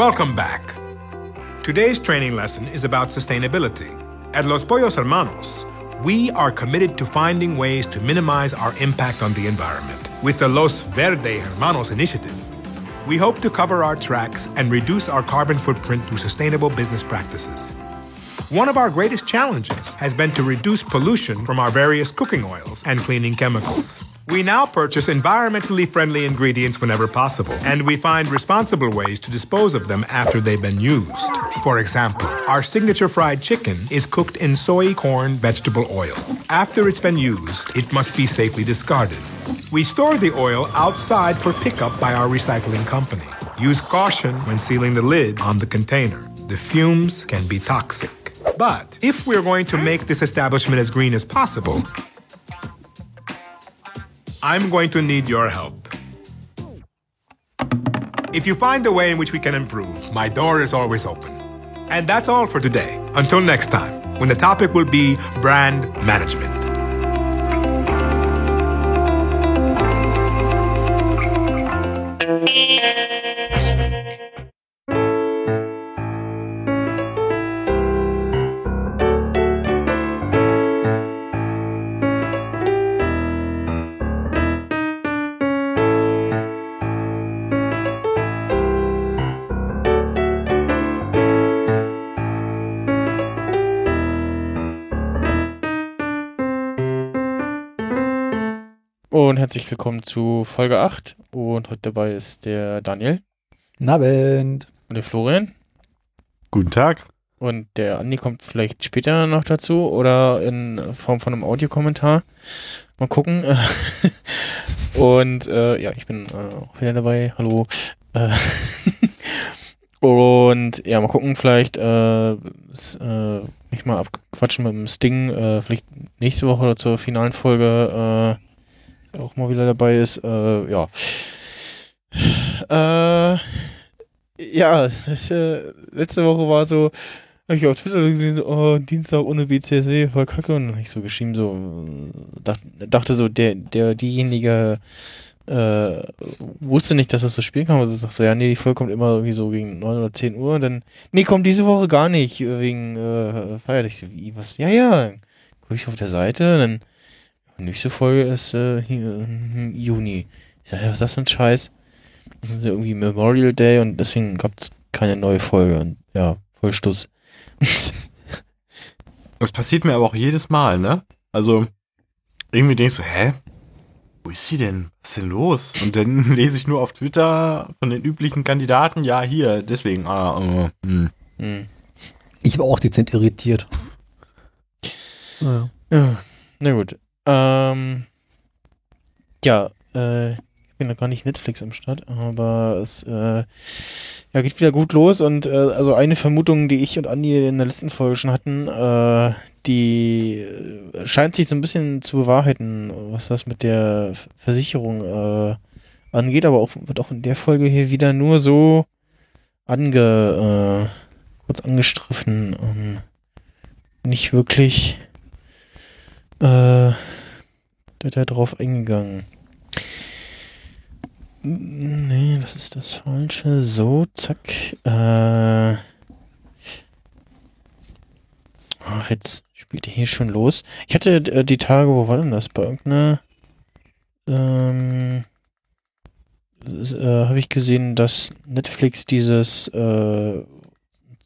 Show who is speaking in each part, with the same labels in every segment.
Speaker 1: Welcome back. Today's training lesson is about sustainability. At Los Pollos Hermanos, we are committed to finding ways to minimize our impact on the environment. With the Los Verde Hermanos initiative, we hope to cover our tracks and reduce our carbon footprint through sustainable business practices. One of our greatest challenges has been to reduce pollution from our various cooking oils and cleaning chemicals. We now purchase environmentally friendly ingredients whenever possible, and we find responsible ways to dispose of them after they've been used. For example, our signature fried chicken is cooked in soy corn vegetable oil. After it's been used, it must be safely discarded. We store the oil outside for pickup by our recycling company. Use caution when sealing the lid on the container. The fumes can be toxic. But if we're going to make this establishment as green as possible, I'm going to need your help. If you find a way in which we can improve, my door is always open. And that's all for today. Until next time, when the topic will be brand management.
Speaker 2: Herzlich willkommen zu Folge 8. Und heute dabei ist der Daniel
Speaker 3: Guten Abend.
Speaker 2: und der Florian.
Speaker 4: Guten Tag.
Speaker 2: Und der Andi kommt vielleicht später noch dazu oder in Form von einem Audiokommentar. Mal gucken. und äh, ja, ich bin äh, auch wieder dabei. Hallo. Äh, und ja, mal gucken, vielleicht äh, äh, mich mal abquatschen mit dem Sting. Äh, vielleicht nächste Woche oder zur finalen Folge äh, auch mal wieder dabei ist. Äh, ja. Äh, ja, ich, äh, letzte Woche war so, habe ich auf Twitter gesehen, so, oh, Dienstag ohne BCSW, voll kacke. Und dann hab ich so geschrieben, so, äh, dacht, dachte so, der, der, diejenige, äh, wusste nicht, dass das so spielen kann. Also ich sag so, ja, nee, die Folge kommt immer irgendwie so gegen 9 oder 10 Uhr. Und dann, nee, kommt diese Woche gar nicht, wegen äh, Feiertag. Ich so, wie, was? Ja, ja. Guck ich auf der Seite, und dann, nächste Folge ist äh, hier, im Juni. Ich sag, ja, was ist das für ein Scheiß? Das ist ja irgendwie Memorial Day und deswegen gab es keine neue Folge. Und ja, voll Stuss.
Speaker 4: Das passiert mir aber auch jedes Mal, ne? Also, irgendwie denkst du, hä? Wo ist sie denn? Was ist denn los? Und dann lese ich nur auf Twitter von den üblichen Kandidaten, ja, hier, deswegen, ah, äh, hm.
Speaker 2: hm.
Speaker 3: Ich war auch dezent irritiert. Ja.
Speaker 2: Ja, na gut. Ähm, ja, äh, ich bin noch gar nicht Netflix am Start, aber es äh, ja, geht wieder gut los und äh, also eine Vermutung, die ich und Andi in der letzten Folge schon hatten, äh, die äh, scheint sich so ein bisschen zu bewahrheiten, was das mit der Versicherung äh, angeht, aber auch wird auch in der Folge hier wieder nur so ange äh, kurz angestriffen, ähm, nicht wirklich äh, wird da drauf eingegangen. Nee, das ist das Falsche. So, zack. Äh. Ach, jetzt spielt er hier schon los. Ich hatte äh, die Tage, wo war denn das? Bei irgendeiner. Ähm. Äh, Habe ich gesehen, dass Netflix dieses äh,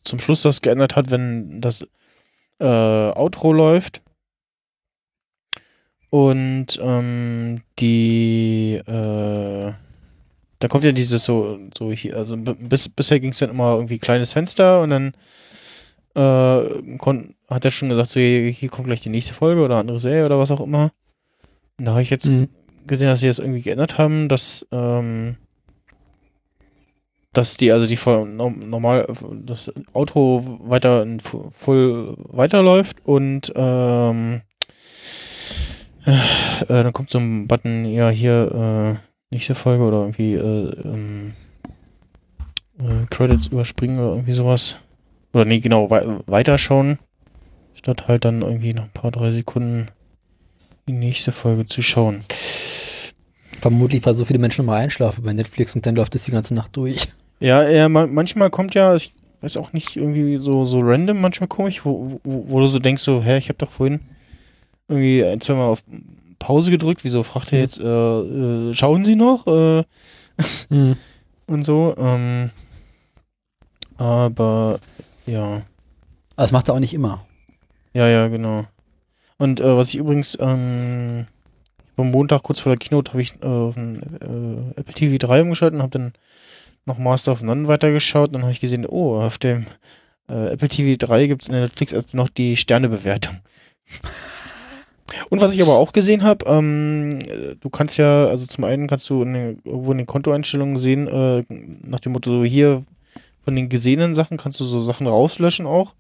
Speaker 2: zum Schluss das geändert hat, wenn das äh, Outro läuft. Und ähm, die, äh, da kommt ja dieses so, so hier, also bis, bisher ging es dann immer irgendwie kleines Fenster und dann äh, kon, hat er schon gesagt, so hier, hier kommt gleich die nächste Folge oder andere Serie oder was auch immer. Und da habe ich jetzt
Speaker 3: Mhm.
Speaker 2: gesehen, dass sie das irgendwie geändert haben, dass, ähm, dass die, also die normal, das Auto weiter in voll weiterläuft und ähm, äh, dann kommt so ein Button, ja, hier, äh, nächste Folge oder irgendwie, äh, ähm, äh, Credits überspringen oder irgendwie sowas. Oder nee, genau, wei weiterschauen. Statt halt dann irgendwie noch ein paar, drei Sekunden die nächste Folge zu schauen.
Speaker 3: Vermutlich, weil so viele Menschen mal einschlafen bei Netflix und dann läuft es die ganze Nacht durch.
Speaker 2: Ja, ja, ma manchmal kommt ja, ich weiß auch nicht, irgendwie so, so random, manchmal komisch, wo, wo, wo du so denkst, so, hä, ich habe doch vorhin irgendwie ein, zwei Mal auf Pause gedrückt, wieso fragt er jetzt, äh, äh, schauen Sie noch? Äh,
Speaker 3: Mhm.
Speaker 2: und so. Ähm, aber ja,
Speaker 3: Aber das macht er auch nicht immer.
Speaker 2: ja, ja, genau. Und äh, was ich übrigens ähm, am Montag kurz vor der Keynote habe ich äh, auf den, äh, Apple TV 3 umgeschaltet und habe dann noch Master of None weitergeschaut. Und dann habe ich gesehen, oh, auf dem Apple TV 3 gibt es in der Netflix-App noch die Sternebewertung. Und was ich aber auch gesehen habe, ähm, äh, du kannst ja, also zum einen kannst du in den, irgendwo in den Kontoeinstellungen sehen, äh, nach dem Motto, so hier von den gesehenen Sachen kannst du so Sachen rauslöschen auch.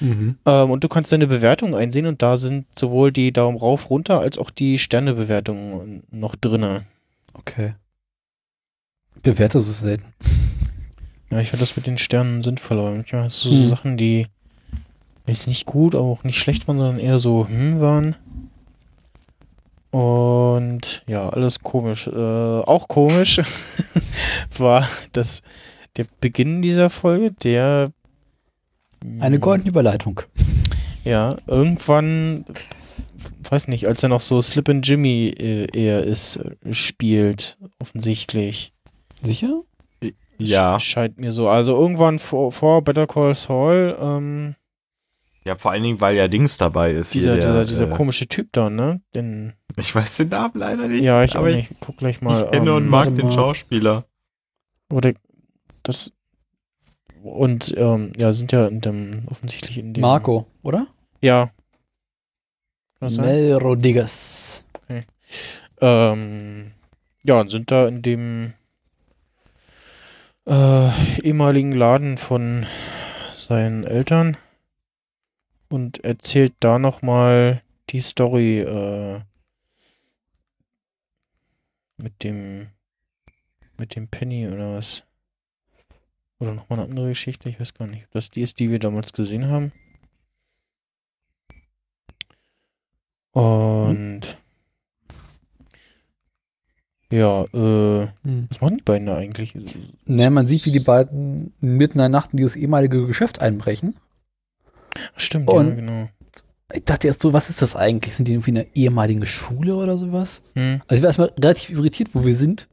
Speaker 3: Mhm.
Speaker 2: Ähm, und du kannst deine Bewertungen einsehen und da sind sowohl die Daumen rauf, runter als auch die Sternebewertungen noch drinne.
Speaker 3: Okay. Ich bewerte es selten.
Speaker 2: Ja, ich finde das mit den Sternen sinnvoll, aber manchmal hast du so
Speaker 3: Hm.
Speaker 2: Sachen, die jetzt nicht gut, aber auch nicht schlecht waren, sondern eher so hm waren. Und ja, alles komisch. Äh, auch komisch war das der Beginn dieser Folge, der
Speaker 3: Eine goldene Überleitung.
Speaker 2: Ja, irgendwann, weiß nicht, als er noch so Slip and Jimmy äh, eher ist, spielt, offensichtlich.
Speaker 3: Sicher?
Speaker 4: Ja,
Speaker 2: Sch scheint mir so. Also irgendwann vor, vor Better Call Saul, ähm,
Speaker 4: ja, vor allen Dingen, weil ja Dings dabei ist.
Speaker 2: dieser,
Speaker 4: hier,
Speaker 2: dieser,
Speaker 4: der,
Speaker 2: dieser
Speaker 4: äh,
Speaker 2: komische Typ da, ne? Den,
Speaker 4: Ich weiß den Namen leider nicht.
Speaker 2: ja, ich auch
Speaker 4: aber
Speaker 2: nicht. Guck gleich mal.
Speaker 4: Ich kenne und
Speaker 2: ähm,
Speaker 4: mag
Speaker 3: warte
Speaker 4: den
Speaker 3: mal.
Speaker 4: Schauspieler.
Speaker 2: Oder das und ähm, ja, sind ja in dem, offensichtlich in dem.
Speaker 3: Marco, oder?
Speaker 2: Ja.
Speaker 3: Mel Rodriguez.
Speaker 2: Ähm, ja, und sind da in dem äh, ehemaligen Laden von seinen Eltern und erzählt da nochmal die Story äh, mit dem mit dem Penny oder was. Oder nochmal eine andere Geschichte, ich weiß gar nicht, ob das die ist, die wir damals gesehen haben. Und ja, äh,
Speaker 3: Hm.
Speaker 2: was machen die beiden da eigentlich?
Speaker 3: Ne, man sieht, wie die beiden mitten in der Nacht in dieses ehemalige Geschäft einbrechen.
Speaker 2: Stimmt,
Speaker 3: Und-
Speaker 2: ja, genau.
Speaker 3: Ich dachte erst so, was ist das eigentlich? Sind die irgendwie in einer ehemaligen Schule oder sowas?
Speaker 2: Hm.
Speaker 3: Also ich war erstmal relativ irritiert, wo wir sind.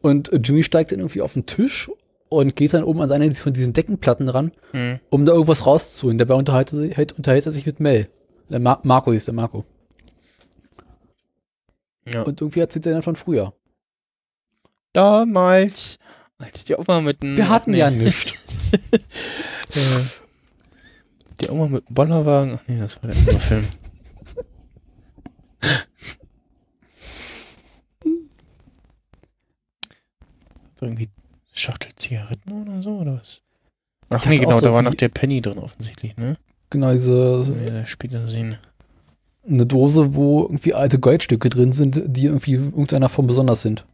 Speaker 3: Und äh, Jimmy steigt dann irgendwie auf den Tisch und geht dann oben an seine von diesen Deckenplatten ran,
Speaker 2: Hm.
Speaker 3: um da irgendwas rauszuholen. Dabei unterhält er sich, unterhält er sich mit Mel. Der Mar Marco hieß der Marco.
Speaker 2: Ja.
Speaker 3: Und irgendwie erzählt er dann von früher.
Speaker 2: Damals, als die mal mit dem.
Speaker 3: Wir hatten
Speaker 2: nee,
Speaker 3: ja nichts.
Speaker 2: Die mal mit dem Bollerwagen. Ach nee, das war der andere Film. irgendwie Schachtel Zigaretten oder so, oder was? Ach nee, genau,
Speaker 3: so
Speaker 2: da war noch der Penny drin offensichtlich, ne?
Speaker 3: Genau, diese
Speaker 2: So, ja, später sehen.
Speaker 3: eine Dose, wo irgendwie alte Goldstücke drin sind, die irgendwie in irgendeiner Form besonders sind.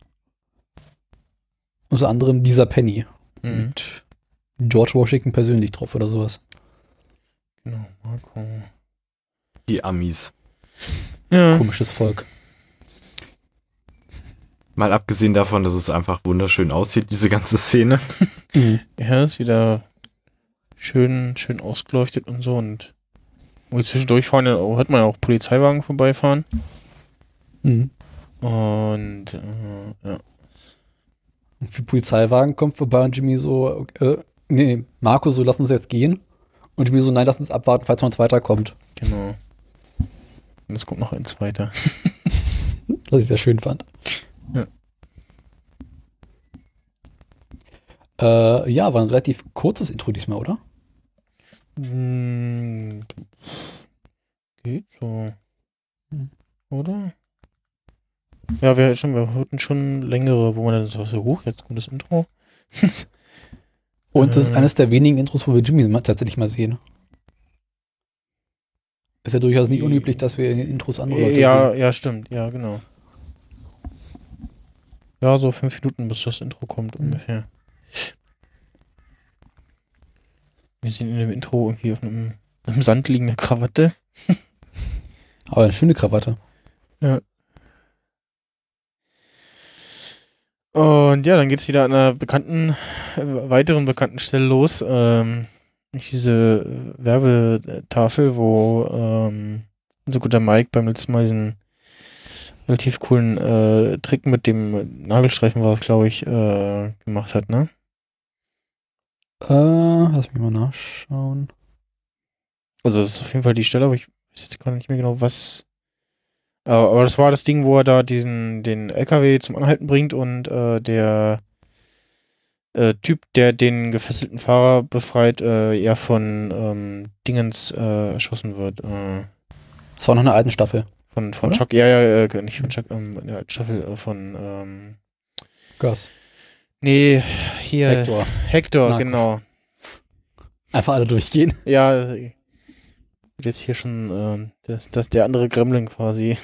Speaker 3: Unter anderem dieser Penny
Speaker 2: Mhm.
Speaker 3: mit George Washington persönlich drauf oder sowas.
Speaker 2: Genau, Marco.
Speaker 4: Die Amis.
Speaker 2: Ja.
Speaker 3: Komisches Volk.
Speaker 4: Mal abgesehen davon, dass es einfach wunderschön aussieht, diese ganze Szene.
Speaker 2: Ja, ist wieder schön, schön ausgeleuchtet und so und wo wir zwischendurch fahren, ja, hört man ja auch Polizeiwagen vorbeifahren.
Speaker 3: Mhm.
Speaker 2: Und äh, ja.
Speaker 3: Und die Polizeiwagen kommt vorbei und Jimmy so, äh, nee, Marco so, lass uns jetzt gehen. Und Jimmy so, nein, lass uns abwarten, falls noch ein zweiter kommt.
Speaker 2: Genau. Und es kommt noch ein zweiter.
Speaker 3: Was ich sehr schön fand.
Speaker 2: Ja.
Speaker 3: Äh, ja, war ein relativ kurzes Intro diesmal, oder?
Speaker 2: Hm, geht so.
Speaker 3: Hm.
Speaker 2: Oder? Ja, wir, schon, wir hörten schon längere, wo man dann so hoch, jetzt kommt das Intro.
Speaker 3: Und das ist
Speaker 2: Äh.
Speaker 3: eines der wenigen Intros, wo wir Jimmy tatsächlich mal sehen. Ist ja durchaus nicht unüblich, dass wir in den Intros andere Leute
Speaker 2: ja,
Speaker 3: sehen.
Speaker 2: ja, stimmt, ja, genau. Ja, so fünf Minuten, bis das Intro kommt
Speaker 3: Mhm.
Speaker 2: ungefähr. Wir sind in dem Intro irgendwie auf einem, einem Sand liegende Krawatte.
Speaker 3: Aber eine schöne Krawatte.
Speaker 2: Und ja, dann geht's wieder an einer bekannten, äh, weiteren bekannten Stelle los. Ähm, diese äh, Werbetafel, wo ähm, unser guter Mike beim letzten Mal diesen relativ coolen äh, Trick mit dem Nagelstreifen war es, glaube ich, äh, gemacht hat, ne?
Speaker 3: Äh, lass mich mal nachschauen.
Speaker 2: Also das ist auf jeden Fall die Stelle, aber ich weiß jetzt gerade nicht mehr genau, was. Aber das war das Ding, wo er da diesen den LKW zum Anhalten bringt und äh, der äh, Typ, der den gefesselten Fahrer befreit, äh, eher von ähm, Dingens äh, erschossen wird. Äh,
Speaker 3: Das war noch eine alten Staffel.
Speaker 2: von von
Speaker 3: Oder?
Speaker 2: Chuck, ja, ja, äh, nicht von Chuck, ähm, in der alten Staffel von ähm,
Speaker 3: Gas.
Speaker 2: nee, hier
Speaker 3: Hector.
Speaker 2: Hector,
Speaker 3: Narcos.
Speaker 2: genau.
Speaker 3: Einfach alle durchgehen.
Speaker 2: Ja, jetzt hier schon ähm, das, das der andere Gremlin quasi.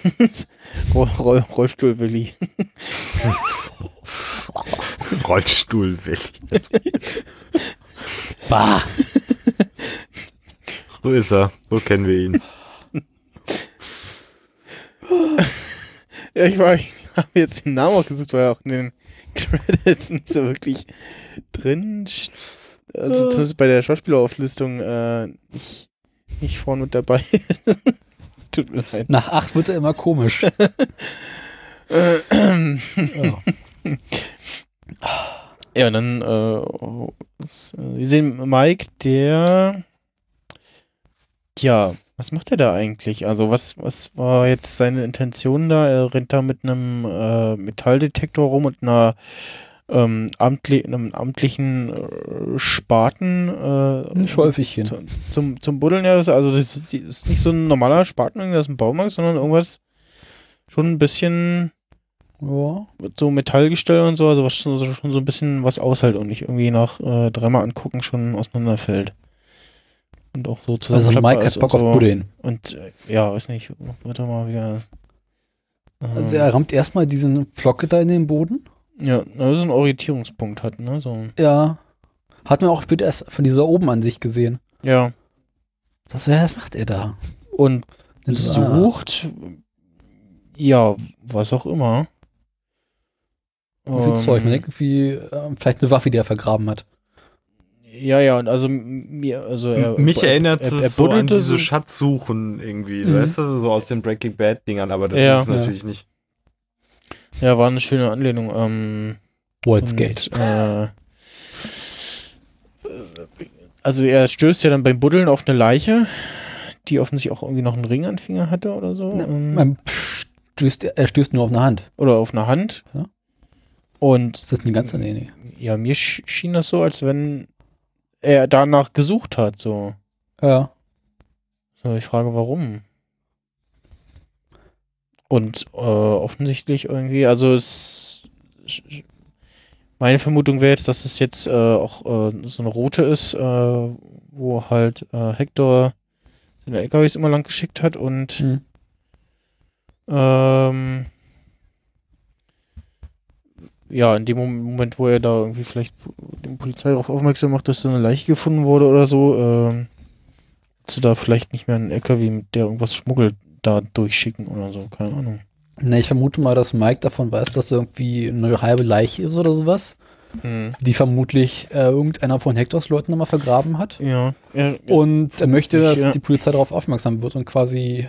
Speaker 2: Roll, Roll, Rollstuhl Willi.
Speaker 4: Rollstuhl weg.
Speaker 3: Bah.
Speaker 4: So ist er. So kennen wir ihn.
Speaker 2: Ja, ich war, ich habe jetzt den Namen auch gesucht, weil er auch in den Credits nicht so wirklich drin. Also zumindest bei der Schauspielerauflistung äh, nicht, nicht vorne mit dabei. Es Tut mir leid.
Speaker 3: Nach acht wird er immer komisch. ja.
Speaker 2: Ja, und dann, äh, äh, wir sehen Mike, der, ja, was macht er da eigentlich? Also, was, was war jetzt seine Intention da? Er rennt da mit einem äh, Metalldetektor rum und einer, ähm, amtli einem amtlichen äh, Spaten, äh,
Speaker 3: Ein Schäufelchen.
Speaker 2: zu- zum, zum Buddeln, ja, das, also, das ist, das ist nicht so ein normaler Spaten irgendwie aus dem Baumarkt, sondern irgendwas schon ein bisschen
Speaker 3: Ja.
Speaker 2: mit so Metallgestell und so, also was schon, so- schon so ein bisschen was aushält und nicht irgendwie nach äh, dreimal angucken schon auseinanderfällt. Und auch so zusammen.
Speaker 3: Also Mike hat
Speaker 2: ist
Speaker 3: Bock
Speaker 2: so.
Speaker 3: auf Buddeln.
Speaker 2: Und äh, ja, weiß nicht, wird er mal wieder. Äh,
Speaker 3: Also er rammt erstmal diesen Flocke da in den Boden.
Speaker 2: Ja, na, so einen Orientierungspunkt hat, ne? So,
Speaker 3: Ja. Hat man auch später erst von dieser Obenansicht gesehen.
Speaker 2: ja.
Speaker 3: Das, was macht er da?
Speaker 2: Und sucht, ja, was auch immer.
Speaker 3: Viel
Speaker 2: Ähm,
Speaker 3: Zeug. Man denkt irgendwie, äh, vielleicht eine Waffe, die er vergraben hat.
Speaker 2: Ja, ja, und also mir, also er,
Speaker 4: Mich erinnert
Speaker 2: er,
Speaker 4: es
Speaker 2: er
Speaker 4: so an diese Schatzsuchen irgendwie,
Speaker 3: Mhm.
Speaker 4: weißt du, so aus den Breaking Bad Dingern, aber das
Speaker 2: Ja.
Speaker 4: ist es natürlich nicht.
Speaker 2: Ja, war eine schöne Anlehnung. Ähm, und,
Speaker 3: Gate.
Speaker 2: Äh, also er stößt ja dann beim Buddeln auf eine Leiche, die offensichtlich auch irgendwie noch einen Ring an Finger hatte oder so. ähm,
Speaker 3: Man stößt, er stößt nur auf eine Hand.
Speaker 2: oder auf eine Hand.
Speaker 3: Ja.
Speaker 2: Und
Speaker 3: Ist das eine ganze? Nee, nee.
Speaker 2: ja, mir sch- schien das so, als wenn er danach gesucht hat. So,
Speaker 3: Ja.
Speaker 2: so ich frage, warum. Und äh, offensichtlich irgendwie, also es, meine Vermutung wäre jetzt, dass es jetzt äh, auch äh, so eine rote ist, äh, wo halt äh, Hector seine LKWs immer lang geschickt hat und
Speaker 3: Hm.
Speaker 2: ähm, ja, in dem Mom- Moment, wo er da irgendwie vielleicht die Polizei darauf aufmerksam macht, dass so eine Leiche gefunden wurde oder so, ähm, sie da vielleicht nicht mehr einen LKW, mit der irgendwas schmuggelt, da durchschicken oder so, keine Ahnung.
Speaker 3: Ne, ich vermute mal, dass Mike davon weiß, dass irgendwie eine halbe Leiche ist oder sowas, die vermutlich äh, irgendeiner von Hectors Leuten nochmal vergraben hat.
Speaker 2: Ja, ja,
Speaker 3: Und er möchte, dass
Speaker 2: ja.
Speaker 3: die Polizei darauf aufmerksam wird und quasi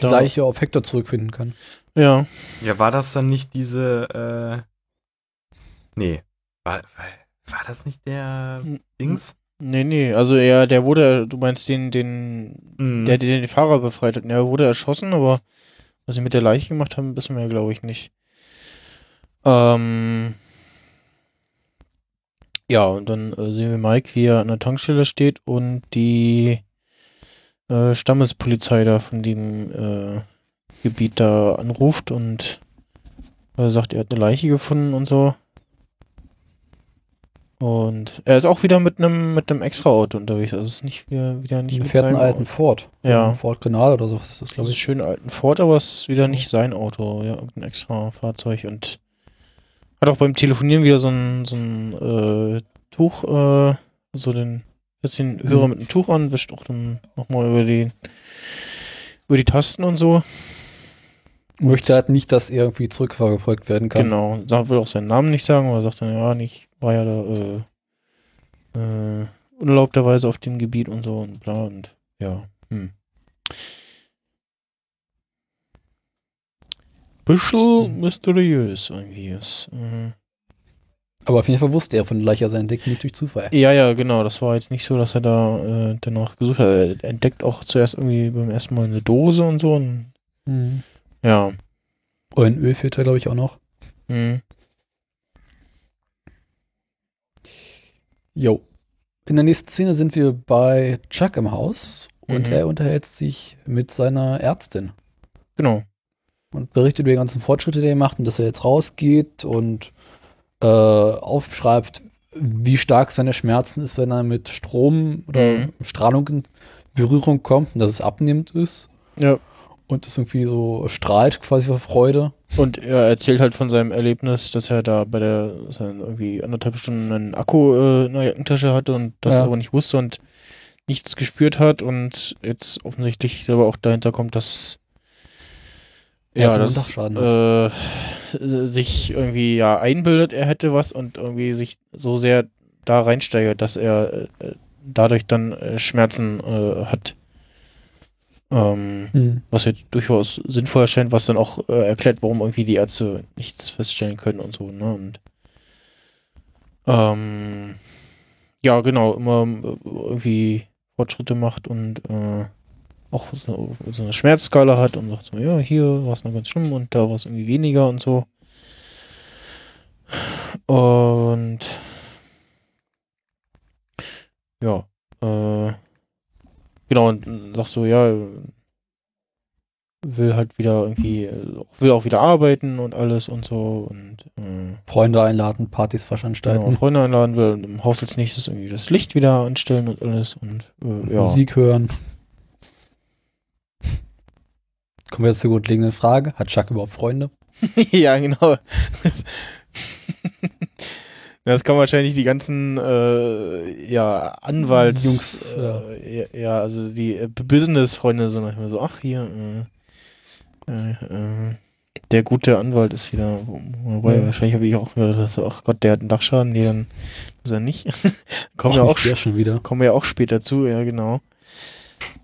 Speaker 3: die Leiche auf Hector zurückfinden kann.
Speaker 2: ja,
Speaker 4: Ja, war das dann nicht diese, äh, nee, war, war, war das nicht der
Speaker 2: Hm,
Speaker 4: Dings?
Speaker 2: Nee, nee, also er, der wurde, du meinst den, den,
Speaker 4: Mhm.
Speaker 2: der, der den Fahrer befreit hat, der wurde erschossen, aber was sie mit der Leiche gemacht haben, wissen wir ja, glaube ich, nicht. Ähm, ja, und dann äh, sehen wir Mike, wie er an der Tankstelle steht und die äh, Stammespolizei da von dem äh, Gebiet da anruft und er sagt, er hat eine Leiche gefunden und so. Und er ist auch wieder mit einem mit einem Extra-Auto unterwegs. Also es ist nicht wieder, wieder nicht
Speaker 3: Er
Speaker 2: mit
Speaker 3: fährt einen
Speaker 2: seinem
Speaker 3: alten
Speaker 2: Auto.
Speaker 3: Ford.
Speaker 2: Ja.
Speaker 3: Einen Ford Grenade oder so. Das ist glaube
Speaker 2: ist
Speaker 3: ich.
Speaker 2: schön alten Ford, aber es ist wieder nicht sein Auto. Ja, irgendein extra Fahrzeug und hat auch beim Telefonieren wieder so ein, so ein äh, Tuch, äh, so den, jetzt den Hörer
Speaker 3: Mhm.
Speaker 2: mit einem Tuch an, wischt auch dann nochmal über die, über die Tasten und so.
Speaker 3: Möchte halt nicht, dass er irgendwie zurückverfolgt werden kann.
Speaker 2: Genau. Sag, will auch seinen Namen nicht sagen, aber sagt dann, ja, nicht, war ja da äh, äh, unerlaubterweise auf dem Gebiet und so und bla und ja. Hm. Bisschen
Speaker 3: Hm.
Speaker 2: mysteriös irgendwie ist. Äh,
Speaker 3: Aber auf jeden Fall wusste er von der Leiche, also er entdeckt nicht durch Zufall.
Speaker 2: ja, ja, genau. Das war jetzt nicht so, dass er da äh, danach gesucht hat. Er entdeckt auch zuerst irgendwie beim ersten Mal eine Dose und so. Und,
Speaker 3: Mhm.
Speaker 2: Ja.
Speaker 3: Oh, ein Ölfilter, glaube ich, auch noch.
Speaker 2: Hm.
Speaker 3: Jo. In der nächsten Szene sind wir bei Chuck im Haus und
Speaker 2: Mhm.
Speaker 3: er unterhält sich mit seiner Ärztin
Speaker 2: Genau.
Speaker 3: und berichtet über die ganzen Fortschritte, die er macht und dass er jetzt rausgeht und äh, aufschreibt, wie stark seine Schmerzen ist, wenn er mit Strom oder
Speaker 2: Mhm.
Speaker 3: Strahlung in Berührung kommt und dass es abnehmend ist
Speaker 2: Ja.
Speaker 3: Und es irgendwie so strahlt quasi vor Freude.
Speaker 2: Und er erzählt halt von seinem Erlebnis, dass er da bei der er irgendwie anderthalb Stunden einen Akku äh, in der Jackentasche hatte und das
Speaker 3: Ja.
Speaker 2: aber nicht wusste und nichts gespürt hat und jetzt offensichtlich selber auch dahinter kommt, dass
Speaker 3: Er
Speaker 2: ja, das
Speaker 3: Unterschaden
Speaker 2: äh, sich irgendwie ja einbildet, er hätte was und irgendwie sich so sehr da reinsteigert, dass er äh, dadurch dann äh, Schmerzen äh, hat. Ähm,
Speaker 3: Mhm.
Speaker 2: was jetzt durchaus sinnvoll erscheint, was dann auch äh, erklärt, warum irgendwie die Ärzte nichts feststellen können und so, ne? Und ähm, ja, genau, immer äh, irgendwie Fortschritte macht und äh, auch so, so eine Schmerzskala hat und sagt so, ja, hier war es noch ganz schlimm und da war es irgendwie weniger und so. Und ja, äh, genau, und sagt so, ja, will halt wieder irgendwie, will auch wieder arbeiten und alles und so und äh,
Speaker 3: Freunde einladen, Partys veranstalten,
Speaker 2: genau, Freunde einladen will, im Haus als nächstes irgendwie das Licht wieder anstellen und alles und äh, ja.
Speaker 3: Musik hören. Kommen wir jetzt zur grundlegenden Frage. Hat Chuck überhaupt Freunde?
Speaker 2: ja, genau. Das, das kann wahrscheinlich die ganzen äh, ja, Anwalts
Speaker 3: Jungs,
Speaker 2: äh, ja. ja, also die äh, Business-Freunde sind manchmal so, ach hier, äh, äh, der gute Anwalt ist wieder, wobei
Speaker 3: Ja.
Speaker 2: wahrscheinlich habe ich auch wieder so, ach Gott, der hat einen Dachschaden, nee, dann muss er nicht. kommen wir auch
Speaker 3: der schon wieder.
Speaker 2: kommen wir auch später zu, ja genau.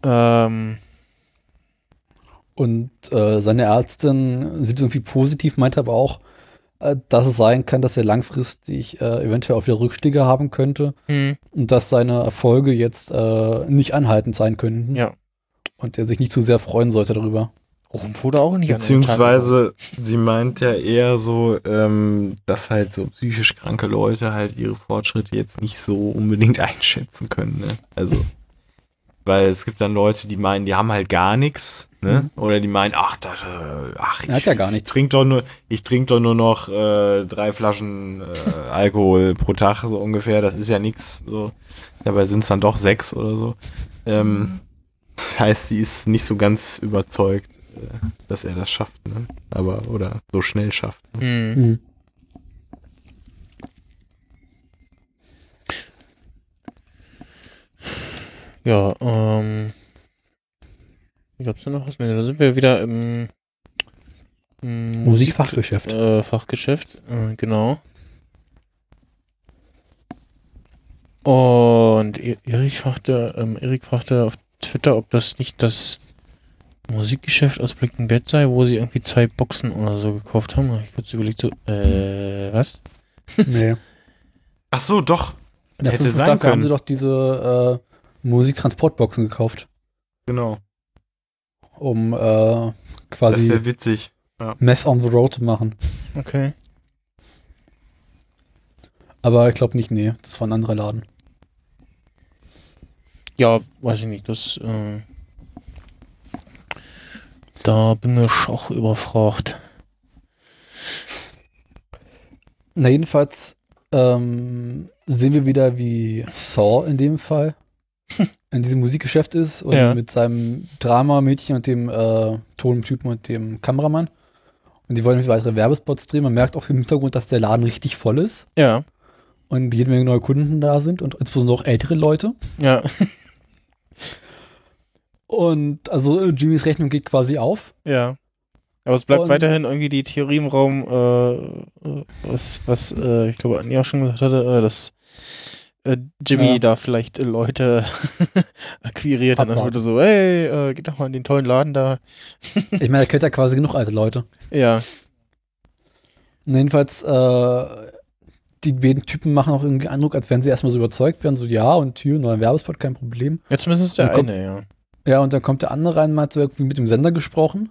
Speaker 2: Ähm,
Speaker 3: Und seine Ärztin sieht irgendwie positiv, meint aber auch, dass es sein kann, dass er langfristig äh, eventuell auch wieder Rückschläge haben könnte
Speaker 2: hm,
Speaker 3: und dass seine Erfolge jetzt äh, nicht anhaltend sein könnten.
Speaker 2: ja.
Speaker 3: Und er sich nicht zu sehr freuen sollte darüber.
Speaker 2: Rum wurde auch nicht
Speaker 4: Beziehungsweise, sie meint ja eher so, ähm, dass halt so psychisch kranke Leute halt ihre Fortschritte jetzt nicht so unbedingt einschätzen können. Ne? Also, weil es gibt dann Leute, die meinen, die haben halt gar nichts, ne? Oder die meinen, ach, das, äh, ach,
Speaker 3: hat ja gar nichts.
Speaker 4: trink doch nur, ich trinke doch nur noch äh, drei Flaschen äh, Alkohol pro Tag, so ungefähr. Das ist ja nichts. So. Dabei sind es dann doch sechs oder so. Ähm, das heißt, sie ist nicht so ganz überzeugt, äh, dass er das schafft, ne? Aber, oder so schnell schafft. Ne?
Speaker 2: Hm. Ja, ähm. Wie gab's denn noch was mehr? Da sind wir wieder im, im
Speaker 3: Musikfachgeschäft.
Speaker 2: Äh, Fachgeschäft, äh, genau. Und E- Erik fragte, ähm, Erik fragte auf Twitter, ob das nicht das Musikgeschäft aus Breaking Bad sei, wo sie irgendwie zwei Boxen oder so gekauft haben. Da hab ich kurz überlegt, so, äh, was?
Speaker 3: Nee.
Speaker 4: Ach so, doch.
Speaker 3: In der
Speaker 4: Hätte sein
Speaker 3: Staffel haben
Speaker 4: können.
Speaker 3: sie doch diese äh, Musiktransportboxen gekauft,
Speaker 4: Genau.
Speaker 3: um äh,
Speaker 4: Das
Speaker 3: quasi
Speaker 4: wäre witzig.
Speaker 3: Meth on the Road zu machen.
Speaker 2: Okay.
Speaker 3: Aber ich glaube nicht, nee, das war ein anderer Laden.
Speaker 2: Ja, weiß ich nicht, das, äh, da bin ich auch überfragt.
Speaker 3: Na, jedenfalls ähm, sehen wir wieder, wie Saw in dem Fall in diesem Musikgeschäft ist und
Speaker 2: Ja.
Speaker 3: mit seinem Drama-Mädchen und dem äh, Tontypen und dem Kameramann. Und die wollen weitere Werbespots drehen. Man merkt auch im Hintergrund, dass der Laden richtig voll ist
Speaker 2: Ja,
Speaker 3: und jede Menge neue Kunden da sind und insbesondere auch ältere Leute.
Speaker 2: ja,
Speaker 3: Und also äh, Jimmys Rechnung geht quasi auf.
Speaker 2: ja. Aber es bleibt
Speaker 3: Und-
Speaker 2: weiterhin irgendwie die Theorie im Raum, äh, was, was äh, ich glaube, Anja auch schon gesagt hatte, äh, dass äh, Jimmy
Speaker 3: Ja.
Speaker 2: da vielleicht äh, Leute akquiriert und dann wurde so, hey, äh, geht doch mal in den tollen Laden da.
Speaker 3: Ich meine, er kennt ja quasi genug alte Leute.
Speaker 2: Ja,
Speaker 3: Und jedenfalls, äh, die beiden Typen machen auch irgendwie Eindruck, als wären sie erstmal so überzeugt werden, so ja, und hier, neuer Werbespot, kein Problem.
Speaker 2: jetzt müssen es der
Speaker 3: kommt-
Speaker 2: eine, ja.
Speaker 3: Ja, und dann kommt der andere rein, mal so irgendwie mit dem Sender gesprochen.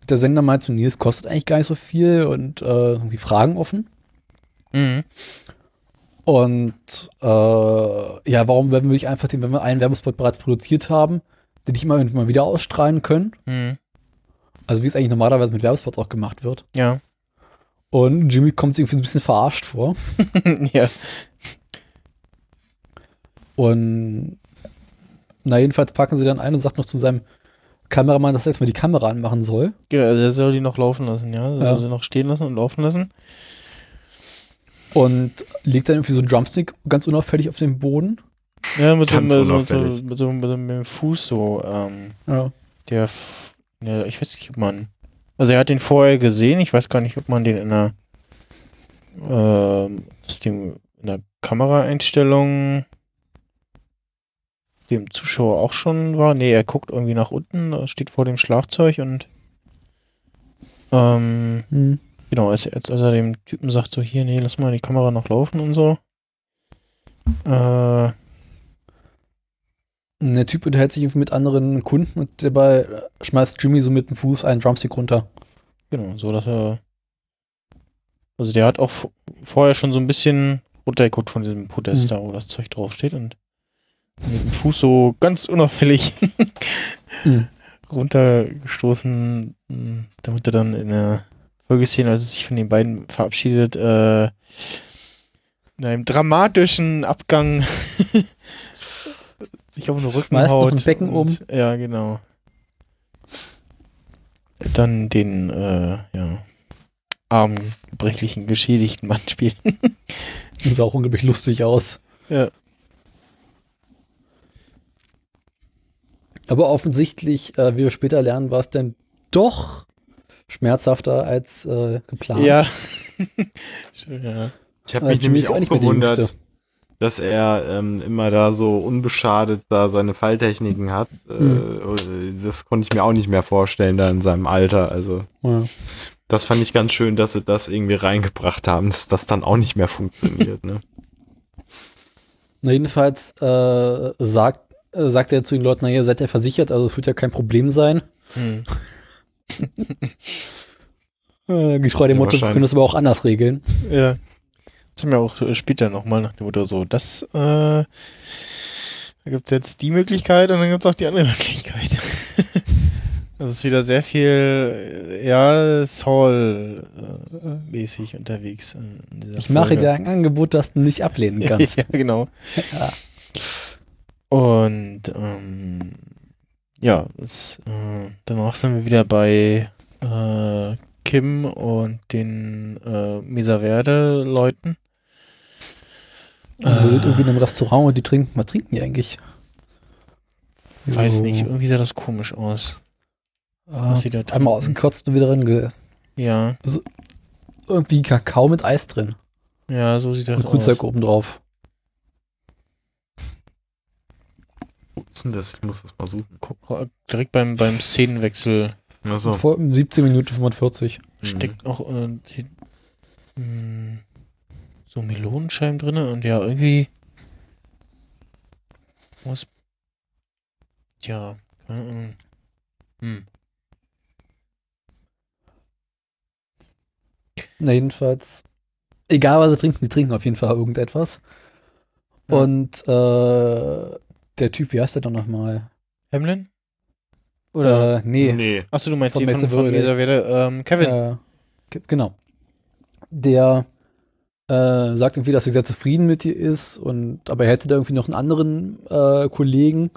Speaker 3: Und der Sender meint so, nee, es kostet eigentlich gar nicht so viel und äh, irgendwie Fragen offen.
Speaker 2: Mhm.
Speaker 3: Und äh, ja, warum werden wir nicht einfach den, wenn wir einen Werbespot bereits produziert haben, den nicht immer mal wieder ausstrahlen können?
Speaker 2: Mhm.
Speaker 3: Also wie es eigentlich normalerweise mit Werbespots auch gemacht wird.
Speaker 2: Ja.
Speaker 3: Und Jimmy kommt sich irgendwie so ein bisschen verarscht vor.
Speaker 2: ja.
Speaker 3: Und na, jedenfalls packen sie dann ein und sagt noch zu seinem Kameramann, dass er jetzt mal die Kamera anmachen soll.
Speaker 2: Genau, also er soll die noch laufen lassen, ja. Er
Speaker 3: Ja.
Speaker 2: soll sie noch stehen lassen und laufen lassen.
Speaker 3: Und legt dann irgendwie so einen Drumstick ganz unauffällig auf den Boden.
Speaker 2: Ja, mit so,
Speaker 4: Ganz
Speaker 2: mit, so, mit, so,
Speaker 4: unauffällig.
Speaker 2: mit, so, mit, so, mit dem Fuß so, ähm,
Speaker 3: Ja.
Speaker 2: der, ja, ich weiß nicht, ob man, also er hat den vorher gesehen, ich weiß gar nicht, ob man den in der, ähm, Ding in der Kameraeinstellung dem Zuschauer auch schon war. Nee, er guckt irgendwie nach unten, er steht vor dem Schlagzeug und, ähm,
Speaker 3: Hm.
Speaker 2: Genau, als, als, als er dem Typen sagt, so hier, nee, lass mal die Kamera noch laufen und so. Äh,
Speaker 3: Der Typ unterhält sich mit anderen Kunden und dabei schmeißt Jimmy so mit dem Fuß einen Drumstick runter.
Speaker 2: genau, so dass er. Also der hat auch vorher schon so ein bisschen runtergeguckt von diesem Podest
Speaker 3: Mhm.
Speaker 2: da, wo das Zeug draufsteht und mit dem Fuß so ganz unauffällig
Speaker 3: Mhm.
Speaker 2: runtergestoßen, mh, damit er dann in der Folgeszene, als er sich von den beiden verabschiedet, äh, in einem dramatischen Abgang sich auf den Rücken
Speaker 3: Schmeißt noch
Speaker 2: haut.
Speaker 3: ein Becken
Speaker 2: und, Ja, genau. Dann den, äh, ja, armen, gebrechlichen, geschädigten Mann spielt.
Speaker 3: Das sah auch unglaublich lustig aus.
Speaker 2: Ja.
Speaker 3: Aber offensichtlich, äh, wie wir später lernen, war es dann doch schmerzhafter als äh, geplant.
Speaker 2: Ja. Schön, ja.
Speaker 4: Ich habe
Speaker 3: Äh,
Speaker 4: mich
Speaker 3: Jimmy
Speaker 4: nämlich
Speaker 3: auch
Speaker 4: gewundert, dass er ähm, immer da so unbeschadet da seine Falltechniken hat.
Speaker 3: Hm.
Speaker 4: Äh, das konnte ich mir auch nicht mehr vorstellen da in seinem Alter. Also
Speaker 3: Ja.
Speaker 4: das fand ich ganz schön, dass sie das irgendwie reingebracht haben, dass das dann auch nicht mehr funktioniert. Ne?
Speaker 3: Na, jedenfalls äh, sagt, äh, sagt er zu den Leuten, naja, seid ihr versichert, also es wird ja kein Problem sein.
Speaker 2: Hm.
Speaker 3: Äh, getreu dem
Speaker 4: Ja,
Speaker 3: Motto, wir können das aber auch anders regeln.
Speaker 2: Ja. Das haben wir auch äh, später nochmal nach dem Motto so, das, äh, da gibt's jetzt die Möglichkeit und dann gibt's auch die andere Möglichkeit. das ist wieder sehr viel, äh, ja, Saul-mäßig unterwegs. in dieser
Speaker 3: Ich mache
Speaker 2: Folge.
Speaker 3: dir ein Angebot, das du nicht ablehnen kannst.
Speaker 2: ja, genau.
Speaker 3: Ja.
Speaker 2: Und ähm, ja, es, äh, danach sind wir wieder bei äh, Kim und den äh, Mesa-Verde-Leuten.
Speaker 3: Und wir sind irgendwie in einem Restaurant und die trinken. Was trinken die eigentlich?
Speaker 2: Weiß
Speaker 3: So,
Speaker 2: nicht, irgendwie sah das komisch aus.
Speaker 3: äh,
Speaker 2: was sie da
Speaker 3: einmal ausgekotzt und wieder drin.
Speaker 2: Ja,
Speaker 3: Irgendwie Kakao mit Eis drin.
Speaker 2: ja, so sieht das
Speaker 3: Und
Speaker 2: aus.
Speaker 3: Grünzeug oben drauf.
Speaker 4: Ist denn das? Ich muss das mal suchen.
Speaker 2: Guck, direkt beim, beim Szenenwechsel
Speaker 4: Achso.
Speaker 3: Vor 17 Minuten 45.
Speaker 2: steckt auch äh, die, mh, so Melonenscheiben drin und ja, irgendwie was Tja, keine Ahnung. Hm.
Speaker 3: Na, jedenfalls. Egal, was sie trinken, sie trinken auf jeden Fall irgendetwas.
Speaker 2: Ja.
Speaker 3: Und äh, der Typ, wie heißt der doch nochmal?
Speaker 2: Hamlin? Oder?
Speaker 3: Äh, nee.
Speaker 4: Nee.
Speaker 2: Achso, du meinst
Speaker 3: von
Speaker 2: hier von, von
Speaker 3: Verde,
Speaker 2: ähm, Kevin.
Speaker 3: Äh, ge- genau. Der äh, sagt irgendwie, dass er sehr zufrieden mit ihr ist und aber er hätte da irgendwie noch einen anderen äh, Kollegen,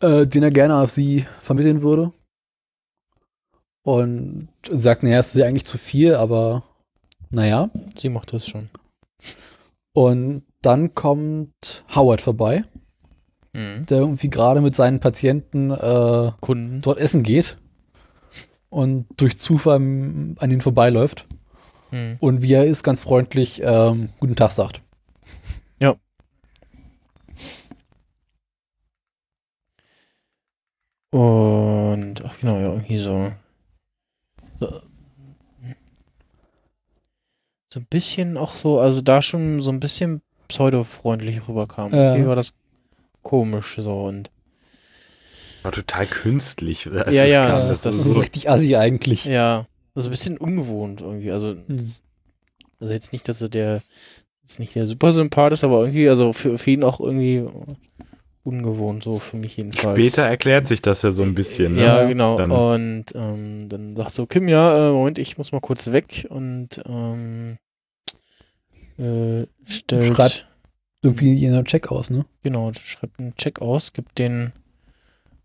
Speaker 3: äh, den er gerne auf sie vermitteln würde. Und sagt, naja, es ist ja eigentlich zu viel, aber naja.
Speaker 2: Sie macht das schon.
Speaker 3: Und dann kommt Howard vorbei,
Speaker 2: Mhm.
Speaker 3: der irgendwie gerade mit seinen Patienten äh,
Speaker 2: Kunden.
Speaker 3: dort essen geht. und durch Zufall an ihn vorbeiläuft
Speaker 2: Hm.
Speaker 3: und wie er ist, ganz freundlich ähm, Guten Tag sagt.
Speaker 2: Und, ach genau, ja, irgendwie so. So, so ein bisschen auch so, also da schon so ein bisschen pseudo-freundlich rüberkam.
Speaker 3: Ja.
Speaker 2: Irgendwie war das komisch so und.
Speaker 4: War total künstlich. Also,
Speaker 2: Ja, ja, das-
Speaker 3: Das
Speaker 2: das
Speaker 3: ist
Speaker 4: so,
Speaker 3: richtig assi eigentlich.
Speaker 2: Ja, also ein bisschen ungewohnt irgendwie. Also,
Speaker 3: Hm.
Speaker 2: also jetzt nicht, dass er der jetzt nicht der super Sympath ist, aber irgendwie, also für, für ihn auch irgendwie ungewohnt, so für mich jedenfalls.
Speaker 4: Später erklärt sich das ja so ein bisschen. Ne?
Speaker 2: Ja, genau.
Speaker 4: Dann-
Speaker 2: Und ähm, dann sagt so Kim, ja, äh, Moment, ich muss mal kurz weg und ähm, äh, stellt,
Speaker 3: Schreibt- Irgendwie jener Check aus, ne?
Speaker 2: genau, schreibt einen Check aus, gibt den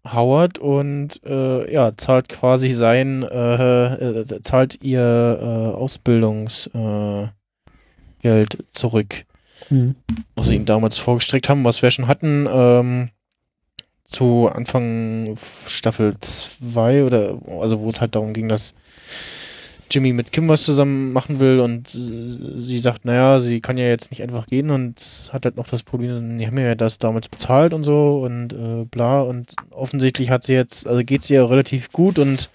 Speaker 2: Howard und äh, ja, zahlt quasi sein, äh, äh, zahlt ihr äh, Ausbildungsgeld äh, zurück
Speaker 3: Hm.
Speaker 2: was sie ihm damals vorgestreckt haben, was wir schon hatten, ähm, zu Anfang Staffel 2 oder also wo es halt darum ging, dass Jimmy mit Kim was zusammen machen will und sie sagt, naja, sie kann ja jetzt nicht einfach gehen und hat halt noch das Problem, die haben mir ja das damals bezahlt und so und äh, bla und offensichtlich hat sie jetzt, also geht sie ja relativ gut und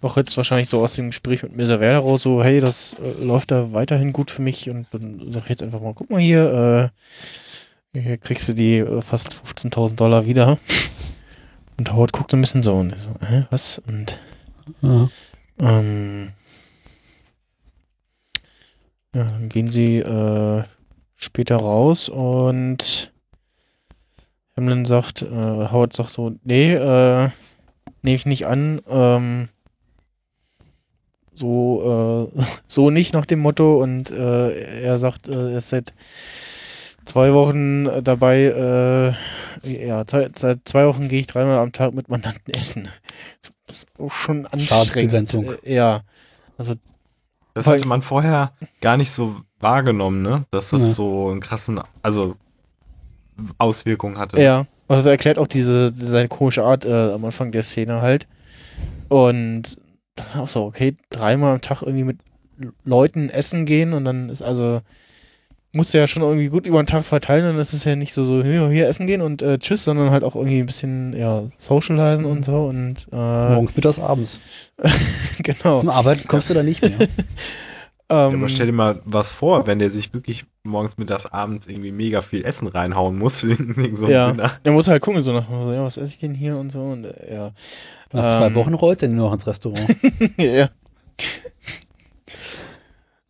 Speaker 2: auch jetzt wahrscheinlich so aus dem Gespräch mit Werder raus, so, hey, das äh, läuft da weiterhin gut für mich und dann sag ich jetzt einfach mal, guck mal hier, äh, hier kriegst du die äh, fast 15.000 Dollar wieder. Und Howard guckt so ein bisschen so und so, hä, was? Und
Speaker 3: Ja.
Speaker 2: ähm, ja, dann gehen sie äh, später raus und Hamlin sagt, äh, Howard sagt so, nee, äh, nehme ich nicht an, ähm, so, äh, so nicht nach dem Motto und äh, er sagt, äh, er ist seit zwei Wochen äh, dabei, äh, ja, seit zwei Wochen gehe ich dreimal am Tag mit Mandanten essen. Das ist auch schon anstrengend.
Speaker 3: Schadensbegrenzung.
Speaker 2: Äh, ja, also
Speaker 4: Das
Speaker 2: Weil-
Speaker 4: hatte man vorher gar nicht so wahrgenommen, ne? Dass das
Speaker 3: Ja.
Speaker 4: so einen krassen, also Auswirkungen hatte.
Speaker 2: Ja, also er erklärt auch diese, seine komische Art äh, am Anfang der Szene halt. Und dann auch so, okay, dreimal am Tag irgendwie mit Leuten essen gehen und dann ist also, musst du ja schon irgendwie gut über den Tag verteilen und es ist ja nicht so, so hier, hier essen gehen und äh, tschüss, sondern halt auch irgendwie ein bisschen, ja, socialisen und so und äh,
Speaker 3: Morgens, mittags, abends.
Speaker 2: genau.
Speaker 3: Zum Arbeiten kommst du da nicht mehr.
Speaker 4: Ja,
Speaker 2: Ähm,
Speaker 4: aber stell dir mal was vor, wenn der sich wirklich morgens, mittags, abends irgendwie mega viel Essen reinhauen muss wegen, wegen so
Speaker 2: Ja.
Speaker 4: Dinner.
Speaker 2: er muss halt gucken, so nach, so, ja, was esse ich denn hier und so und äh, ja.
Speaker 3: Nach zwei
Speaker 2: Ähm,
Speaker 3: Wochen rollt er nur noch ins Restaurant.
Speaker 2: ja.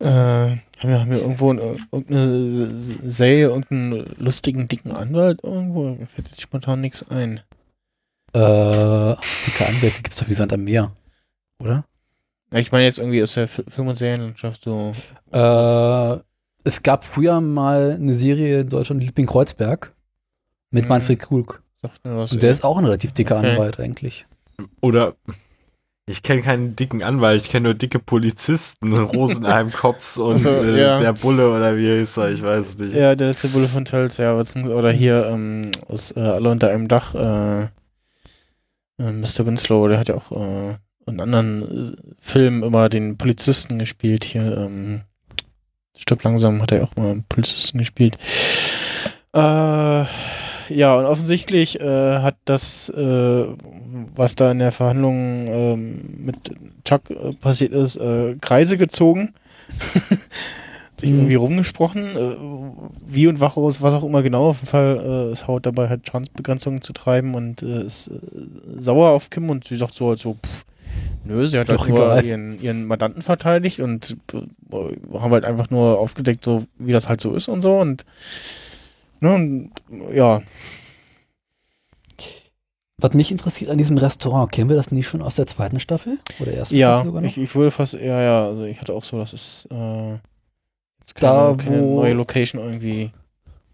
Speaker 2: Äh, wir, haben wir irgendwo eine, irgendeine S- Serie, irgendeinen lustigen, dicken Anwalt irgendwo? Mir fällt jetzt spontan nichts ein.
Speaker 3: äh, dicke Anwälte gibt's doch wie Sand am Meer. Oder?
Speaker 2: Ja, ich meine jetzt irgendwie aus der Fi- Film- und Serienlandschaft so.
Speaker 3: Äh, es gab früher mal eine Serie in Deutschland, Liebling Kreuzberg, mit
Speaker 2: Mhm.
Speaker 3: Manfred Krug.
Speaker 2: Sagt mir was.
Speaker 3: Und der ist auch ein relativ dicker
Speaker 2: Okay.
Speaker 3: Anwalt eigentlich.
Speaker 4: Oder ich kenne keinen dicken Anwalt, ich kenne nur dicke Polizisten, Rosenheim Cops und
Speaker 2: Ach so,
Speaker 4: äh,
Speaker 2: ja.
Speaker 4: der Bulle oder wie hieß er, ich weiß es nicht.
Speaker 2: ja, der letzte Bulle von Tölz, ja. Oder hier ähm, aus äh, Alle unter einem Dach. Äh, äh, Mr. Winslow, der hat ja auch äh, in anderen äh, Filmen immer den Polizisten gespielt. Hier, ähm, Stirb langsam hat er auch mal einen Polizisten gespielt. Äh, ja, und offensichtlich äh, hat das, äh, was da in der Verhandlung ähm, mit Chuck äh, passiert ist, äh, Kreise gezogen. Sich
Speaker 3: Mhm.
Speaker 2: irgendwie rumgesprochen. Äh, wie und was, was auch immer genau. Auf jeden Fall äh, ist Haut dabei, halt Chancebegrenzungen zu treiben und äh, ist äh, sauer auf Kim und sie sagt so halt so, pff, nö, sie hat halt
Speaker 3: Doch
Speaker 2: nur
Speaker 3: egal.
Speaker 2: ihren, ihren Mandanten verteidigt und äh, haben halt einfach nur aufgedeckt, so wie das halt so ist und so und ne, und ja,
Speaker 3: Was mich interessiert an diesem Restaurant, kennen wir das nicht schon aus der zweiten Staffel? Oder ersten
Speaker 2: ja,
Speaker 3: Staffel sogar noch?
Speaker 2: ich, ich würde fast, ja, ja, also ich hatte auch so, das ist äh, jetzt
Speaker 3: Da,
Speaker 2: keine, keine
Speaker 3: wo-
Speaker 2: neue Location irgendwie.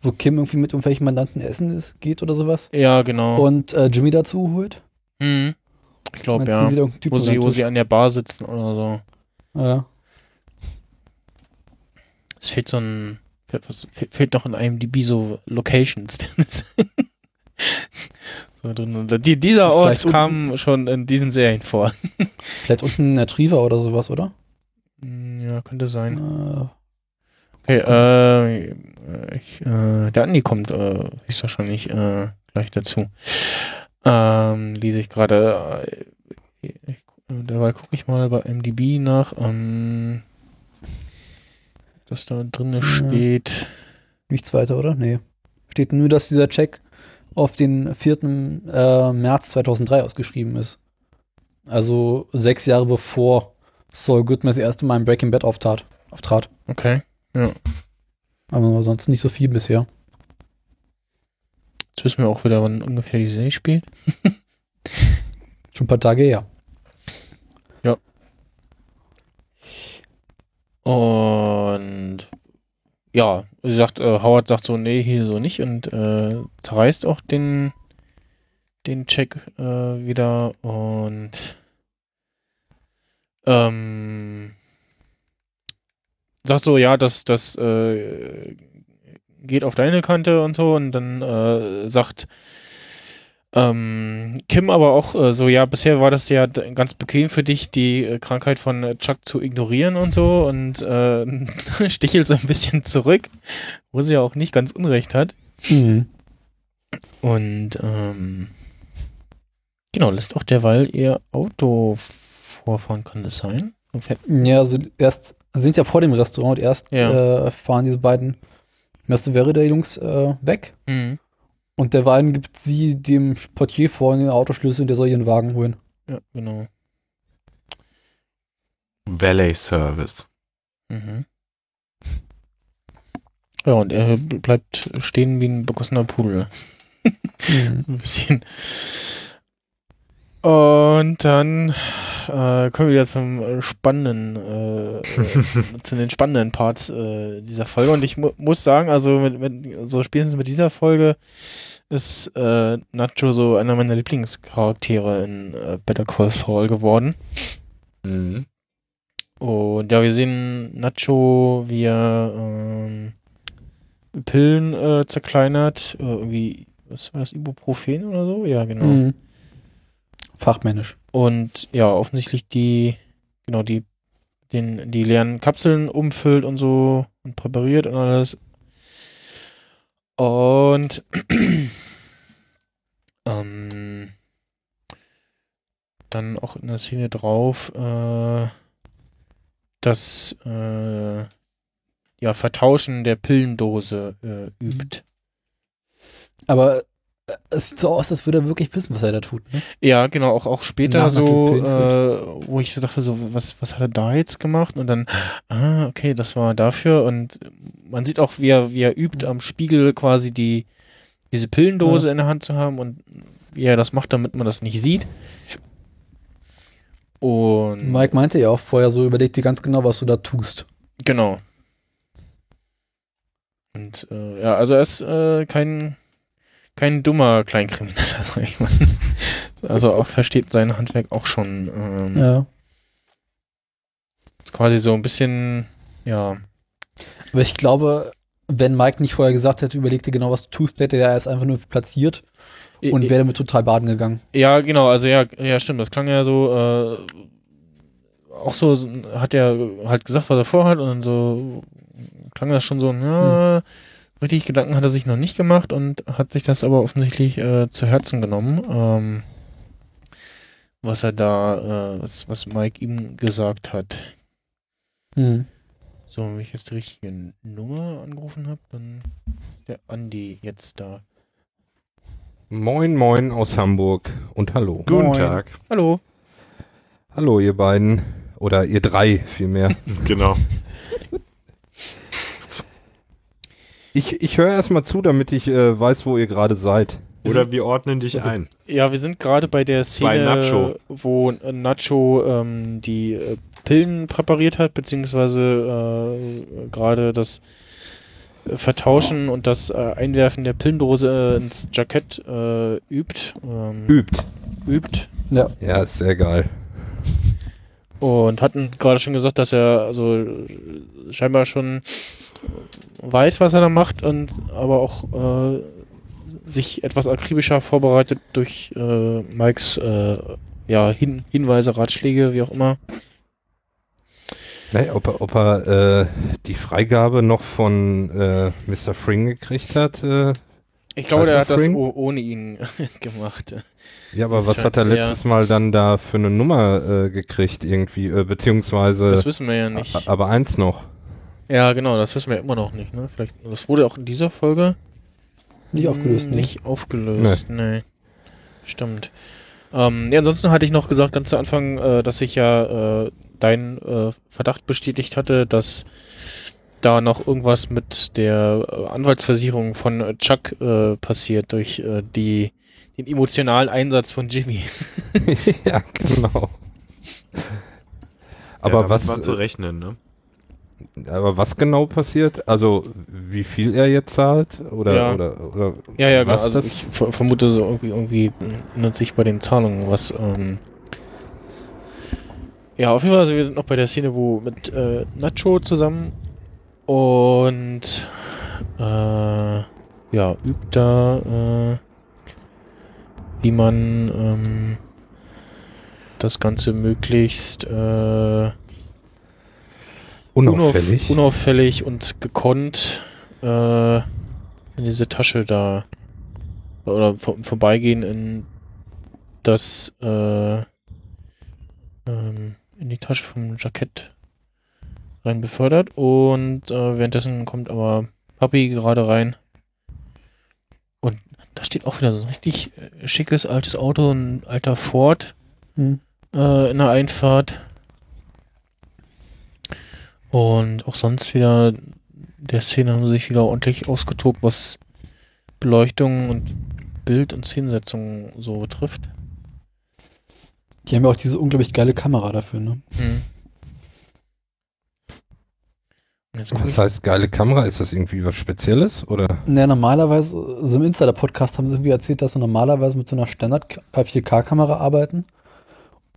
Speaker 3: Wo Kim irgendwie mit irgendwelchen Mandanten essen ist, geht oder sowas.
Speaker 2: Ja, genau.
Speaker 3: Und äh, Jimmy dazu holt.
Speaker 2: Mhm. Ich glaube, ja. Wo sie, wo sie an der Bar sitzen oder so.
Speaker 3: Ja.
Speaker 2: Es fehlt so ein. Fehlt, noch in einem DB so Locations. so die, dieser Ort
Speaker 3: Vielleicht unten-
Speaker 2: kam schon in diesen Serien vor.
Speaker 3: Vielleicht unten ein Retriever oder sowas, oder?
Speaker 2: Hm, Ja, könnte sein.
Speaker 3: Äh,
Speaker 2: Okay, äh, ich, äh, der Andi kommt äh, höchstwahrscheinlich äh, gleich dazu. Ähm, lese ich gerade. Äh, ich, dabei gucke ich mal bei MDB nach, ähm, was da drin
Speaker 3: Ja.
Speaker 2: steht.
Speaker 3: nichts weiter, oder? Nee. Steht nur, dass dieser Check auf den 4. Äh, März 2003 ausgeschrieben ist. Also sechs Jahre bevor Saul Goodman das erste Mal in Breaking Bad auftrat. auftrat.
Speaker 2: Okay.
Speaker 3: Aber sonst nicht so viel bisher.
Speaker 2: Jetzt wissen wir auch wieder, wann ungefähr die Serie spielt.
Speaker 3: Schon ein paar Tage her.
Speaker 2: Und ja, sie sagt, äh, Howard sagt so, nee, hier so nicht und äh, zerreißt auch den, den Check äh, wieder und ähm, sagt so, ja, das, das äh, geht auf deine Kante und so und dann äh, sagt ähm, Kim aber auch äh, so, ja, bisher war das ja ganz bequem für dich, die äh, Krankheit von äh, Chuck zu ignorieren und so und äh, stichelt so ein bisschen zurück, wo sie ja auch nicht ganz Unrecht hat.
Speaker 3: Mhm.
Speaker 2: Und ähm, genau, lässt auch derweil ihr Auto vorfahren, kann das sein? Und fährt,
Speaker 3: Ja, also erst sind ja vor dem Restaurant, erst
Speaker 2: Ja.
Speaker 3: äh, fahren diese beiden Mester der Jungs äh, weg
Speaker 2: mhm.
Speaker 3: Und derweil gibt sie dem Portier vorne den Autoschlüssel und der soll ihren Wagen holen.
Speaker 2: Ja, genau.
Speaker 4: Valet Service.
Speaker 2: Mhm. Ja, und er bleibt stehen wie ein begossener Pudel.
Speaker 3: Mhm.
Speaker 2: ein bisschen. Und dann äh, kommen wir wieder zum spannenden, äh, äh, zu den spannenden Parts äh, dieser Folge. Und ich mu muss sagen, also mit, mit, so spätestens mit dieser Folge ist äh, Nacho so einer meiner Lieblingscharaktere in äh, Better Call Saul geworden.
Speaker 4: Mhm.
Speaker 2: Und ja, wir sehen Nacho, wie er ähm, Pillen äh, zerkleinert. Äh, irgendwie, was war das, Ibuprofen oder so? Ja, genau.
Speaker 3: Mhm. Fachmännisch.
Speaker 2: Und ja, offensichtlich die, genau, die, den, die leeren Kapseln umfüllt und so und präpariert und alles. Und ähm, dann auch in der Szene drauf, äh, das äh, ja, Vertauschen der Pillendose äh, übt.
Speaker 3: Aber äh, es sieht so aus, als würde er wirklich wissen, was er da tut. Ne?
Speaker 2: Ja, genau, auch, auch später
Speaker 3: Nach-
Speaker 2: so, äh, wo ich so dachte, so, was, was hat er da jetzt gemacht? Und dann, ah, okay, das war dafür. Und man sieht auch, wie er, wie er übt, am Spiegel quasi die, diese Pillendose in der Hand zu haben und wie er das macht, damit man das nicht sieht. Und
Speaker 3: Mike meinte ja auch vorher so, überleg dir ganz genau, was du da tust.
Speaker 2: genau. Und äh, ja, also er ist äh, kein, kein dummer Kleinkrimineller, sag ich mal. Also auch versteht sein Handwerk auch schon. Ähm,
Speaker 3: Ja.
Speaker 2: Ist quasi so ein bisschen, ja.
Speaker 3: Aber ich glaube, wenn Mike nicht vorher gesagt hätte, überleg dir genau, was du tust, hätte er es einfach nur platziert und wäre damit total baden gegangen.
Speaker 2: ja, genau, also ja, ja, stimmt, das klang ja so, äh, auch so, hat er halt gesagt, was er vorhat und dann so klang das schon so, ja, richtig Gedanken hat er sich noch nicht gemacht und hat sich das aber offensichtlich äh, zu Herzen genommen, ähm, was er da, äh, was, was Mike ihm gesagt hat.
Speaker 3: Mhm.
Speaker 2: So, wenn ich jetzt die richtige Nummer angerufen habe, dann ist der Andi jetzt da.
Speaker 5: Moin, moin aus Hamburg und hallo.
Speaker 4: Guten
Speaker 3: Moin.
Speaker 4: Tag.
Speaker 2: Hallo.
Speaker 5: Hallo, ihr beiden. Oder ihr drei vielmehr.
Speaker 4: Genau.
Speaker 5: Ich, ich höre erstmal zu, damit ich äh, weiß, wo ihr gerade seid.
Speaker 4: Oder wir ordnen dich ein.
Speaker 2: Ja, wir sind gerade bei der Szene,
Speaker 4: Nacho.
Speaker 2: wo äh, Nacho ähm, die äh, Pillen präpariert hat, beziehungsweise äh, gerade das Vertauschen und das äh, Einwerfen der Pillendose ins Jackett äh, übt. Ähm,
Speaker 5: Übt.
Speaker 2: übt.
Speaker 3: Ja.
Speaker 5: Ja, ist sehr geil.
Speaker 2: Und hatten gerade schon gesagt, dass er also scheinbar schon weiß, was er da macht und aber auch äh, sich etwas akribischer vorbereitet durch äh, Mikes äh, ja, Hin Hinweise, Ratschläge, wie auch immer.
Speaker 5: Ne, ob er, ob er äh, die Freigabe noch von äh, Mr. Fring gekriegt hat. Äh,
Speaker 2: Ich glaube, der hat das
Speaker 5: Fring?
Speaker 2: oh- ohne ihn gemacht.
Speaker 5: ja, aber
Speaker 2: Das
Speaker 5: was
Speaker 2: scheint
Speaker 5: hat er letztes Mal dann da für eine Nummer äh, gekriegt irgendwie? Äh, beziehungsweise,
Speaker 2: Das wissen wir ja nicht.
Speaker 5: aber eins noch.
Speaker 2: Ja, genau, das wissen wir immer noch nicht. Ne? Vielleicht, das wurde auch in dieser Folge
Speaker 3: Nicht aufgelöst, ne?
Speaker 2: Nicht aufgelöst, nee. Stimmt. Ähm, ja, ansonsten hatte ich noch gesagt, ganz zu Anfang, äh, dass ich ja äh, deinen äh, Verdacht bestätigt hatte, dass da noch irgendwas mit der äh, Anwaltsversicherung von äh, Chuck äh, passiert durch äh, die, den emotionalen Einsatz von Jimmy.
Speaker 5: ja, genau.
Speaker 4: ja,
Speaker 5: Aber
Speaker 4: damit
Speaker 5: was,
Speaker 4: war zu rechnen, ne?
Speaker 5: aber was genau passiert? Also wie viel er jetzt zahlt oder
Speaker 2: Ja.
Speaker 5: oder, oder
Speaker 2: Ja, ja, genau.
Speaker 5: was
Speaker 2: Also
Speaker 5: das?
Speaker 2: ich ver vermute so irgendwie, irgendwie ändert sich bei den Zahlungen was. Ähm ja, auf jeden Fall, also wir sind noch bei der Szene, wo mit äh, Nacho zusammen und äh, ja, übt da, äh, wie man ähm, das Ganze möglichst äh,
Speaker 5: unauffällig.
Speaker 2: Unauff unauffällig und gekonnt äh, in diese Tasche da oder vor, vorbeigehen in das äh, ähm, in die Tasche vom Jackett rein befördert und äh, währenddessen kommt aber Papi gerade rein und da steht auch wieder so ein richtig äh, schickes altes Auto, ein alter Ford
Speaker 3: Hm.
Speaker 2: äh, in der Einfahrt. Und auch sonst wieder, der Szene haben sie sich wieder ordentlich ausgetobt, was Beleuchtung und Bild- und Szenensetzung so betrifft.
Speaker 3: Die haben ja auch diese unglaublich geile Kamera dafür, ne?
Speaker 2: Hm. Guck
Speaker 5: Was heißt geile Kamera? Ist das irgendwie was Spezielles oder?
Speaker 3: Naja, normalerweise, so im Insider-Podcast haben sie irgendwie erzählt, dass sie normalerweise mit so einer Standard 4K-Kamera arbeiten.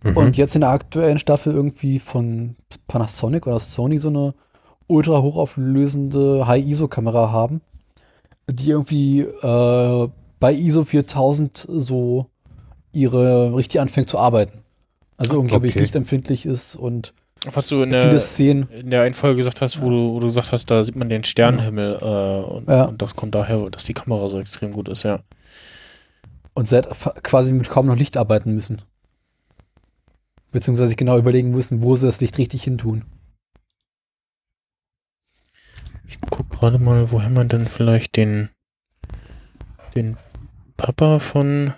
Speaker 5: Mhm.
Speaker 3: Und jetzt in der aktuellen Staffel irgendwie von Panasonic oder Sony so eine ultra hochauflösende High-ISO-Kamera haben, die irgendwie äh, bei ISO 4000 so ihre richtig anfängt zu arbeiten. Also unglaublich
Speaker 5: okay.
Speaker 3: lichtempfindlich ist und
Speaker 2: was du in
Speaker 3: viele
Speaker 2: der,
Speaker 3: Szenen.
Speaker 2: in der einen Folge gesagt hast, wo, du, wo du gesagt hast, da sieht man den Sternenhimmel äh, und,
Speaker 3: Ja.
Speaker 2: und das kommt daher, dass die Kamera so extrem gut ist, ja.
Speaker 3: Und sie hat quasi mit kaum noch Licht arbeiten müssen. Beziehungsweise sich genau überlegen müssen, wo sie das Licht richtig hin tun.
Speaker 2: Ich guck gerade mal, woher man denn vielleicht den, den Papa von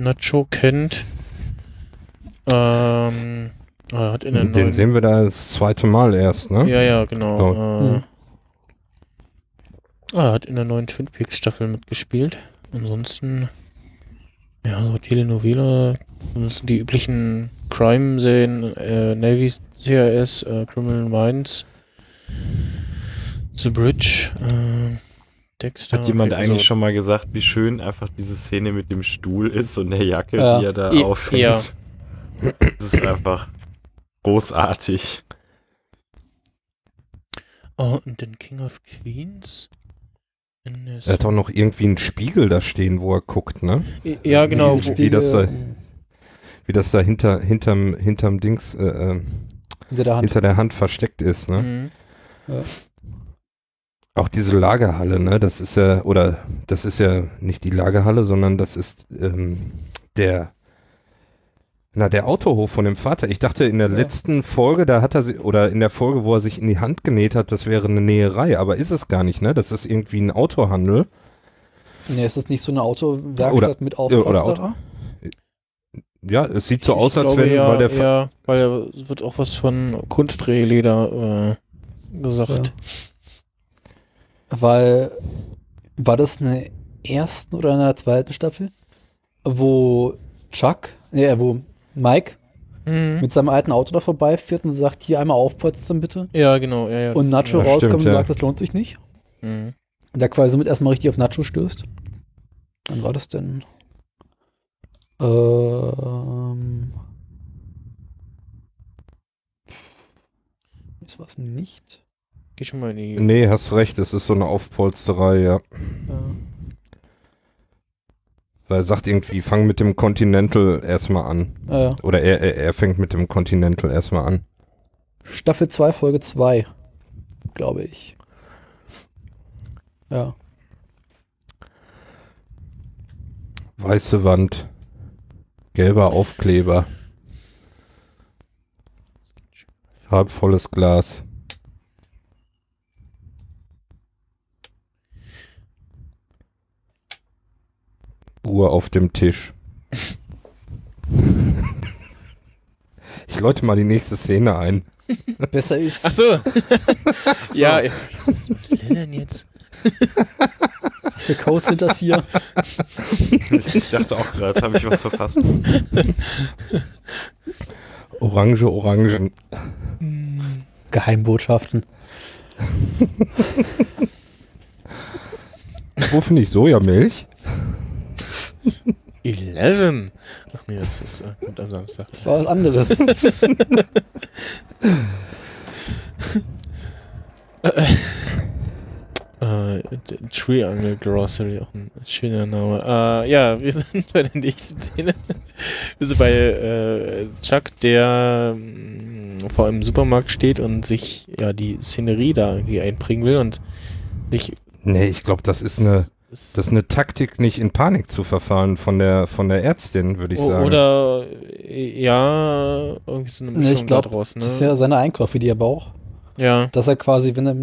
Speaker 2: Nacho kennt. Ähm, er hat in der
Speaker 5: Den
Speaker 2: neuen,
Speaker 5: sehen wir da das zweite Mal erst, ne?
Speaker 2: Ja, ja, genau.
Speaker 5: Oh.
Speaker 2: Äh,
Speaker 3: Hm.
Speaker 2: ah, er hat in der neuen Twin Peaks Staffel mitgespielt. Ansonsten, ja, so Telenovela, sind die üblichen Crime-Serien, äh, Navy CIS, äh, Criminal Minds, The Bridge, äh, Dexter.
Speaker 4: Hat jemand
Speaker 2: okay,
Speaker 4: eigentlich
Speaker 2: also-
Speaker 4: schon mal gesagt, wie schön einfach diese Szene mit dem Stuhl ist und der Jacke,
Speaker 3: Ja.
Speaker 4: die er da
Speaker 2: I-
Speaker 4: aufhängt?
Speaker 2: ja.
Speaker 4: Das ist einfach großartig.
Speaker 2: Oh, und den King of Queens?
Speaker 5: Er hat auch noch irgendwie einen Spiegel da stehen, wo er guckt, ne?
Speaker 2: ja, genau. Wo,
Speaker 5: Wie das da-
Speaker 3: Spiegel,
Speaker 5: Wie das da hinter, hinterm, hinterm Dings, äh, äh,
Speaker 3: hinter der Hand.
Speaker 5: hinter der Hand versteckt ist, ne?
Speaker 2: Mhm.
Speaker 5: Auch diese Lagerhalle, ne? Das ist ja, oder das ist ja nicht die Lagerhalle, sondern das ist ähm, der, na, der Autohof von dem Vater. Ich dachte in der
Speaker 3: Ja.
Speaker 5: letzten Folge, da hat er sie, oder in der Folge, wo er sich in die Hand genäht hat, das wäre eine Näherei, aber ist es gar nicht, ne? Das ist irgendwie ein Autohandel.
Speaker 3: Nee, ist das nicht so eine Autowerkstatt
Speaker 5: Oder-
Speaker 3: mit
Speaker 5: oder
Speaker 3: Aufpolsterer?
Speaker 5: Ja, es sieht so
Speaker 2: Ich
Speaker 5: aus, als
Speaker 2: glaube,
Speaker 5: wenn,
Speaker 2: ja,
Speaker 5: weil der
Speaker 2: ja, weil es wird auch was von Kunstdrehleder äh, gesagt.
Speaker 3: Weil, war das in der ersten oder in der zweiten Staffel, wo Chuck, nee, wo Mike
Speaker 2: Mhm.
Speaker 3: mit seinem alten Auto da vorbeifährt und sagt, hier einmal aufpolstern bitte.
Speaker 2: Ja, genau. Ja, ja.
Speaker 3: Und Nacho
Speaker 5: Ja,
Speaker 3: rauskommt
Speaker 5: stimmt,
Speaker 3: und
Speaker 5: ja.
Speaker 3: sagt, das lohnt sich nicht.
Speaker 2: Mhm.
Speaker 3: Und der quasi somit erstmal richtig auf Nacho stößt. Wann war das denn? Ähm. Das war es nicht.
Speaker 2: Geh schon mal in die.
Speaker 5: Nee, hast recht, es ist so eine Aufpolsterei, ja.
Speaker 3: Ja.
Speaker 5: Weil er sagt irgendwie, fang mit dem Continental erstmal an.
Speaker 3: Äh,
Speaker 5: Oder er, er, er fängt mit dem Continental erstmal an.
Speaker 3: Staffel 2, Folge 2, glaube ich. Ja.
Speaker 5: Weiße Wand. Gelber Aufkleber. Halbvolles Glas. Uhr auf dem Tisch. Ich läute mal die nächste Szene ein.
Speaker 3: Besser ist.
Speaker 2: Ach so. ja. Was will der denn jetzt?
Speaker 3: Was für Codes sind das hier?
Speaker 4: Ich dachte auch gerade, habe ich was verpasst.
Speaker 5: Orange, Orangen.
Speaker 3: Geheimbotschaften.
Speaker 5: Wo finde ich Sojamilch?
Speaker 2: 11. Ach nee, das ist äh, gut am Samstag.
Speaker 3: Das war was anderes.
Speaker 2: Äh, Triangle Grocery, auch ein schöner Name. Äh, ja, wir sind bei der nächsten Szene. Wir sind bei äh, Chuck, der mh, vor einem Supermarkt steht und sich ja die Szenerie da irgendwie einbringen will und sich
Speaker 5: Nee, ich glaube, das ist eine, das ist eine Taktik, nicht in Panik zu verfallen von der, von der Ärztin, würde ich
Speaker 2: O-
Speaker 5: sagen.
Speaker 2: Oder äh, ja, irgendwie so eine
Speaker 3: Nee,
Speaker 2: Mischung
Speaker 3: ich glaube,
Speaker 2: daraus, ne?
Speaker 3: das ist ja seine Einkäufe, die er braucht.
Speaker 2: ja.
Speaker 3: Dass er quasi, wenn er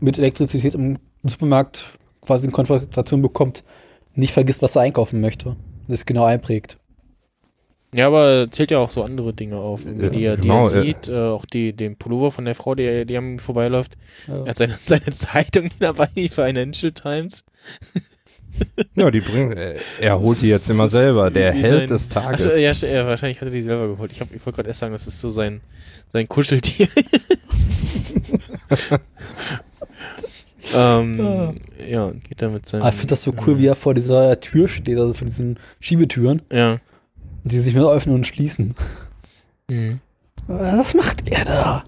Speaker 3: mit Elektrizität im Supermarkt quasi eine Konfrontation bekommt, nicht vergisst, was er einkaufen möchte. Das genau einprägt.
Speaker 2: Ja, aber er zählt ja auch so andere Dinge auf,
Speaker 5: Ja,
Speaker 2: die, er,
Speaker 5: genau,
Speaker 2: die er
Speaker 5: äh.
Speaker 2: sieht. Äh, auch die, den Pullover von der Frau, die, die an ihm vorbeiläuft.
Speaker 3: Ja.
Speaker 2: Er hat seine, seine Zeitung dabei, die Financial Times.
Speaker 5: ja, die bringen, äh, er holt die jetzt immer selber, der Held
Speaker 2: sein-
Speaker 5: des Tages.
Speaker 2: Achso, ja, ja, wahrscheinlich hat er die selber geholt. Ich, hab- ich wollte gerade erst sagen, das ist so sein, sein Kuscheltier. ähm, ja, geht da mit seinem.
Speaker 3: Aber Ah, ich finde das so cool, wie er vor dieser Tür steht, also vor diesen Schiebetüren,
Speaker 2: Ja.
Speaker 3: Und die sich mehr öffnen und schließen.
Speaker 2: Mhm.
Speaker 3: Was macht er da?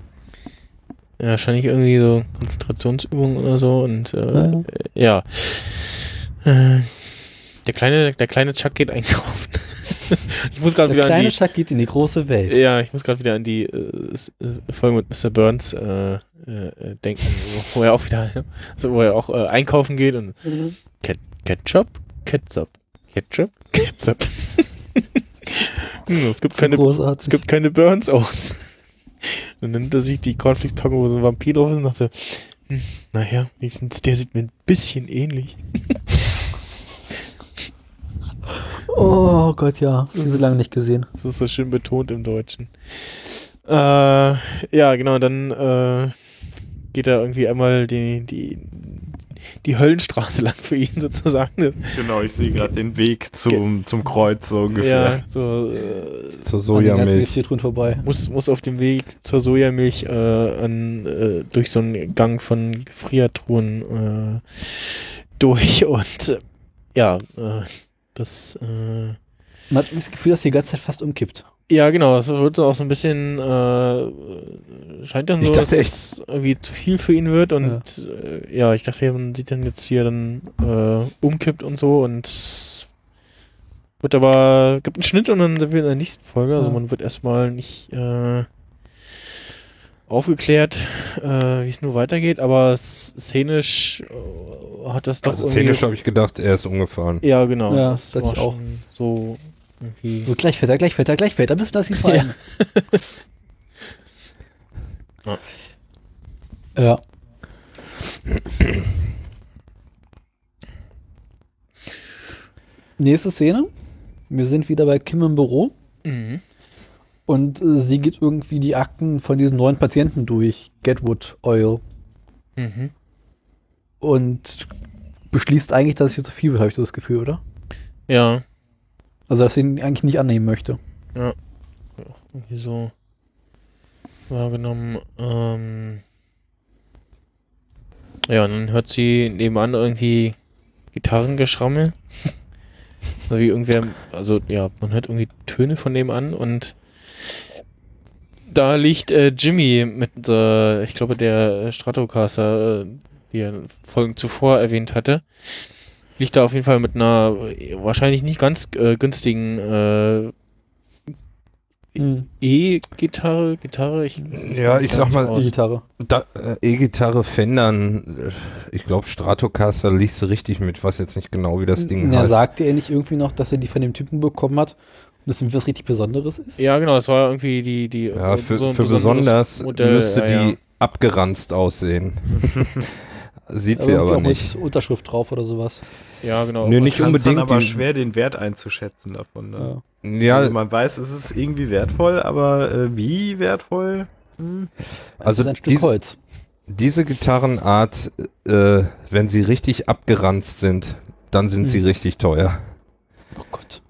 Speaker 2: Ja, wahrscheinlich irgendwie so Konzentrationsübungen oder so und äh, ja. Äh, der kleine, der kleine Chuck geht einkaufen. ich muss gerade
Speaker 3: Der
Speaker 2: wieder an
Speaker 3: kleine
Speaker 2: die.
Speaker 3: Chuck geht in die große Welt.
Speaker 2: Ja, ich muss gerade wieder an die äh, äh, Folge mit Mr. Burns äh, äh, denken, wo, wo er auch wieder, also wo er auch äh, einkaufen geht und Ket Ketchup, Ketchup, Ketchup, Ketchup. Es gibt keine, es gibt keine Burns aus. Dann nimmt er sich die Cornflakes-Packung, wo so ein Vampir drauf ist und sagt so, hm, naja, wenigstens der sieht mir ein bisschen ähnlich.
Speaker 3: Oh Gott, ja. Diese
Speaker 2: ist-
Speaker 3: lange nicht gesehen.
Speaker 2: Das ist so schön betont im Deutschen. Äh, ja, genau, dann äh, geht er irgendwie einmal die, die, die Höllenstraße lang für ihn sozusagen.
Speaker 4: Genau, ich sehe gerade den Weg zum, zum Kreuz so ungefähr.
Speaker 2: ja, so äh,
Speaker 5: Zur
Speaker 3: An den ganzen
Speaker 5: Sojamilch.
Speaker 3: Gefriertruhen vorbei.
Speaker 2: muss, muss auf dem Weg zur Sojamilch äh, an, äh, durch so einen Gang von Gefriertruhen äh, durch und äh, ja, äh, das äh,
Speaker 3: Man hat das Gefühl, dass die ganze Zeit fast umkippt.
Speaker 2: Ja, genau. Es wird so auch so ein bisschen, äh, scheint dann so, dass
Speaker 5: dachte
Speaker 2: es irgendwie zu viel für ihn wird und ja, äh, ja ich dachte, man sieht dann jetzt hier dann äh, umkippt und so und wird aber, gibt einen Schnitt und dann sind wir in der nächsten Folge. Also
Speaker 3: Ja.
Speaker 2: man wird erstmal nicht äh, aufgeklärt, äh, wie es nur weitergeht, aber szenisch äh, hat das doch
Speaker 5: Also
Speaker 2: irgendwie.
Speaker 5: szenisch habe ich gedacht, er ist umgefahren.
Speaker 2: ja, genau.
Speaker 3: Ja,
Speaker 2: das
Speaker 3: das
Speaker 2: war
Speaker 3: ich auch.
Speaker 2: so irgendwie.
Speaker 3: So gleich fällt er, gleich fällt er, gleich fällt er, bis das ihn fallen.
Speaker 2: Ja.
Speaker 3: ja. Nächste Szene. Wir sind wieder bei Kim im Büro
Speaker 2: Mhm.
Speaker 3: und äh, sie geht irgendwie die Akten von diesem neuen Patienten durch, Getwood Oil,
Speaker 2: Mhm.
Speaker 3: und beschließt eigentlich, dass es hier zu viel wird, habe ich so das Gefühl, oder?
Speaker 2: Ja.
Speaker 3: Also, dass sie ihn eigentlich nicht annehmen möchte.
Speaker 2: irgendwie so wahrgenommen. Ähm ja, und dann hört sie nebenan irgendwie Gitarrengeschrammel. Also wie irgendwer, also ja, man hört irgendwie Töne von nebenan und da liegt äh, Jimmy mit, äh, ich glaube, der Stratocaster, äh, die er Folgen zuvor erwähnt hatte. Liegt da auf jeden Fall mit einer wahrscheinlich nicht ganz äh, günstigen äh,
Speaker 3: Mhm.
Speaker 2: E-Gitarre, Gitarre, ich,
Speaker 5: Ja, ich sag mal,
Speaker 3: Die Gitarre.
Speaker 5: Da, äh, E-Gitarre, Fendern, ich glaube Stratocaster liest du richtig mit, was jetzt nicht genau wie das Ding
Speaker 3: Ja,
Speaker 5: heißt.
Speaker 3: sagte er nicht irgendwie noch, dass er die von dem Typen bekommen hat und das irgendwie was richtig Besonderes ist?
Speaker 2: Ja, genau, das war irgendwie die, die
Speaker 5: ja,
Speaker 2: äh,
Speaker 5: für,
Speaker 2: so
Speaker 5: für besonders
Speaker 2: Modell,
Speaker 5: müsste
Speaker 2: ja,
Speaker 5: die
Speaker 2: ja.
Speaker 5: abgeranzt aussehen. Sieht sie
Speaker 3: irgendwie
Speaker 5: aber nicht.
Speaker 3: Unterschrift drauf oder sowas.
Speaker 2: Ja, genau.
Speaker 5: Nö, nicht unbedingt
Speaker 4: dann aber
Speaker 5: die-
Speaker 4: schwer den Wert einzuschätzen davon. Ne?
Speaker 3: Ja.
Speaker 5: Ja,
Speaker 4: Also man weiß, es ist irgendwie wertvoll, aber äh, wie wertvoll? Hm.
Speaker 5: Also
Speaker 3: das ist ein Stück
Speaker 5: dies-
Speaker 3: Holz.
Speaker 5: diese Gitarrenart, äh, wenn sie richtig abgeranzt sind, dann sind sie
Speaker 3: Hm.
Speaker 5: richtig teuer.
Speaker 3: Oh Gott.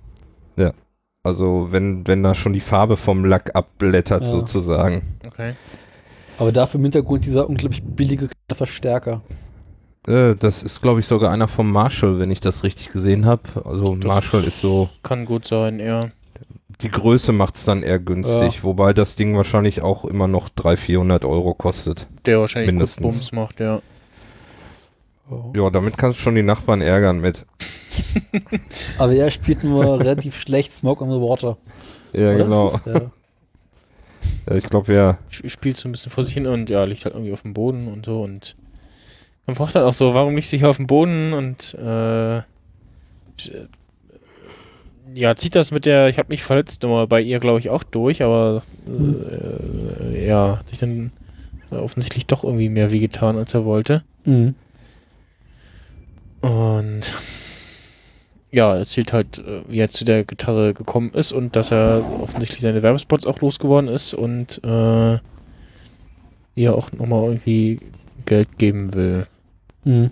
Speaker 5: Also wenn, wenn da schon die Farbe vom Lack abblättert
Speaker 3: Ja.
Speaker 5: sozusagen.
Speaker 2: Okay.
Speaker 3: Aber dafür im Hintergrund dieser unglaublich billige Verstärker.
Speaker 5: Äh, das ist glaube ich sogar einer vom Marshall, wenn ich das richtig gesehen habe. Also
Speaker 2: Das-
Speaker 5: Marshall ist so,
Speaker 2: Kann gut sein, ja.
Speaker 5: die Größe macht es dann eher günstig, wobei das Ding wahrscheinlich auch immer noch 300, 400 Euro kostet.
Speaker 2: Der wahrscheinlich
Speaker 5: Mindestens.
Speaker 2: gut Bums macht, ja.
Speaker 3: Oh.
Speaker 5: Ja, damit kannst du schon die Nachbarn ärgern mit.
Speaker 3: Aber er spielt nur relativ schlecht Smoke on the Water.
Speaker 5: Ja,
Speaker 3: oder?
Speaker 5: genau.
Speaker 3: Ist ja.
Speaker 5: Ja, ich glaube ja.
Speaker 2: Sp- Spielt so ein bisschen vor sich hin und ja, liegt halt irgendwie auf dem Boden und so und man fragt halt auch so, warum liegt sie hier auf dem Boden und äh, ja, zieht das mit der, ich habe mich verletzt Nummer bei ihr, glaube ich, auch durch, aber äh, ja, hat sich dann offensichtlich doch irgendwie mehr wehgetan, als er wollte.
Speaker 3: Mhm.
Speaker 2: Und ja, erzählt halt, äh, wie er zu der Gitarre gekommen ist und dass er offensichtlich seine Werbespots auch losgeworden ist und äh, ihr auch nochmal irgendwie Geld geben will.
Speaker 3: Mhm.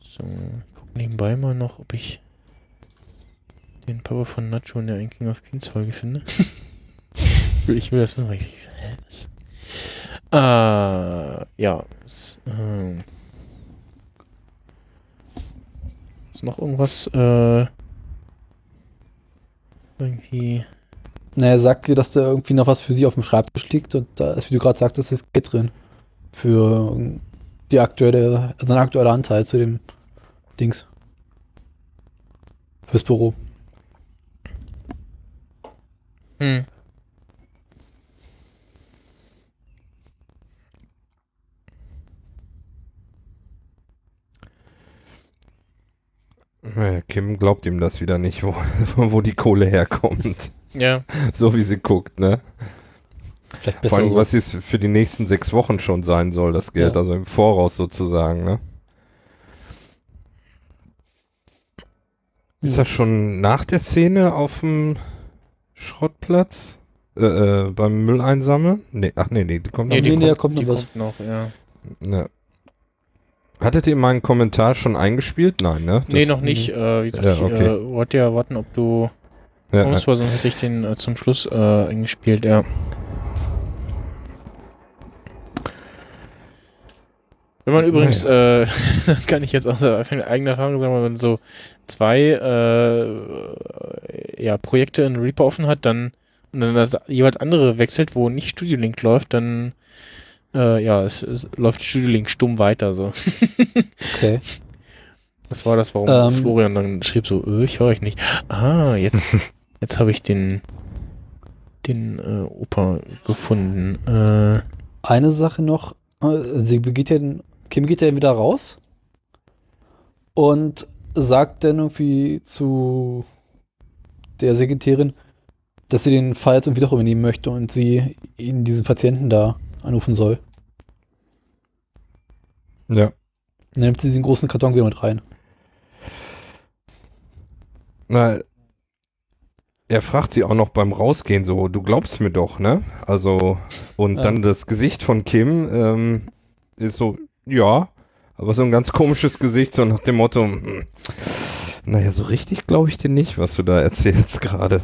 Speaker 2: So, ich guck nebenbei mal noch, ob ich den Papa von Nacho in der Ein King of Queens Folge finde. ich will das nur richtig sagen. Äh, ja. Es, äh, ist noch irgendwas, äh, irgendwie.
Speaker 3: Na, er sagt dir, dass da irgendwie noch was für sie auf dem Schreibtisch liegt und da ist, wie du gerade sagtest, ist Geld drin. Für ähm, die aktuelle, sein aktueller Anteil zu dem Dings. Fürs Büro.
Speaker 2: Hm.
Speaker 5: Naja, Kim glaubt ihm das wieder nicht, wo, wo die Kohle herkommt.
Speaker 2: Ja.
Speaker 5: So wie sie guckt, ne?
Speaker 3: Vielleicht
Speaker 5: Vor
Speaker 3: besser.
Speaker 5: allem,
Speaker 3: so.
Speaker 5: was es für die nächsten sechs Wochen schon sein soll, das Geld,
Speaker 3: Ja.
Speaker 5: also im Voraus sozusagen, ne? Ist das schon nach der Szene auf dem Schrottplatz? Äh, äh, beim Müll einsammeln? Nee, ach nee, nee, die kommt
Speaker 2: Nee,
Speaker 5: noch.
Speaker 3: die
Speaker 2: die
Speaker 3: nee,
Speaker 2: kommt,
Speaker 3: kommt
Speaker 2: die
Speaker 3: noch was.
Speaker 2: kommt noch, ja.
Speaker 5: Ja. Hattet ihr meinen Kommentar schon eingespielt? Nein, ne?
Speaker 2: nee,
Speaker 5: Das-
Speaker 2: noch nicht. Äh, wie gesagt,
Speaker 5: Ja,
Speaker 2: ich
Speaker 5: okay.
Speaker 2: äh, wollte ja warten, ob du
Speaker 5: Ja,
Speaker 2: kommst, weil sonst hätte ich den äh, zum Schluss äh, eingespielt, ja. Wenn man übrigens, äh, das kann ich jetzt aus eigener Erfahrung sagen, wenn man so zwei äh, ja, Projekte in Reaper offen hat, dann und dann das jeweils andere wechselt, wo nicht Studio Link läuft, dann äh, ja, es, es läuft Studio Link stumm weiter so.
Speaker 3: Okay.
Speaker 2: Das war das, warum
Speaker 3: Ähm.
Speaker 2: Florian dann schrieb so, äh, ich höre euch nicht. Ah, jetzt, jetzt habe ich den den äh, Opa gefunden. Äh,
Speaker 3: Eine Sache noch. äh, Sie geht ja, Kim geht ja wieder raus und sagt dann irgendwie zu der Sekretärin, dass sie den Fall jetzt irgendwie doch übernehmen möchte und sie ihn diesen Patienten da anrufen soll.
Speaker 5: ja.
Speaker 3: Dann nimmt sie diesen großen Karton wieder mit rein.
Speaker 5: Na, er fragt sie auch noch beim Rausgehen so, du glaubst mir doch, ne? Also, und
Speaker 3: Ja.
Speaker 5: dann das Gesicht von Kim ähm, ist so, ja, aber so ein ganz komisches Gesicht, so nach dem Motto, hm, naja, so richtig glaube ich dir nicht, was du da erzählst gerade.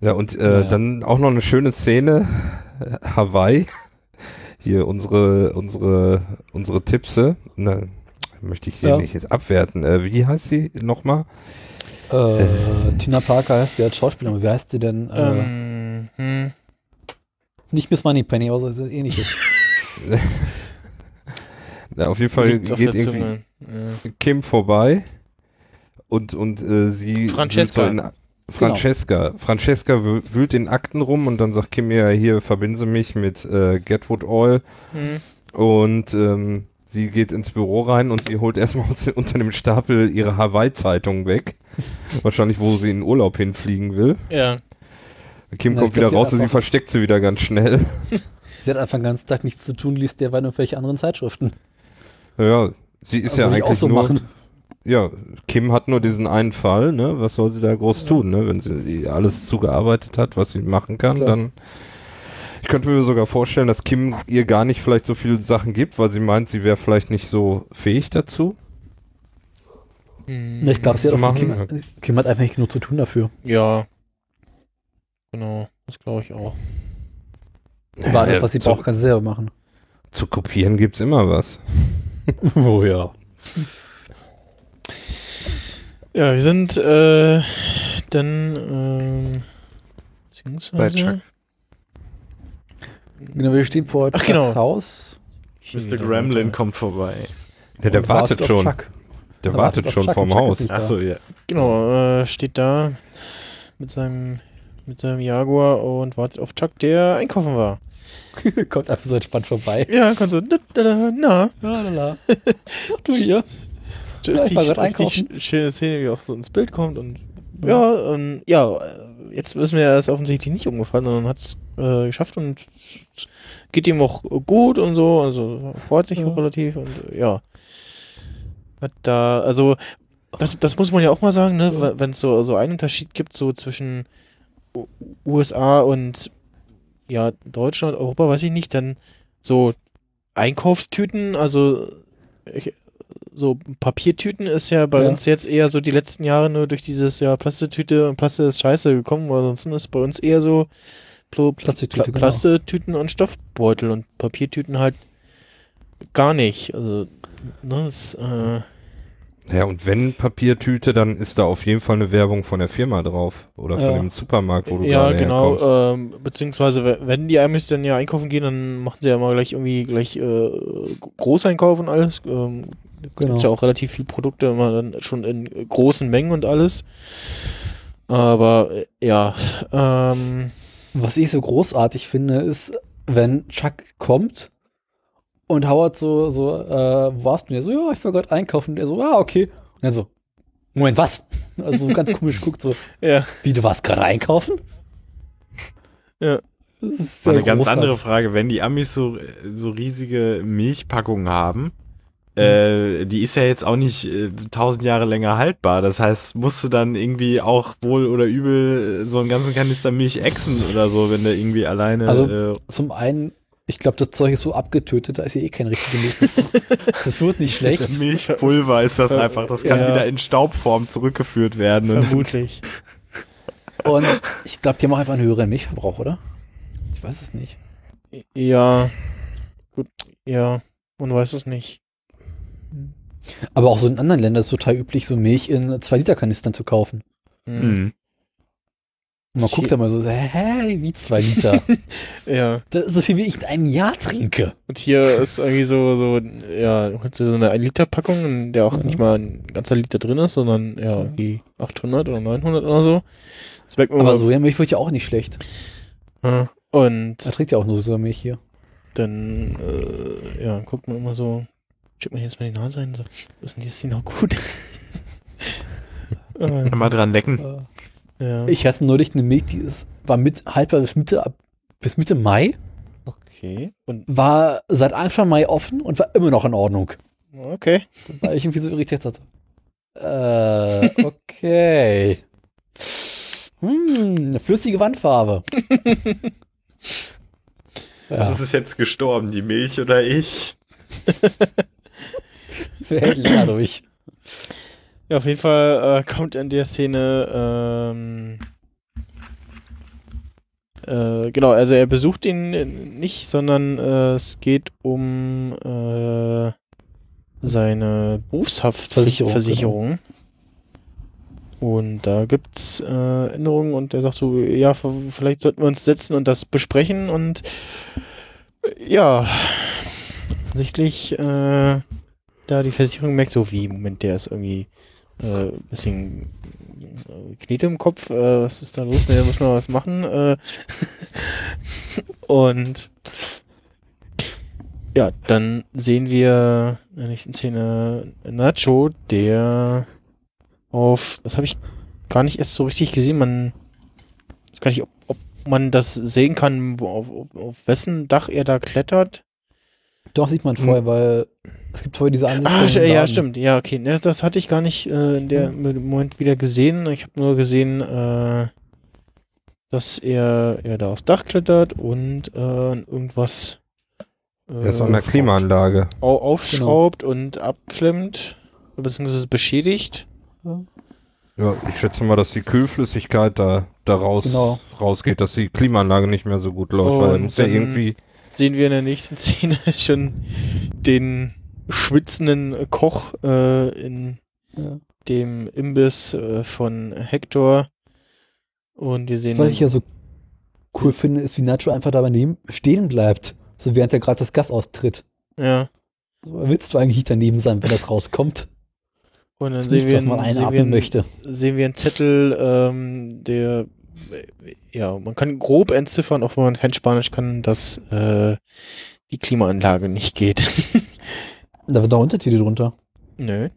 Speaker 5: Ja, und äh,
Speaker 3: Naja.
Speaker 5: dann auch noch eine schöne Szene, äh, Hawaii. Hier unsere, unsere, unsere Tippse. Na, möchte ich sie
Speaker 3: Ja.
Speaker 5: nicht jetzt abwerten. Äh, wie heißt sie nochmal?
Speaker 3: Äh, Tina Parker heißt sie als Schauspielerin, wie heißt sie denn? Äh,
Speaker 2: ähm, hm.
Speaker 3: Nicht Miss Moneypenny, aber so ähnliches.
Speaker 5: Ja, auf jeden Fall
Speaker 2: Liegt's
Speaker 5: geht irgendwie.
Speaker 2: Ja.
Speaker 5: Kim vorbei und, und äh, sie
Speaker 2: Francesca.
Speaker 5: wühlt so in, Francesca. Francesca wüh- wühlt in Akten rum und dann sagt Kim ja hier, verbinden Sie mich mit äh, Getwood Oil
Speaker 2: Hm.
Speaker 5: und ähm, sie geht ins Büro rein und sie holt erstmal aus, unter dem Stapel ihre Hawaii-Zeitung weg. Wahrscheinlich, wo sie in Urlaub hinfliegen will.
Speaker 2: ja.
Speaker 5: Kim
Speaker 3: Na,
Speaker 5: kommt wieder raus und sie versteckt sie wieder ganz schnell.
Speaker 3: Sie hat einfach den ganzen Tag nichts zu tun, liest derweil irgendwelche anderen Zeitschriften.
Speaker 5: Ja, sie ist ja
Speaker 3: ich
Speaker 5: eigentlich
Speaker 3: auch so
Speaker 5: nur,
Speaker 3: machen.
Speaker 5: ja, Kim hat nur diesen einen Fall, ne? Was soll sie da groß tun, ne? Wenn sie alles zugearbeitet hat, was sie machen kann,
Speaker 3: Klar.
Speaker 5: dann. Ich könnte mir sogar vorstellen, dass Kim ihr gar nicht vielleicht so viele Sachen gibt, weil sie meint, sie wäre vielleicht nicht so fähig dazu.
Speaker 2: Hm.
Speaker 3: Ne, ich glaube, sie hat auch Kim. Kim hat einfach nicht genug zu tun dafür.
Speaker 2: Ja. Genau, das glaube ich auch.
Speaker 3: Aber alles, was sie
Speaker 5: zu,
Speaker 3: braucht, kann sie selber machen.
Speaker 5: zu kopieren gibt's immer was.
Speaker 3: Oh ja.
Speaker 2: Ja, wir sind äh, dann ähm, beziehungsweise
Speaker 4: Bei Chuck.
Speaker 3: Genau, wir stehen vor
Speaker 2: Ach,
Speaker 3: Chucks
Speaker 2: genau.
Speaker 3: Haus.
Speaker 4: Mr. Gremlin kommt vorbei.
Speaker 5: Ja, der wartet
Speaker 3: auf
Speaker 5: schon.
Speaker 3: Chuck.
Speaker 5: Der
Speaker 3: Er
Speaker 5: wartet
Speaker 3: auf
Speaker 5: schon
Speaker 3: Chuck
Speaker 5: vorm
Speaker 3: Chuck
Speaker 5: Haus.
Speaker 4: Achso, ja.
Speaker 2: Genau, äh, steht da mit seinem mit seinem Jaguar und wartet auf Chuck, der einkaufen war.
Speaker 3: Kommt einfach so entspannt vorbei.
Speaker 2: Ja, kannst du, da, da, da, na,
Speaker 3: Lalala. Du hier.
Speaker 2: das
Speaker 3: Ja,
Speaker 2: ist
Speaker 3: ich war einkaufen.
Speaker 2: schöne Szene, wie auch so ins Bild kommt und ja, ähm, ja, äh, jetzt ist mir das offensichtlich nicht umgefallen, sondern hat es äh, geschafft und geht ihm auch gut und so, also freut sich
Speaker 3: Ja.
Speaker 2: auch relativ und ja. Hat da, also das, das muss man ja auch mal sagen, ne,
Speaker 3: Ja.
Speaker 2: wenn es so, so einen Unterschied gibt, so zwischen U- USA und ja, Deutschland, Europa, weiß ich nicht, dann so Einkaufstüten, also ich, so Papiertüten ist ja bei
Speaker 3: Ja.
Speaker 2: uns jetzt eher so die letzten Jahre nur durch dieses ja Plastetüte und Plaste ist scheiße gekommen, weil ansonsten ist bei uns eher so Plo
Speaker 3: Plastiktüte,
Speaker 2: Pla
Speaker 3: genau.
Speaker 2: Plastetüten und Stoffbeutel und Papiertüten halt gar nicht. Also, ne, das, äh,
Speaker 5: Ja, und wenn Papiertüte, dann ist da auf jeden Fall eine Werbung von der Firma drauf. Oder von
Speaker 3: Ja.
Speaker 5: dem Supermarkt, wo du
Speaker 2: ja,
Speaker 5: gerade
Speaker 2: genau.
Speaker 5: herkommst.
Speaker 2: Ähm, beziehungsweise, we- wenn die Amis dann ja einkaufen gehen, dann machen sie ja immer gleich irgendwie gleich äh, Großeinkauf und alles. Ähm, es
Speaker 3: Genau.
Speaker 2: gibt ja auch relativ viele Produkte immer dann schon in großen Mengen und alles. Aber äh, ja, ähm,
Speaker 3: Was ich so großartig finde, ist, wenn Chuck kommt und Howard so, so, äh, wo warst du denn? Der so, ja, ich war gerade einkaufen. Und er so, ah, okay. Und er so, Moment, was? Also so ganz komisch guckt so,
Speaker 2: ja,
Speaker 3: wie, du warst gerade einkaufen?
Speaker 2: Ja.
Speaker 3: Das ist
Speaker 4: eine ganz andere Frage. Wenn die Amis so, so riesige Milchpackungen haben, äh, die ist ja jetzt auch nicht äh, tausend Jahre länger haltbar. Das heißt, musst du dann irgendwie auch wohl oder übel äh, so einen ganzen Kanister Milch exen oder so, wenn du irgendwie alleine.
Speaker 3: Also-
Speaker 4: äh,
Speaker 3: Zum einen, ich glaube, das Zeug ist so abgetötet, da ist ja eh keine richtige Milch. mehr. das wird nicht schlecht.
Speaker 4: das Milchpulver ist das einfach. Das kann
Speaker 2: ja.
Speaker 4: wieder in Staubform zurückgeführt werden. Und
Speaker 2: vermutlich.
Speaker 3: Und ich glaube, die haben auch einfach einen höheren Milchverbrauch, oder? Ich weiß es nicht.
Speaker 2: Ja, gut, ja, man weiß es nicht.
Speaker 3: Aber auch so in anderen Ländern ist es total üblich, so Milch in 2-Liter-Kanistern zu kaufen.
Speaker 2: Hm.
Speaker 4: Mhm.
Speaker 3: Und man
Speaker 2: Shit.
Speaker 3: guckt da mal so, hä, wie 2 Liter?
Speaker 2: Ja,
Speaker 3: das ist so viel, wie ich in einem Jahr trinke.
Speaker 2: und hier ist irgendwie so, so, ja, holst du so eine 1-Liter-Packung, in der auch
Speaker 3: Ja.
Speaker 2: nicht mal ein ganzer Liter drin ist, sondern ja, die 800 oder 900 oder so. Das merkt man
Speaker 3: Aber. Sojamilch wird ja auch nicht schlecht.
Speaker 2: Ja. Und
Speaker 3: Er trinkt ja auch nur Sojamilch hier.
Speaker 2: dann, äh, ja, guckt man immer so, checkt man jetzt mal die Nase rein, so, ist denn die, ist die noch gut? Äh,
Speaker 4: Kann mal dran lecken.
Speaker 2: ja.
Speaker 3: Ich hatte neulich eine Milch, die ist, war mit, haltbar bis Mitte, ab- bis Mitte Mai,
Speaker 2: Okay. Und,
Speaker 3: war seit Anfang Mai offen und war immer noch in Ordnung.
Speaker 2: okay.
Speaker 3: Weil ich irgendwie so irritiert hatte. Äh, okay. Hm, eine flüssige Wandfarbe. ja,
Speaker 4: Was ist jetzt gestorben, die Milch oder ich?
Speaker 3: hält länger durch.
Speaker 2: Ja, auf jeden Fall äh, kommt in der Szene, ähm, äh, genau, also er besucht ihn äh, nicht, sondern äh, es geht um äh, seine Berufshaftversicherung.
Speaker 3: Versicherung,
Speaker 2: Versicherung. Und da gibt's äh, Änderungen und der sagt so, ja, vielleicht sollten wir uns setzen und das besprechen und ja, offensichtlich äh, da die Versicherung merkt so, wie, Moment, der ist irgendwie äh, bisschen äh, Knete im Kopf, äh, was ist da los? Da muss man was machen. Äh, und ja, dann sehen wir in der nächsten Szene Nacho, der auf, das habe ich gar nicht erst so richtig gesehen, man ich weiß gar nicht, ob, ob man das sehen kann, wo, auf, auf, auf wessen Dach er da klettert.
Speaker 3: Doch, sieht man vorher, weil es gibt vorher diese Ansicht.
Speaker 2: Ah,
Speaker 3: dem
Speaker 2: ja, stimmt. Ja, okay. Ne, das hatte ich gar nicht äh, in der
Speaker 3: Mhm.
Speaker 2: im Moment wieder gesehen. Ich habe nur gesehen, äh, dass er, er da aufs Dach klettert und äh, irgendwas äh,
Speaker 5: Er ist an der Klimaanlage.
Speaker 2: au- aufschraubt und abklemmt, beziehungsweise beschädigt.
Speaker 5: Ja, ich schätze mal, dass die Kühlflüssigkeit da, da raus,
Speaker 3: Genau.
Speaker 5: rausgeht, dass die Klimaanlage nicht mehr so gut läuft, weil
Speaker 2: Und
Speaker 5: muss ja
Speaker 2: dann-
Speaker 5: irgendwie.
Speaker 2: Sehen wir in der nächsten Szene schon den schwitzenden Koch äh, in
Speaker 3: Ja.
Speaker 2: dem Imbiss äh, von Hector. Und wir sehen
Speaker 3: Was ich ja so cool finde, ist, wie Nacho einfach dabei neben stehen bleibt. So während er gerade das Gas austritt.
Speaker 2: ja.
Speaker 3: Willst du eigentlich nicht daneben sein, wenn das rauskommt?
Speaker 2: Und dann sehen
Speaker 3: nichts,
Speaker 2: wir, einen- sehen, wir einen,
Speaker 3: möchte.
Speaker 2: sehen wir einen Zettel, ähm, der, ja, man kann grob entziffern, auch wenn man kein Spanisch kann, dass äh, die Klimaanlage nicht geht.
Speaker 3: Da wird da Untertitel drunter.
Speaker 2: Nö.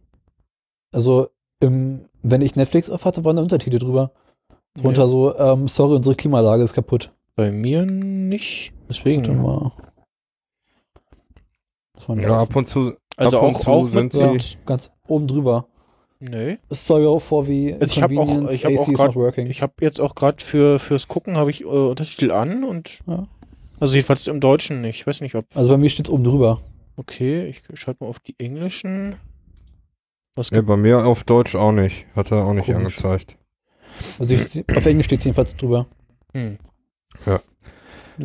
Speaker 3: Also, im, wenn ich Netflix auf hatte, waren da Untertitel drüber. Drunter
Speaker 2: Nö.
Speaker 3: so, ähm, sorry, unsere Klimaanlage ist kaputt.
Speaker 2: Bei mir nicht.
Speaker 3: Warte
Speaker 2: Deswegen.
Speaker 3: mal. Das war
Speaker 5: Ja, ab und zu.
Speaker 2: Also
Speaker 5: ab und
Speaker 2: auch,
Speaker 5: zu
Speaker 2: auch
Speaker 5: sind
Speaker 2: mit,
Speaker 5: sie-
Speaker 3: ja, ganz oben drüber.
Speaker 2: Nö.
Speaker 3: Sorry for the
Speaker 2: Also ich hab auch- ich hab auch grad-
Speaker 3: not working.
Speaker 2: Ich habe jetzt auch gerade für fürs Gucken habe ich äh, Untertitel an und
Speaker 3: Ja.
Speaker 2: also jedenfalls im Deutschen nicht. Ich weiß nicht, ob.
Speaker 3: Also bei mir steht oben drüber.
Speaker 2: Okay, ich schalte mal auf die englischen. Was
Speaker 5: Ja, bei mir auf Deutsch auch nicht. Hat er auch nicht
Speaker 3: Komisch.
Speaker 5: angezeigt.
Speaker 3: Also ich, auf Englisch steht jedenfalls drüber.
Speaker 2: Hm.
Speaker 3: Ja.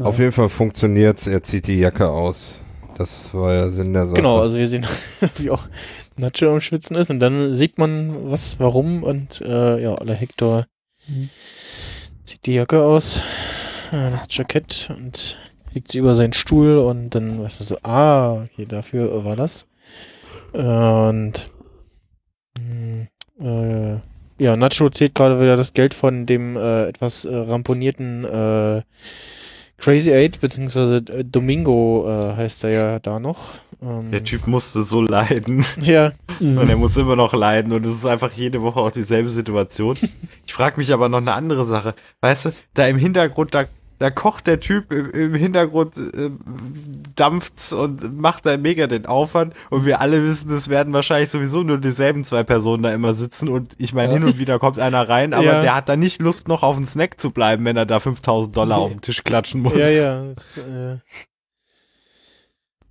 Speaker 5: Auf jeden Fall funktioniert's. Er zieht die Jacke aus. Das war ja Sinn der Sache.
Speaker 2: Genau, also wir sehen, wie auch Nacho am Schwitzen ist und dann sieht man was, warum und äh, ja, aller Hector
Speaker 3: Mhm.
Speaker 2: zieht die Jacke aus, äh, das Jackett und legt sie über seinen Stuhl und dann weiß man so, ah, hier dafür war das. Und mh, äh, ja, Nacho zählt gerade wieder das Geld von dem äh, etwas äh, ramponierten äh, Crazy Eight, beziehungsweise äh, Domingo äh, heißt er ja da noch. Ähm,
Speaker 4: Der Typ musste so leiden
Speaker 2: Ja,
Speaker 3: Mhm.
Speaker 4: und er muss immer noch leiden und es ist einfach jede Woche auch dieselbe Situation. Ich frage mich aber noch eine andere Sache. Weißt du, da im Hintergrund, da, da kocht der Typ im, im Hintergrund, äh, dampft's und macht da mega den Aufwand und wir alle wissen, es werden wahrscheinlich sowieso nur dieselben zwei Personen da immer sitzen und ich meine,
Speaker 3: Ja.
Speaker 4: hin und wieder kommt einer rein, aber
Speaker 2: Ja.
Speaker 4: der hat da nicht Lust noch auf einen Snack zu bleiben, wenn er da 5000 Dollar
Speaker 3: Nee.
Speaker 4: auf den Tisch klatschen muss.
Speaker 2: ja, ja. Das, äh,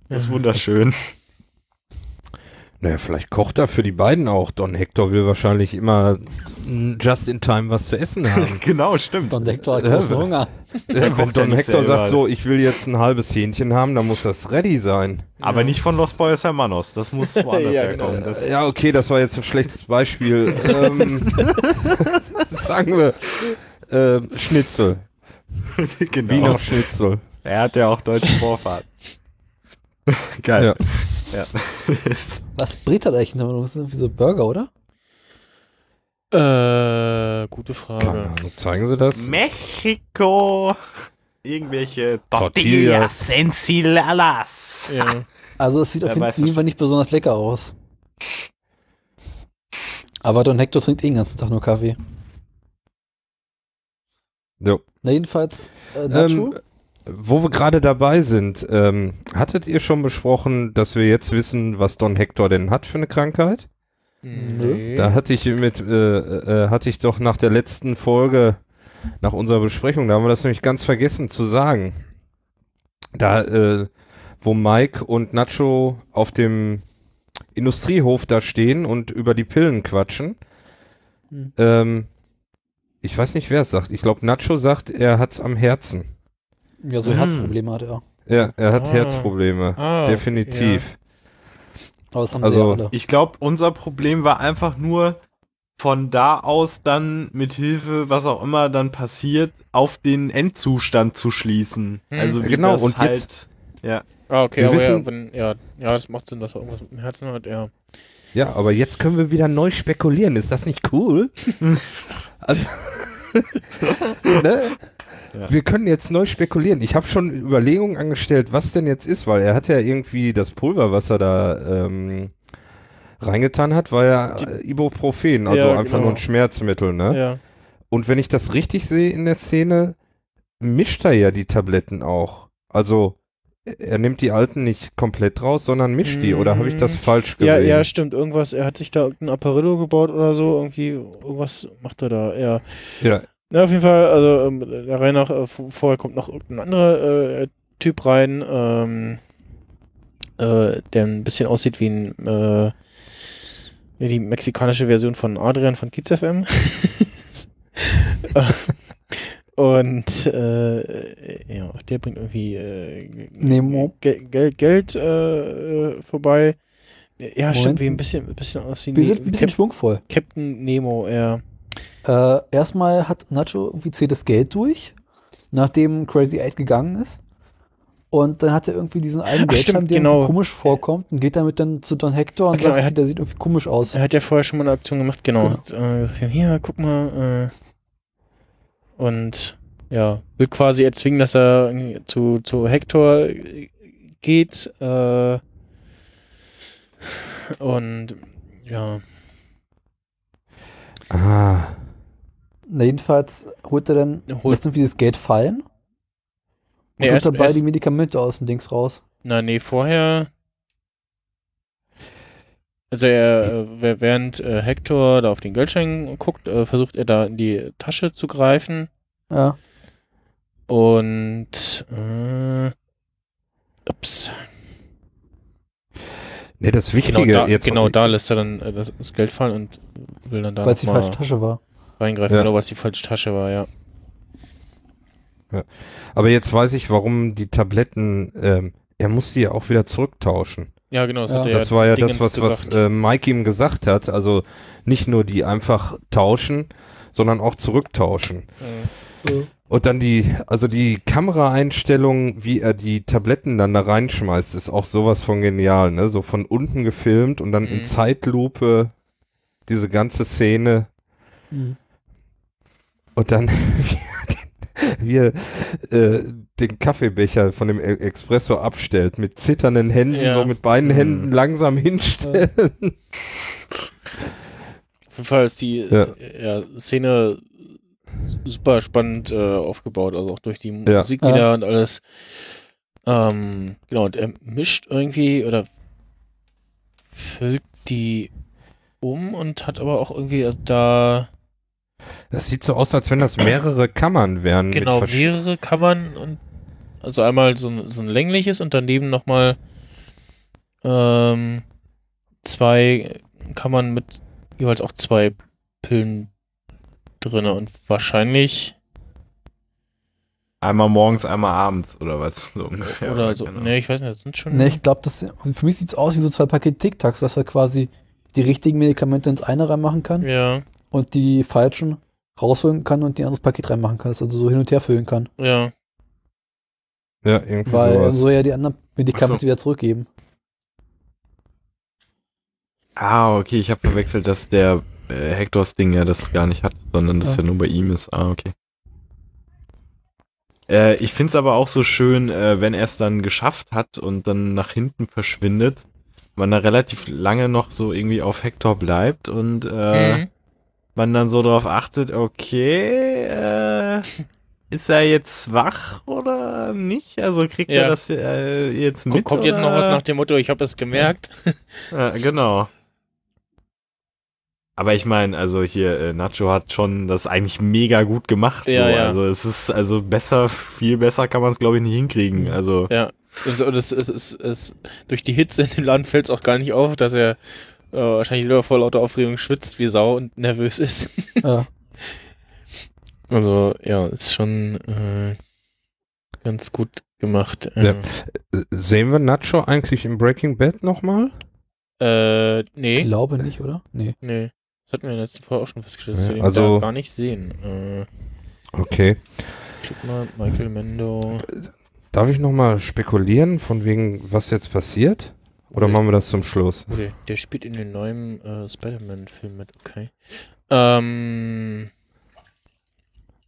Speaker 4: Das ist wunderschön.
Speaker 5: Naja, vielleicht kocht er für die beiden auch. Don Hector will wahrscheinlich immer mm, just in time was zu essen haben.
Speaker 4: genau, stimmt.
Speaker 3: Don Hector hat
Speaker 5: Ja,
Speaker 3: großen Hunger.
Speaker 5: Äh, Wenn Don Hector sagt so, ich will jetzt ein halbes Hähnchen haben, dann muss das ready sein.
Speaker 4: Aber nicht von Los Boyos Hermanos. Das muss woanders
Speaker 2: Ja, genau.
Speaker 4: herkommen. Das,
Speaker 5: Ja, okay, das war jetzt ein schlechtes Beispiel. ähm, sagen wir ähm, Schnitzel.
Speaker 4: genau.
Speaker 5: Wiener Schnitzel.
Speaker 4: Er hat ja auch deutsche Vorfahren. Geil. Ja.
Speaker 3: Was brät er da eigentlich? Das ist irgendwie so Burger, oder?
Speaker 2: äh, gute Frage.
Speaker 5: Zeigen Sie das?
Speaker 4: Mexiko. Irgendwelche
Speaker 5: Tortillas.
Speaker 4: Tortillas enchiladas.
Speaker 2: Ja.
Speaker 3: Also es sieht auf jeden Fall nicht besonders lecker aus. Aber Don Hector trinkt eh den ganzen Tag nur Kaffee.
Speaker 5: Jo.
Speaker 3: Na jedenfalls, äh, Nacho?
Speaker 5: Ähm, wo wir gerade dabei sind, ähm, hattet ihr schon besprochen, dass wir jetzt wissen, was Don Hector denn hat für eine Krankheit?
Speaker 2: Nee.
Speaker 5: Da hatte ich mit, äh, äh, hatte ich doch nach der letzten Folge, nach unserer Besprechung, da haben wir das nämlich ganz vergessen zu sagen. Da, äh, wo Mike und Nacho auf dem Industriehof da stehen und über die Pillen quatschen.
Speaker 3: Hm.
Speaker 5: Ähm, ich weiß nicht, wer es sagt. Ich glaube, Nacho sagt, er hat's am Herzen.
Speaker 3: Ja, so
Speaker 4: Hm.
Speaker 3: Herzprobleme hat er.
Speaker 5: Ja, er hat
Speaker 2: Ah.
Speaker 5: Herzprobleme.
Speaker 2: Ah,
Speaker 5: Definitiv.
Speaker 3: Aber das haben
Speaker 5: Also-
Speaker 3: sie ja alle.
Speaker 4: Ich glaube, unser Problem war einfach nur, von da aus dann mit Hilfe, was auch immer dann passiert, auf den Endzustand zu schließen.
Speaker 2: Hm.
Speaker 4: Also wie
Speaker 5: Genau,
Speaker 4: das
Speaker 5: und
Speaker 4: halt,
Speaker 5: jetzt-
Speaker 4: ja.
Speaker 2: Ah, okay,
Speaker 5: Wir
Speaker 2: aber
Speaker 5: wissen-
Speaker 2: ja, wenn, ja, ja, das macht Sinn, dass er irgendwas mit dem Herzen hat, ja.
Speaker 5: Ja, aber jetzt können wir wieder neu spekulieren. Ist das nicht cool? also, ne?
Speaker 4: Ja.
Speaker 5: Wir können jetzt neu spekulieren. Ich habe schon Überlegungen angestellt, was denn jetzt ist, weil er hat ja irgendwie das Pulver, was er da ähm, reingetan hat, war ja äh, Ibuprofen, also
Speaker 2: Ja,
Speaker 5: einfach
Speaker 2: genau.
Speaker 5: nur ein Schmerzmittel. Ne?
Speaker 2: Ja.
Speaker 5: Und wenn ich das richtig sehe in der Szene, mischt er ja die Tabletten auch. Also er nimmt die alten nicht komplett raus, sondern mischt die. Oder habe ich das
Speaker 2: Mm.
Speaker 5: falsch
Speaker 2: Ja,
Speaker 5: gesehen?
Speaker 2: ja, stimmt. Irgendwas, er hat sich da irgendein Apparillo gebaut oder so. Irgendwie, irgendwas macht er da, ja.
Speaker 5: ja.
Speaker 2: Na, auf jeden Fall, also ähm, der Reihe nach, äh, vorher kommt noch irgendein anderer äh, Typ rein, ähm, äh, der ein bisschen aussieht wie ein, äh, die mexikanische Version von Adrian von Kiez FM. Und äh, ja, der bringt irgendwie äh,
Speaker 3: Nemo.
Speaker 2: Ge Geld, Geld äh, vorbei. Ja,
Speaker 3: Moment.
Speaker 2: stimmt, wie ein bisschen, ein bisschen aussehen
Speaker 3: Wir sind ein bisschen schwungvoll.
Speaker 2: Captain Nemo, ja.
Speaker 3: Äh, erstmal hat Nacho irgendwie zählt das Geld durch, nachdem Crazy Eight gegangen ist. Und dann hat er irgendwie diesen einen
Speaker 2: Ach,
Speaker 3: Geldschein, der
Speaker 2: genau.
Speaker 3: komisch vorkommt und geht damit dann zu Don Hector und
Speaker 2: genau,
Speaker 3: sagt,
Speaker 2: er hat-
Speaker 3: der sieht irgendwie komisch aus.
Speaker 2: Er hat ja vorher schon mal eine Aktion gemacht, genau. Äh, gesagt, hier, guck mal. Äh, und ja, will quasi erzwingen, dass er zu, zu Hector äh, geht. Äh, und ja,
Speaker 5: Ah.
Speaker 3: Na, jedenfalls holt er dann,
Speaker 2: Holt-
Speaker 3: lässt irgendwie das Geld fallen und
Speaker 2: Nee,
Speaker 3: holt dabei
Speaker 2: erst-
Speaker 3: die Medikamente aus dem Dings raus.
Speaker 2: na nee, vorher. Also er, äh, während äh, Hector da auf den Geldschein guckt, äh, versucht er da in die Tasche zu greifen.
Speaker 3: Ja.
Speaker 2: Und äh, ups,
Speaker 5: Nee, das Wichtige
Speaker 2: genau, da,
Speaker 5: jetzt.
Speaker 2: genau da lässt er dann äh, das, das Geld fallen und will dann da
Speaker 3: Weil es die falsche Tasche war.
Speaker 2: Reingreifen,
Speaker 5: Ja.
Speaker 2: genau, es die falsche Tasche war, ja.
Speaker 5: Aber jetzt weiß ich, warum die Tabletten, ähm, er muss die ja auch wieder zurücktauschen.
Speaker 2: Ja, genau, das
Speaker 3: Ja.
Speaker 2: hat er
Speaker 5: Das war ja das,
Speaker 2: Dingens
Speaker 5: was, was
Speaker 2: gesagt.
Speaker 5: äh, Mike ihm gesagt hat. Also nicht nur die einfach tauschen, sondern auch zurücktauschen.
Speaker 2: Äh,
Speaker 5: Und dann die, also die Kameraeinstellung, wie er die Tabletten dann da reinschmeißt, ist auch sowas von genial, ne? So von unten gefilmt und dann in
Speaker 2: Mhm.
Speaker 5: Zeitlupe diese ganze Szene
Speaker 3: Mhm.
Speaker 5: Und dann wie er äh, den Kaffeebecher von dem E- Espresso abstellt, mit zitternden Händen,
Speaker 2: Ja.
Speaker 5: so mit beiden
Speaker 4: Mhm.
Speaker 5: Händen langsam hinstellen.
Speaker 2: Auf jeden Fall ist die
Speaker 5: Ja.
Speaker 2: äh, Szene super spannend äh, aufgebaut, also auch durch die. Musik wieder und alles. Ähm, genau, und er mischt irgendwie oder füllt die um und hat aber auch irgendwie also da
Speaker 5: Das sieht so aus, als wenn das mehrere Kammern wären.
Speaker 2: genau mehrere Kammern und also einmal so ein, so ein längliches und daneben nochmal ähm, zwei Kammern mit jeweils auch zwei Pillen drinne und wahrscheinlich
Speaker 4: Einmal morgens, einmal abends oder was so ungefähr.
Speaker 2: oder so.
Speaker 4: Genau.
Speaker 2: Ne, ich weiß nicht, das sind schon.
Speaker 3: Ne, ich glaube, das für mich sieht es aus wie so zwei Pakete Tic-Tacs, dass er quasi die richtigen Medikamente ins eine reinmachen kann
Speaker 2: ja,
Speaker 3: und die falschen rausholen kann und die anderes Paket reinmachen kann, das also so hin und her füllen kann.
Speaker 2: ja.
Speaker 5: Ja, irgendwie
Speaker 3: Weil
Speaker 5: sowas.
Speaker 3: soll ja die anderen Medikamente
Speaker 4: so.
Speaker 3: wieder zurückgeben.
Speaker 4: Ah, okay, ich habe verwechselt, dass der äh, Hectors Ding ja das gar nicht hat, sondern dass
Speaker 3: Ja.
Speaker 4: ja nur bei ihm ist. Ah, okay. Äh, ich find's aber auch so schön, äh, wenn er es dann geschafft hat und dann nach hinten verschwindet, man da relativ lange noch so irgendwie auf Hector bleibt und äh,
Speaker 2: Mhm.
Speaker 4: Man dann so darauf achtet, okay, äh, ist er jetzt wach oder nicht? Also kriegt
Speaker 2: Ja.
Speaker 4: er das äh, jetzt mit?
Speaker 2: Kommt jetzt noch was nach dem Motto, ich habe es gemerkt.
Speaker 4: Ja, genau. Aber ich meine, also hier, äh, Nacho hat schon das eigentlich mega gut gemacht.
Speaker 2: Ja,
Speaker 4: so.
Speaker 2: ja.
Speaker 4: Also es ist, also besser, viel besser kann man es, glaube ich, nicht hinkriegen. Also,
Speaker 2: Ja. Das, es, es, es, durch die Hitze in dem Laden fällt es auch gar nicht auf, dass er äh, wahrscheinlich selber vor lauter Aufregung schwitzt wie Sau und nervös ist.
Speaker 3: Ja.
Speaker 2: Also, ja, ist schon äh, ganz gut gemacht.
Speaker 5: Ja.
Speaker 2: Ähm,
Speaker 5: Äh, Sehen wir Nacho eigentlich im Breaking Bad nochmal?
Speaker 2: Äh,
Speaker 3: Ich
Speaker 2: nee.
Speaker 3: glaube nicht, oder? Nee.
Speaker 2: Nee. Das hatten wir in der letzten Folge auch schon festgestellt, dass
Speaker 5: Ja,
Speaker 2: wir den
Speaker 5: also-
Speaker 2: da gar nicht sehen. Äh,
Speaker 5: Okay.
Speaker 2: guck mal, Michael Mendo.
Speaker 5: Darf ich nochmal spekulieren, von wegen, was jetzt passiert? Oder machen wir das zum Schluss?
Speaker 2: Oh, der, spielt in den neuen äh, Spider-Man-Film mit, okay. Ähm,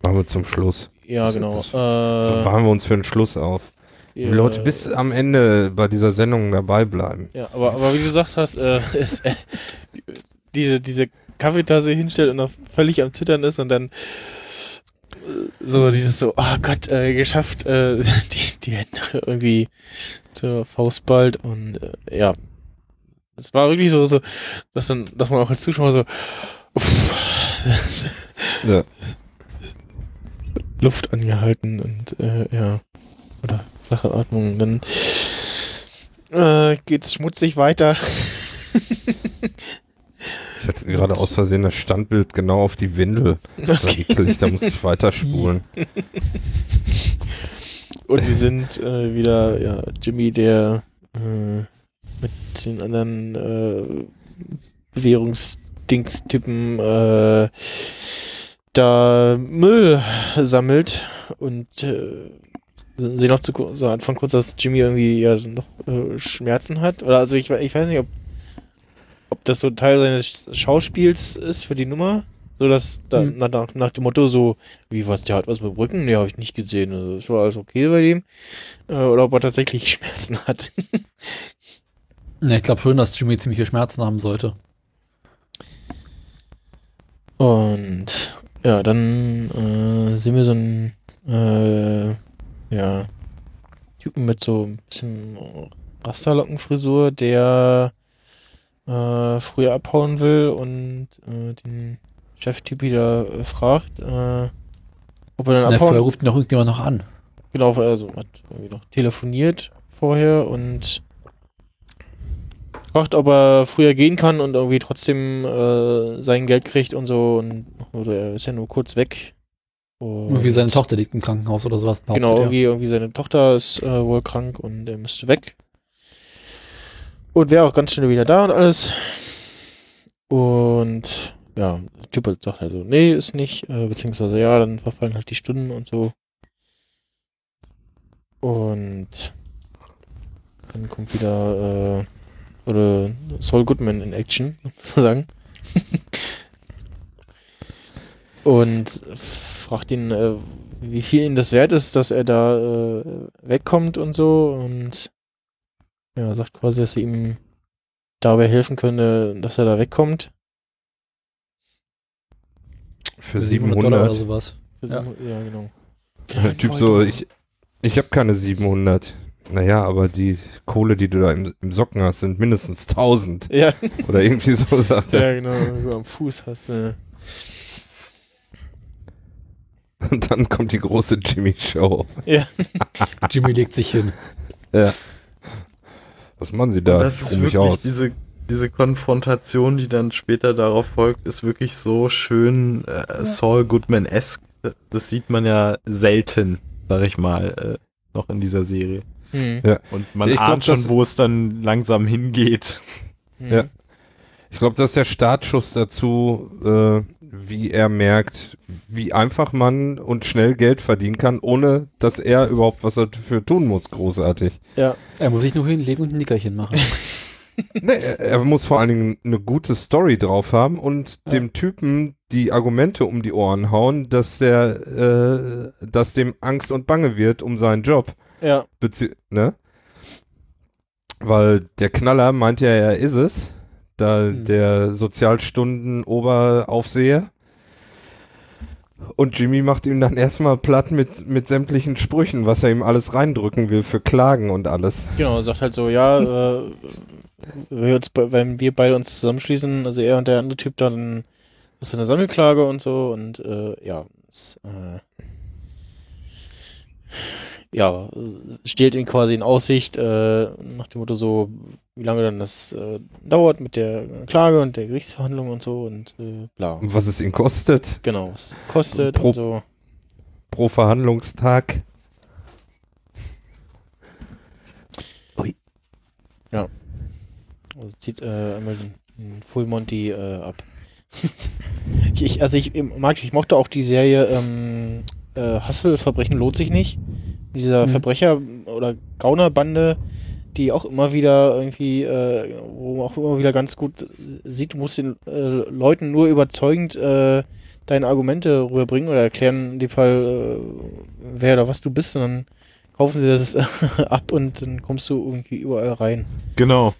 Speaker 5: Machen wir zum Schluss.
Speaker 2: ja,
Speaker 5: Das-
Speaker 2: genau.
Speaker 5: das
Speaker 2: äh,
Speaker 5: Verwahren wir uns für den Schluss auf. Die Leute bis am Ende bei dieser Sendung dabei bleiben.
Speaker 2: Ja, aber, aber wie du gesagt hast, äh, ist, äh, diese, diese Kaffeetasse hinstellt und noch völlig am Zittern ist und dann so dieses so, oh Gott, äh, geschafft, äh, die, die Hände irgendwie zur Faust bald und äh, ja. Es war wirklich so, so, dass dann, dass man auch als Zuschauer so uff,
Speaker 5: Ja.
Speaker 2: Luft angehalten und äh, ja. Oder flache Atmung. Dann äh, geht's schmutzig weiter.
Speaker 5: Ich hatte gerade aus Versehen das Standbild genau auf die Windel. Eklig, da muss ich weiterspulen.
Speaker 2: Und wir sind äh, wieder, ja, Jimmy, der äh, mit den anderen äh, Bewährungsdingstypen äh, da Müll sammelt und äh, sehen noch zu so Anfang kurz, dass Jimmy irgendwie ja noch äh, Schmerzen hat. Oder also ich, ich weiß nicht, ob, ob das so Teil seines Schauspiels ist für die Nummer. So dass da,
Speaker 3: Hm.
Speaker 2: nach, nach, dem Motto so, wie was, der hat was mit Rücken? Nee, habe ich nicht gesehen. Also, das war alles okay bei dem. Äh, oder ob er tatsächlich Schmerzen hat.
Speaker 3: Ja, ich glaube schon, dass Jimmy ziemliche Schmerzen haben sollte.
Speaker 2: Und ja, dann äh, sehen wir so einen äh, ja, Typen mit so ein bisschen Rasterlockenfrisur, der äh, früher abhauen will und äh, den Cheftypi da äh, fragt, äh, ob er dann
Speaker 3: Na,
Speaker 2: abhauen
Speaker 3: vorher ruft ihn doch irgendjemand noch an.
Speaker 2: Genau, also hat irgendwie noch telefoniert vorher und fragt, ob er früher gehen kann und irgendwie trotzdem äh, sein Geld kriegt und so. Und oder er ist ja nur kurz weg. Und
Speaker 3: Irgendwie seine Tochter liegt im Krankenhaus oder sowas.
Speaker 2: Genau, irgendwie, irgendwie seine Tochter ist äh, wohl krank und er müsste weg. Und wäre auch ganz schnell wieder da und alles. Und ja, der Typ halt sagt also, nee, ist nicht, äh, beziehungsweise ja, dann verfallen halt die Stunden und so. Und dann kommt wieder äh, oder Saul Goodman in Action, sozusagen. und fragt ihn, äh, wie viel ihm das wert ist, dass er da äh, wegkommt und so. Und ja, sagt quasi, dass sie ihm dabei helfen könne, dass er da wegkommt.
Speaker 5: Für
Speaker 3: Dollar
Speaker 5: 700.
Speaker 3: oder sowas.
Speaker 2: Ja,
Speaker 3: Ja.
Speaker 2: ja genau.
Speaker 5: Der Typ so, ich, ich habe keine 700. Naja, aber die Kohle, die du da im, im Socken hast, sind mindestens 1000.
Speaker 2: Ja,
Speaker 5: Oder irgendwie so sagt er.
Speaker 2: ja, genau. Wenn du am Fuß hast. Äh,
Speaker 5: Und dann kommt die große Jimmy-Show.
Speaker 3: Jimmy legt sich hin.
Speaker 5: Was machen sie da?
Speaker 4: das
Speaker 5: Ich
Speaker 4: ist wirklich
Speaker 5: aus.
Speaker 4: diese, diese Konfrontation, die dann später darauf folgt, ist wirklich so schön äh, Saul Goodman-esque. Das sieht man ja selten, sag ich mal, äh, noch in dieser Serie.
Speaker 2: hm,
Speaker 4: Und man
Speaker 5: Ich glaub,
Speaker 4: ahnt schon,
Speaker 5: das-
Speaker 4: wo es dann langsam hingeht.
Speaker 2: hm.
Speaker 5: Ja. Ich glaube, das ist der Startschuss dazu, äh, wie er merkt, wie einfach man und schnell Geld verdienen kann, ohne dass er überhaupt was dafür tun muss, großartig.
Speaker 2: Ja,
Speaker 3: Er muss sich nur hinlegen und ein Nickerchen machen.
Speaker 5: Nee, er, er muss vor allen Dingen eine gute Story drauf haben und
Speaker 2: Ja.
Speaker 5: dem Typen die Argumente um die Ohren hauen, dass der, äh, dass dem Angst und Bange wird um seinen Job.
Speaker 2: ja,
Speaker 5: Bezie ne? Weil der Knaller meint ja, er ist es. Da
Speaker 3: Hm.
Speaker 5: der Sozialstunden-Oberaufseher. Und Jimmy macht ihm dann erstmal platt mit, mit sämtlichen Sprüchen, was er ihm alles reindrücken will für Klagen und alles.
Speaker 2: genau. Sagt halt so, ja, äh, wenn wir uns be- wenn wir beide uns zusammenschließen, also er und der andere Typ, dann ist eine Sammelklage und so und äh, ja, es, äh, ja, stellt ihn quasi in Aussicht, äh, nach dem Motto so, wie lange dann das äh, dauert mit der Klage und der Gerichtsverhandlung und so und äh, bla.
Speaker 5: Und was es ihn kostet
Speaker 2: Genau, was kostet
Speaker 5: Pro-
Speaker 2: und so.
Speaker 5: pro Verhandlungstag.
Speaker 2: Also zieht äh, einmal den, Full Monty äh, ab. ich, also ich mag, ich mochte auch die Serie ähm, äh, Hassel, Verbrechen lohnt sich nicht. Dieser
Speaker 3: Mhm.
Speaker 2: Verbrecher- oder Gaunerbande, die auch immer wieder irgendwie, äh, wo man auch immer wieder ganz gut sieht, du musst den äh, Leuten nur überzeugend äh, deine Argumente rüberbringen oder erklären in dem Fall, äh, wer oder was du bist, und dann kaufen sie das ab und dann kommst du irgendwie überall rein.
Speaker 4: Genau.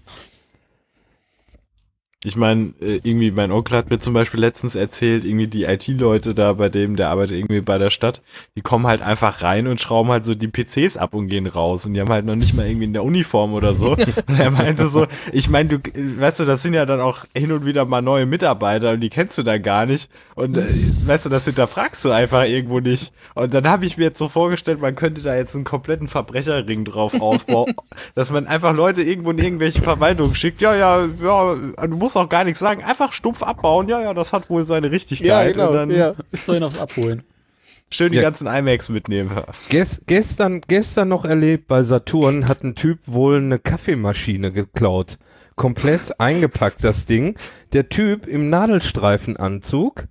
Speaker 4: Ich meine, äh, irgendwie mein Onkel hat mir zum Beispiel letztens erzählt, irgendwie die IT-Leute da bei dem, der arbeitet irgendwie bei der Stadt, die kommen halt einfach rein und schrauben halt so die PCs ab und gehen raus und die haben halt noch nicht mal irgendwie in der Uniform oder so. und er meinte so, ich meine, du, äh, weißt du, das sind ja dann auch hin und wieder mal neue Mitarbeiter und die kennst du da gar nicht und äh, weißt du, das hinterfragst du einfach irgendwo nicht. Und dann habe ich mir jetzt so vorgestellt, man könnte da jetzt einen kompletten Verbrecherring drauf aufbauen, dass man einfach Leute irgendwo in irgendwelche Verwaltungen schickt. Ja, ja, ja, du musst auch gar nichts sagen, einfach stumpf abbauen. Ja, ja, das hat wohl seine Richtigkeit. Und dann
Speaker 2: ja.
Speaker 3: Ich soll ihn aufs Abholen.
Speaker 4: schön die
Speaker 5: Ja.
Speaker 4: ganzen IMAX mitnehmen.
Speaker 5: Ges gestern, gestern noch erlebt, bei Saturn hat ein Typ wohl eine Kaffeemaschine geklaut. Komplett eingepackt, das Ding. Der Typ im Nadelstreifenanzug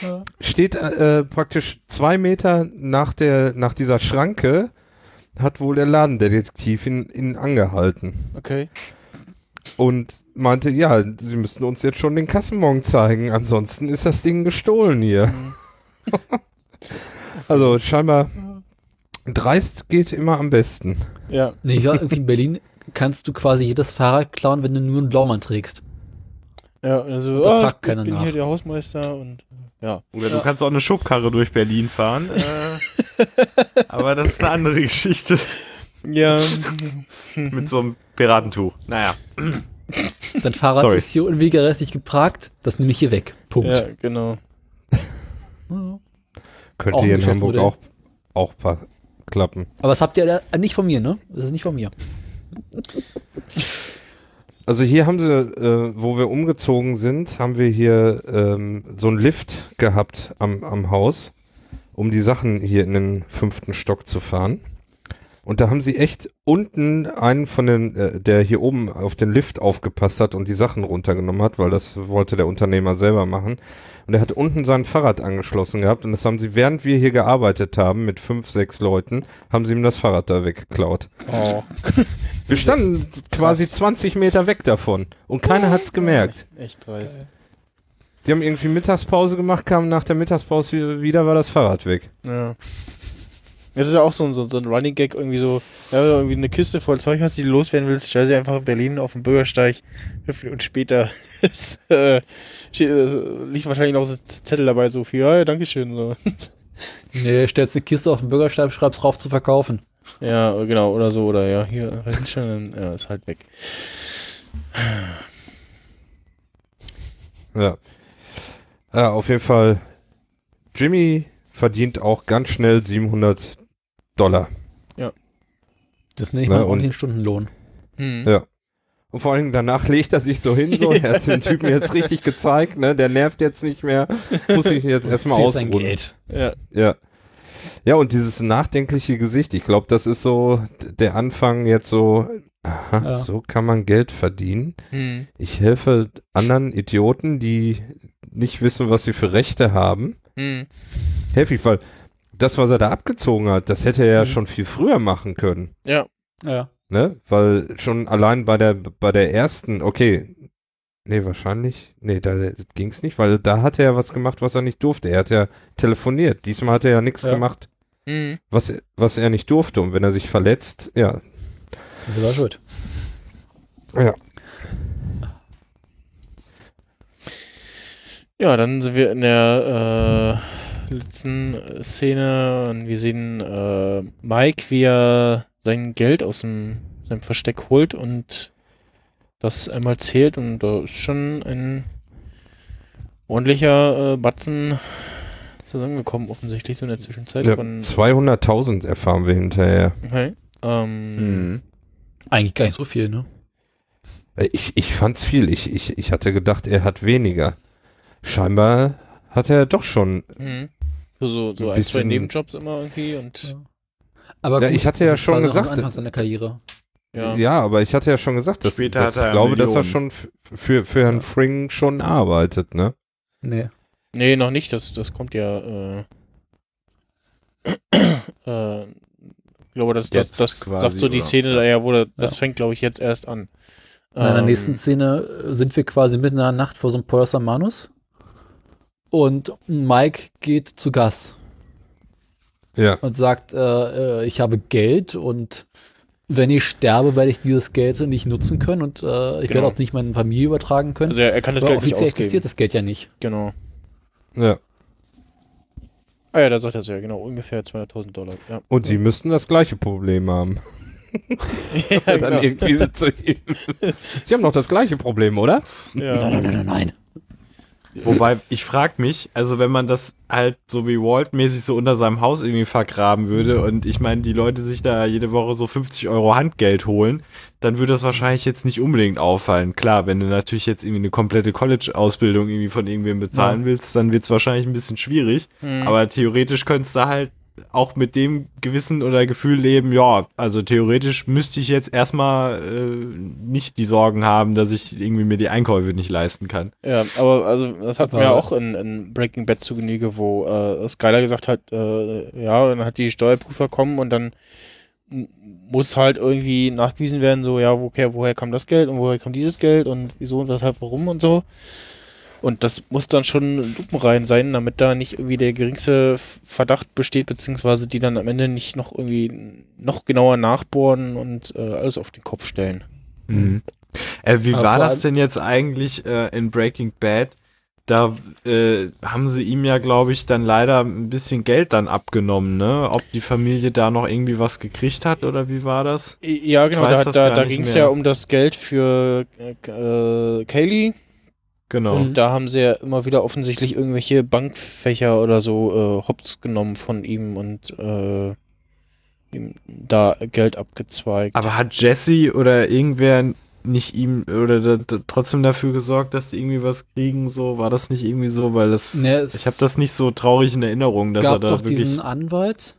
Speaker 3: Ja.
Speaker 5: steht äh, praktisch zwei Meter nach, der, nach dieser Schranke, hat wohl der Ladendetektiv ihn, ihn angehalten.
Speaker 2: Okay.
Speaker 5: Und meinte, ja, sie müssten uns jetzt schon den Kassenbon zeigen, ansonsten ist das Ding gestohlen hier. also scheinbar dreist geht immer am besten.
Speaker 2: Ja.
Speaker 3: Nee, ich war irgendwie in Berlin, kannst du quasi jedes Fahrrad klauen, wenn du nur einen Blaumann trägst.
Speaker 2: Ja, also,
Speaker 3: Da
Speaker 2: ah,
Speaker 3: fragt
Speaker 2: ich
Speaker 3: keiner
Speaker 2: bin
Speaker 3: nach.
Speaker 2: hier der Hausmeister und ja.
Speaker 4: Oder du kannst auch eine Schubkarre durch Berlin fahren. Äh, aber das ist eine andere Geschichte
Speaker 2: Ja,
Speaker 4: mit so einem Piratentuch. Naja.
Speaker 3: Dein Fahrrad
Speaker 4: Sorry.
Speaker 3: ist hier unwegerechtlich geparkt, das nehme ich hier weg. Punkt.
Speaker 2: ja, genau.
Speaker 5: Könnte hier in Hamburg auch, auch klappen.
Speaker 3: Aber das habt ihr da- nicht von mir, ne? Das ist nicht von mir.
Speaker 5: Also hier haben sie, äh, wo wir umgezogen sind, haben wir hier ähm, so einen Lift gehabt am, am Haus, um die Sachen hier in den fünften Stock zu fahren. Und da haben sie echt unten einen von den, äh, der hier oben auf den Lift aufgepasst hat und die Sachen runtergenommen hat, weil das wollte der Unternehmer selber machen. Und er hat unten sein Fahrrad angeschlossen gehabt und das haben sie, während wir hier gearbeitet haben, mit fünf, sechs Leuten, haben sie ihm das Fahrrad da weggeklaut.
Speaker 2: Oh.
Speaker 5: Wir standen quasi
Speaker 2: Krass.
Speaker 5: 20 Meter weg davon und keiner hat's gemerkt.
Speaker 2: Echt dreist.
Speaker 5: Die haben irgendwie Mittagspause gemacht, kamen nach der Mittagspause wi- wieder, war das Fahrrad weg.
Speaker 2: Ja. Das ist ja auch so ein, so, so ein Running Gag, irgendwie so, ja, wenn du irgendwie eine Kiste voll Zeug hast, die du loswerden willst, stell sie einfach in Berlin auf den Bürgersteig. Fünf Minuten später ist, äh, steht, äh, liegt wahrscheinlich noch so ein Zettel dabei, so viel, ja, Dankeschön. So.
Speaker 3: Nee, stellst eine Kiste auf den Bürgersteig, schreibst drauf zu verkaufen.
Speaker 2: Ja, genau, oder so, oder ja, hier, schon, ja, ist halt weg.
Speaker 5: Ja. Ja, auf jeden Fall. Jimmy verdient auch ganz schnell 700 Dollar.
Speaker 3: Das nenne ich
Speaker 5: Na,
Speaker 3: mal
Speaker 5: und-
Speaker 3: ordentlichen Stundenlohn.
Speaker 2: Hm.
Speaker 5: Ja. Und vor allem danach legt er sich so hin, so, er hat den Typen jetzt richtig gezeigt, ne, der nervt jetzt nicht mehr, muss sich jetzt erstmal ausruhen.
Speaker 3: Geld.
Speaker 2: Ja,
Speaker 5: Ja. Ja, und dieses nachdenkliche Gesicht, ich glaube, das ist so der Anfang jetzt so, aha,
Speaker 3: Ja.
Speaker 5: so kann man Geld verdienen.
Speaker 2: hm.
Speaker 5: Ich helfe anderen Idioten, die nicht wissen, was sie für Rechte haben.
Speaker 2: Hm.
Speaker 5: Helfe ich, weil das, was er da abgezogen hat, das hätte er ja
Speaker 3: Mhm.
Speaker 5: schon viel früher machen können.
Speaker 2: Ja,
Speaker 3: Ja.
Speaker 5: Ne? Weil schon allein bei der, bei der ersten, okay, nee, wahrscheinlich, nee, da ging's nicht, weil da hat er ja was gemacht, was er nicht durfte. Er hat ja telefoniert. Diesmal hat er ja nichts
Speaker 3: Ja.
Speaker 5: gemacht,
Speaker 2: hm.
Speaker 5: was, was er nicht durfte. Und wenn er sich verletzt, ja,
Speaker 3: Das war schuld.
Speaker 5: ja.
Speaker 2: Ja, dann sind wir in der äh, letzten Szene und wir sehen äh, Mike, wie er sein Geld aus dem, seinem Versteck holt und das einmal zählt und da ist schon ein ordentlicher äh, Batzen zusammengekommen, offensichtlich so in der Zwischenzeit
Speaker 5: ja
Speaker 2: von
Speaker 5: 200.000 erfahren wir hinterher.
Speaker 2: okay. ähm,
Speaker 4: Mhm.
Speaker 3: Eigentlich gar nicht so viel, ne?
Speaker 5: Äh, Ich, ich fand's viel. Ich, ich, ich hatte gedacht, er hat weniger. Scheinbar hat er doch schon.
Speaker 2: mhm. So, so, so
Speaker 5: Ein
Speaker 2: ein, zwei Nebenjobs immer irgendwie und
Speaker 3: Aber
Speaker 5: Ja, ich hatte ja schon gesagt,
Speaker 3: am Anfang seiner Karriere.
Speaker 2: ja.
Speaker 5: Ja. aber ich hatte ja schon gesagt, dass,
Speaker 4: Später
Speaker 5: dass
Speaker 4: er
Speaker 5: ich glaube, dass er schon für, für Herrn Fring schon arbeitet, ne?
Speaker 3: Nee.
Speaker 2: Nee, noch nicht. Das, das kommt ja. Äh, äh, ich glaube, das, das, das
Speaker 4: quasi,
Speaker 2: sagt so die
Speaker 4: oder?
Speaker 2: Szene, da ja, wo der, das
Speaker 3: Ja.
Speaker 2: fängt, glaube ich, jetzt erst an.
Speaker 3: In der
Speaker 2: Ähm,
Speaker 3: nächsten Szene äh, sind wir quasi mitten in der Nacht vor so einem Pollos Hermanos. Und Mike geht zu Gas
Speaker 5: Ja.
Speaker 3: und sagt, äh, äh, ich habe Geld und wenn ich sterbe, werde ich dieses Geld nicht nutzen können und äh, ich
Speaker 2: Genau.
Speaker 3: werde auch nicht meine Familie übertragen können.
Speaker 2: Also er, er kann das
Speaker 3: Aber
Speaker 2: Geld nicht
Speaker 3: offiziell
Speaker 2: ausgeben.
Speaker 3: existiert das Geld ja nicht.
Speaker 2: Genau.
Speaker 5: ja.
Speaker 2: Ah ja, da sagt er es ja, genau, ungefähr 200.000 Dollar. Ja,
Speaker 5: Und sie müssten das gleiche Problem haben.
Speaker 2: ja
Speaker 5: Dann
Speaker 2: genau.
Speaker 5: irgendwie zu ihm. Sie haben doch das gleiche Problem, oder?
Speaker 2: Ja.
Speaker 3: nein, nein, nein.
Speaker 4: Wobei, ich frag mich, also wenn man das halt so wie Walt-mäßig so unter seinem Haus irgendwie vergraben würde und ich meine, die Leute sich da jede Woche so 50 Euro Handgeld holen, dann würde das wahrscheinlich jetzt nicht unbedingt auffallen. Klar, wenn du natürlich jetzt irgendwie eine komplette College-Ausbildung irgendwie von irgendwem bezahlen willst, dann wird es wahrscheinlich ein bisschen schwierig.
Speaker 2: Hm.
Speaker 4: Aber theoretisch könntest du halt auch mit dem Gewissen oder Gefühl leben, ja, also theoretisch müsste ich jetzt erstmal äh, nicht die Sorgen haben, dass ich irgendwie mir die Einkäufe nicht leisten kann.
Speaker 2: Ja, aber also das hatten wir ja auch in, in Breaking Bad zu Genüge, wo äh, Skyler gesagt hat, äh, ja, dann hat die Steuerprüfer kommen und dann muss halt irgendwie nachgewiesen werden, so, ja, woher, woher kam das Geld und woher kam dieses Geld und wieso und weshalb, warum und so. Und das muss dann schon lupenrein sein, damit da nicht irgendwie der geringste Verdacht besteht, beziehungsweise die dann am Ende nicht noch irgendwie noch genauer nachbohren und äh, alles auf den Kopf stellen.
Speaker 4: Mhm. Äh, wie
Speaker 3: Aber
Speaker 4: war das denn jetzt eigentlich äh, in Breaking Bad? Da äh, haben sie ihm ja, glaube ich, dann leider ein bisschen Geld dann abgenommen, ne? Ob die Familie da noch irgendwie was gekriegt hat oder wie war das?
Speaker 2: Ja, genau,
Speaker 4: weiß
Speaker 2: da, da, da ging es ja um das Geld für äh, Kaylee
Speaker 4: Genau.
Speaker 2: und da haben sie ja immer wieder offensichtlich irgendwelche Bankfächer oder so äh, hops genommen von ihm und äh, ihm da Geld abgezweigt.
Speaker 4: Aber hat Jesse oder irgendwer nicht ihm oder da, da, trotzdem dafür gesorgt, dass die irgendwie was kriegen? So war das nicht irgendwie so, weil das
Speaker 3: Nee,
Speaker 4: ich habe das nicht so traurig in Erinnerung, dass er
Speaker 3: gab
Speaker 4: da
Speaker 3: doch
Speaker 4: wirklich
Speaker 3: diesen Anwalt,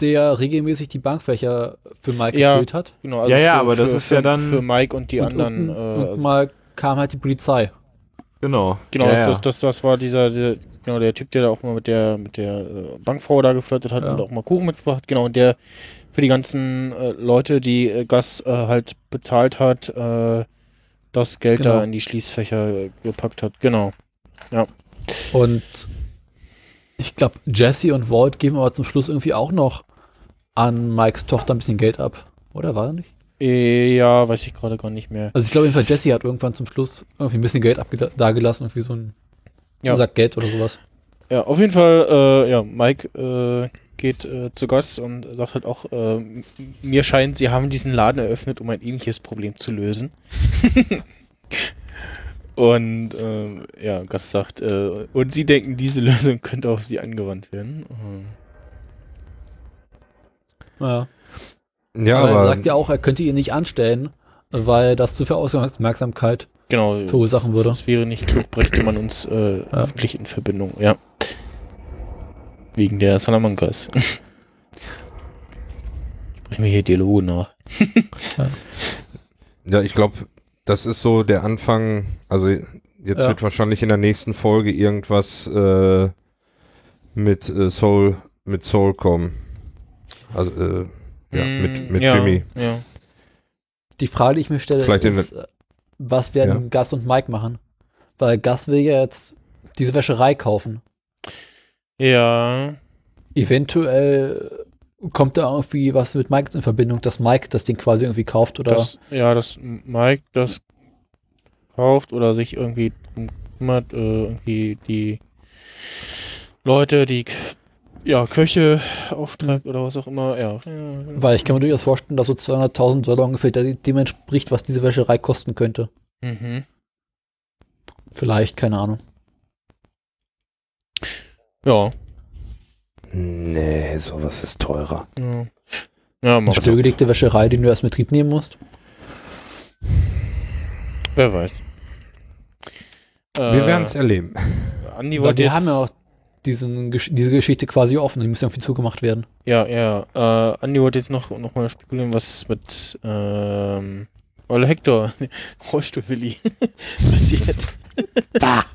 Speaker 3: der regelmäßig die Bankfächer für Mike
Speaker 2: Ja.
Speaker 3: gefüllt hat.
Speaker 2: genau, also
Speaker 4: Ja, ja,
Speaker 2: für,
Speaker 4: aber das
Speaker 2: für,
Speaker 4: ist ja dann-
Speaker 2: für Mike und die
Speaker 3: und,
Speaker 2: anderen.
Speaker 3: und,
Speaker 2: äh,
Speaker 3: und mal kam halt die Polizei.
Speaker 4: genau.
Speaker 2: genau,
Speaker 4: ja,
Speaker 2: das,
Speaker 4: ja.
Speaker 2: das, das, das war dieser, dieser, genau der Typ, der da auch mal mit der mit der äh, Bankfrau da geflirtet hat
Speaker 3: Ja.
Speaker 2: und auch mal Kuchen mitgebracht. Genau, und der für die ganzen äh, Leute, die äh, Gas äh, halt bezahlt hat, äh, das Geld
Speaker 3: Genau.
Speaker 2: da in die Schließfächer äh, gepackt hat. Genau.
Speaker 3: Und ich glaube, Jesse und Walt geben aber zum Schluss irgendwie auch noch an Mikes Tochter ein bisschen Geld ab. Oder war er nicht?
Speaker 2: Äh, ja, weiß ich gerade gar nicht mehr.
Speaker 3: Also ich glaube jedenfalls, Jesse hat irgendwann zum Schluss irgendwie ein bisschen Geld dagelassen, irgendwie so ein
Speaker 2: Ja.
Speaker 3: Sack Geld oder sowas.
Speaker 2: Ja, auf jeden Fall, äh, ja, Mike äh, geht äh, zu Gast und sagt halt auch, äh, mir scheint, sie haben diesen Laden eröffnet, um ein ähnliches Problem zu lösen. und ähm, ja, Gast sagt, äh, und sie denken, diese Lösung könnte auf sie angewandt werden. Mhm.
Speaker 3: Ja.
Speaker 5: Ja,
Speaker 3: aber, er
Speaker 5: aber
Speaker 3: sagt ja auch, er könnte ihn nicht anstellen, weil das zu viel Aufmerksamkeit.
Speaker 2: Genau.
Speaker 3: Verursachen würde.
Speaker 2: Das wäre nicht klug, brächte man uns äh,
Speaker 3: Ja.
Speaker 2: öffentlich in Verbindung, ja. Wegen der Salamancas. Sprechen wir hier Dialoge nach.
Speaker 5: Ja, ich glaube, das ist so der Anfang. Also jetzt
Speaker 3: Ja.
Speaker 5: wird wahrscheinlich in der nächsten Folge irgendwas äh, mit äh, Soul mit Soul kommen. Also äh, ja, mit,
Speaker 2: Mm,
Speaker 5: mit
Speaker 2: ja,
Speaker 5: Jimmy.
Speaker 2: Ja.
Speaker 3: Die Frage, die ich mir stelle,
Speaker 5: Vielleicht
Speaker 3: ist, äh, was werden
Speaker 5: Ja.
Speaker 3: Gus und Mike machen? Weil Gus will ja jetzt diese Wäscherei kaufen.
Speaker 2: Ja.
Speaker 3: Eventuell kommt da irgendwie was mit Mike in Verbindung, dass Mike das Ding quasi irgendwie kauft oder
Speaker 2: Das, ja, dass Mike das kauft oder sich irgendwie drum kümmert, äh, irgendwie die Leute, die ja, Köche aufträgt oder was auch immer, ja. ja.
Speaker 3: weil ich kann mir durchaus vorstellen, dass so 200.000 Dollar ungefähr de- dem entspricht, was diese Wäscherei kosten könnte.
Speaker 2: Mhm.
Speaker 3: Vielleicht, keine Ahnung.
Speaker 2: Ja.
Speaker 5: Nee, sowas ist teurer.
Speaker 2: Ja, ja
Speaker 3: Eine
Speaker 2: mach
Speaker 3: stillgelegte Wäscherei, die du erst in Betrieb nehmen musst.
Speaker 2: Wer weiß.
Speaker 5: Wir werden es erleben.
Speaker 2: Andi wollte
Speaker 3: wir
Speaker 2: jetzt,
Speaker 3: haben ja auch diesen, diese Geschichte quasi offen, die muss ja irgendwie zugemacht werden.
Speaker 2: Ja, ja. Äh, Andi wollte jetzt noch, noch mal spekulieren, was mit ähm, Olle Hector, Rollstuhl Willi, passiert.
Speaker 3: Bah!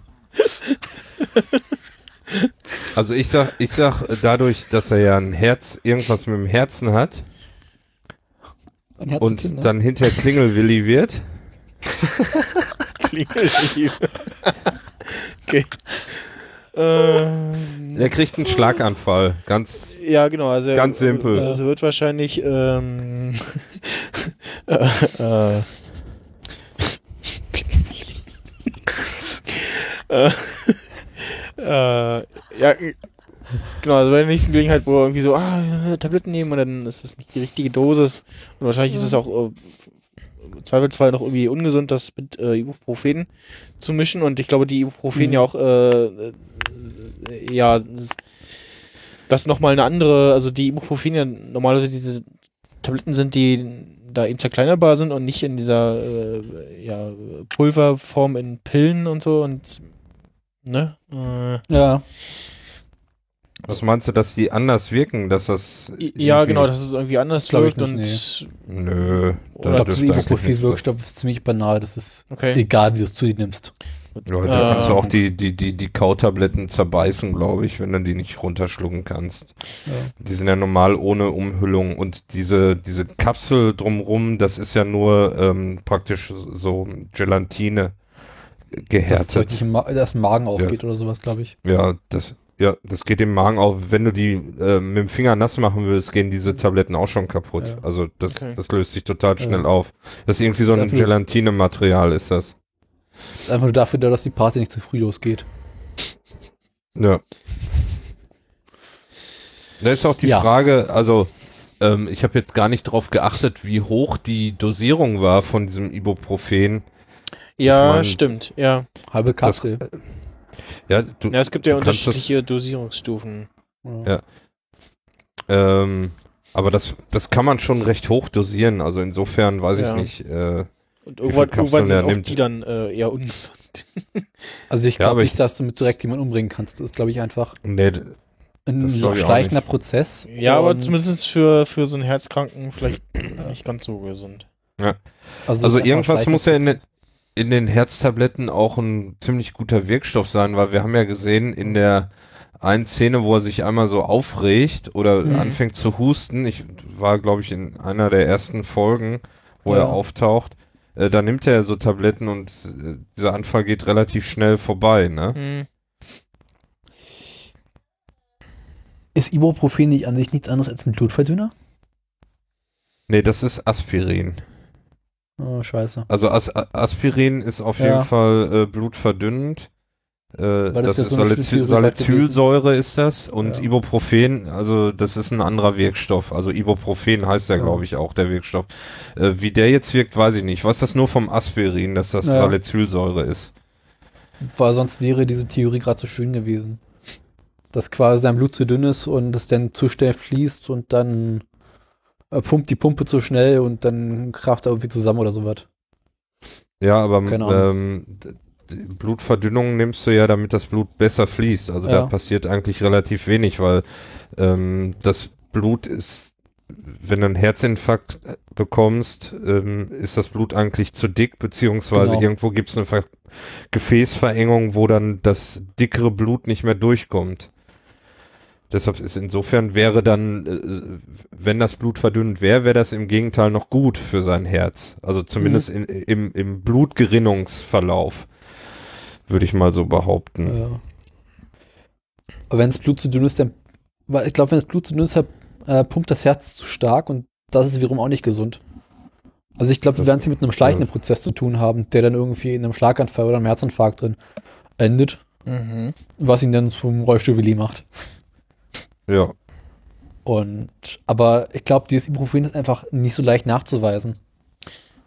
Speaker 5: Also ich sag, ich sag, äh, dadurch, dass er ja ein Herz, irgendwas mit dem Herzen hat
Speaker 3: Ein Herz
Speaker 5: und
Speaker 3: Kind, ne?
Speaker 5: dann hinter Klingelwilli wird,
Speaker 2: Klingelliebe. okay. Ähm,
Speaker 5: der kriegt einen Schlaganfall. Ganz,
Speaker 2: ja, genau. Also,
Speaker 5: Ganz simpel.
Speaker 2: Also wird wahrscheinlich ähm, äh, äh, äh, ja, genau, also bei der nächsten Gelegenheit, wo irgendwie so, ah, Tabletten nehmen und dann ist das nicht die richtige Dosis. Und wahrscheinlich ist es auch äh, im Zweifelsfall noch irgendwie ungesund, das mit äh, Ibuprofen zu mischen. Und ich glaube, die Ibuprofen
Speaker 3: Mhm.
Speaker 2: ja auch, äh, ja, das- das nochmal eine andere, also die Ibuprofen ja normalerweise diese Tabletten sind, die da eben zerkleinerbar sind und nicht in dieser äh, ja, Pulverform in Pillen und so und ne? Äh,
Speaker 3: Ja,
Speaker 5: was meinst du, dass die anders wirken, dass das
Speaker 2: ja, genau, dass es irgendwie anders wirkt und
Speaker 5: Nö,
Speaker 3: ich
Speaker 2: Oder
Speaker 5: da eigentlich nichts
Speaker 3: Ibuprofen-Wirkstoff ist ziemlich banal. Das ist
Speaker 2: okay.
Speaker 3: egal, wie du es zu dir nimmst.
Speaker 5: Ja, da kannst du
Speaker 2: Ähm.
Speaker 5: auch die, die, die, die Kautabletten zerbeißen, glaube ich, wenn du die nicht runterschlucken kannst.
Speaker 3: Ja.
Speaker 5: Die sind ja normal ohne Umhüllung und diese, diese Kapsel drumrum, das ist ja nur ähm, praktisch so Gelatine
Speaker 3: Dass
Speaker 5: gehärtet.
Speaker 3: Nicht im Ma dass Magen aufgeht oder sowas, glaube ich.
Speaker 5: Ja, das, ja, das geht im Magen auf. Wenn du die äh, mit dem Finger nass machen würdest, gehen diese Tabletten auch schon kaputt.
Speaker 3: Ja.
Speaker 5: Also das,
Speaker 2: Okay.
Speaker 5: das löst sich total
Speaker 3: Ja.
Speaker 5: schnell auf. Das ist irgendwie so
Speaker 3: Das
Speaker 5: ein Gelatine-Material, ist das.
Speaker 3: Ist einfach nur dafür da, dass die Party nicht zu früh losgeht.
Speaker 5: Ja. Da ist auch die
Speaker 3: Ja.
Speaker 5: Frage, also ähm, ich habe jetzt gar nicht drauf geachtet, wie hoch die Dosierung war von diesem Ibuprofen.
Speaker 2: Ja,
Speaker 5: Ich mein-
Speaker 2: stimmt, ja.
Speaker 3: Halbe Kapsel.
Speaker 5: Ja, du,
Speaker 2: Ja, es gibt ja
Speaker 5: kannst das-
Speaker 2: unterschiedliche Dosierungsstufen.
Speaker 3: Ja.
Speaker 5: ähm, aber das, das kann man schon recht hoch dosieren. Also insofern weiß
Speaker 2: Ja.
Speaker 5: ich nicht. Äh,
Speaker 2: Und irgendwann, irgendwann sind auch
Speaker 5: nimmt.
Speaker 2: die dann äh, eher ungesund.
Speaker 3: Also ich
Speaker 5: Ja,
Speaker 3: glaube
Speaker 5: aber
Speaker 3: nicht,
Speaker 5: ich-
Speaker 3: dass du mit direkt jemanden umbringen kannst. Das ist, glaube ich, einfach
Speaker 5: nee,
Speaker 3: ein schleichender Prozess.
Speaker 2: Ja, aber zumindest für, für so einen Herzkranken vielleicht nicht ganz so gesund.
Speaker 3: Also,
Speaker 5: also
Speaker 3: ein
Speaker 5: irgendwas muss ja in, den- in den Herztabletten auch ein ziemlich guter Wirkstoff sein, weil wir haben ja gesehen in der einen Szene, wo er sich einmal so aufregt oder
Speaker 2: Mhm.
Speaker 5: anfängt zu husten. Ich war, glaube ich, in einer der ersten Folgen, wo
Speaker 3: Ja.
Speaker 5: er auftaucht. Äh, da nimmt er so Tabletten und äh, dieser Anfall geht relativ schnell vorbei, ne?
Speaker 2: Hm.
Speaker 3: Ist Ibuprofen nicht an sich nichts anderes als ein Blutverdünner?
Speaker 5: Nee, das ist Aspirin.
Speaker 3: Oh, scheiße.
Speaker 5: Also As Aspirin ist auf
Speaker 3: Ja.
Speaker 5: jeden Fall äh, blutverdünnend. Äh,
Speaker 3: das
Speaker 5: das ist
Speaker 3: so
Speaker 5: Salicylsäure ist das und
Speaker 3: Ja.
Speaker 5: Ibuprofen, also das ist ein anderer Wirkstoff. Also Ibuprofen heißt ja,
Speaker 3: Ja.
Speaker 5: glaube ich, auch der Wirkstoff. Äh, wie der jetzt wirkt, weiß ich nicht. Ich weiß das nur vom Aspirin, dass das
Speaker 3: Ja.
Speaker 5: Salicylsäure ist.
Speaker 3: Weil sonst wäre diese Theorie gerade so schön gewesen. Dass quasi sein Blut zu dünn ist und es dann zu schnell fließt und dann äh, pumpt die Pumpe zu schnell und dann kracht er irgendwie zusammen oder sowas.
Speaker 5: Ja, aber
Speaker 3: Keine Ahnung.
Speaker 5: ähm, Blutverdünnung nimmst du ja, damit das Blut besser fließt. Also da
Speaker 3: Ja.
Speaker 5: passiert eigentlich relativ wenig, weil ähm, das Blut ist, wenn du einen Herzinfarkt äh, bekommst, ähm, ist das Blut eigentlich zu dick, beziehungsweise
Speaker 3: Genau.
Speaker 5: irgendwo gibt es eine Ver Gefäßverengung, wo dann das dickere Blut nicht mehr durchkommt. Deshalb ist insofern wäre dann, äh, wenn das Blut verdünnt wäre, wäre das im Gegenteil noch gut für sein Herz. Also zumindest in, im, im Blutgerinnungsverlauf, würde ich mal so behaupten.
Speaker 3: Ja. Aber wenn das Blut zu dünn ist, dann. Weil ich glaube, wenn das Blut zu dünn ist, halt, äh, pumpt das Herz zu stark und das ist wiederum auch nicht gesund. Also ich glaube, wir werden es hier mit einem schleichenden Prozess zu tun haben, der dann irgendwie in einem Schlaganfall oder einem Herzinfarkt drin endet,
Speaker 2: Mhm.
Speaker 3: was ihn dann zum Rollstuhl-Willi macht.
Speaker 5: Ja.
Speaker 3: Und, aber ich glaube, dieses Ibuprofen ist einfach nicht so leicht nachzuweisen.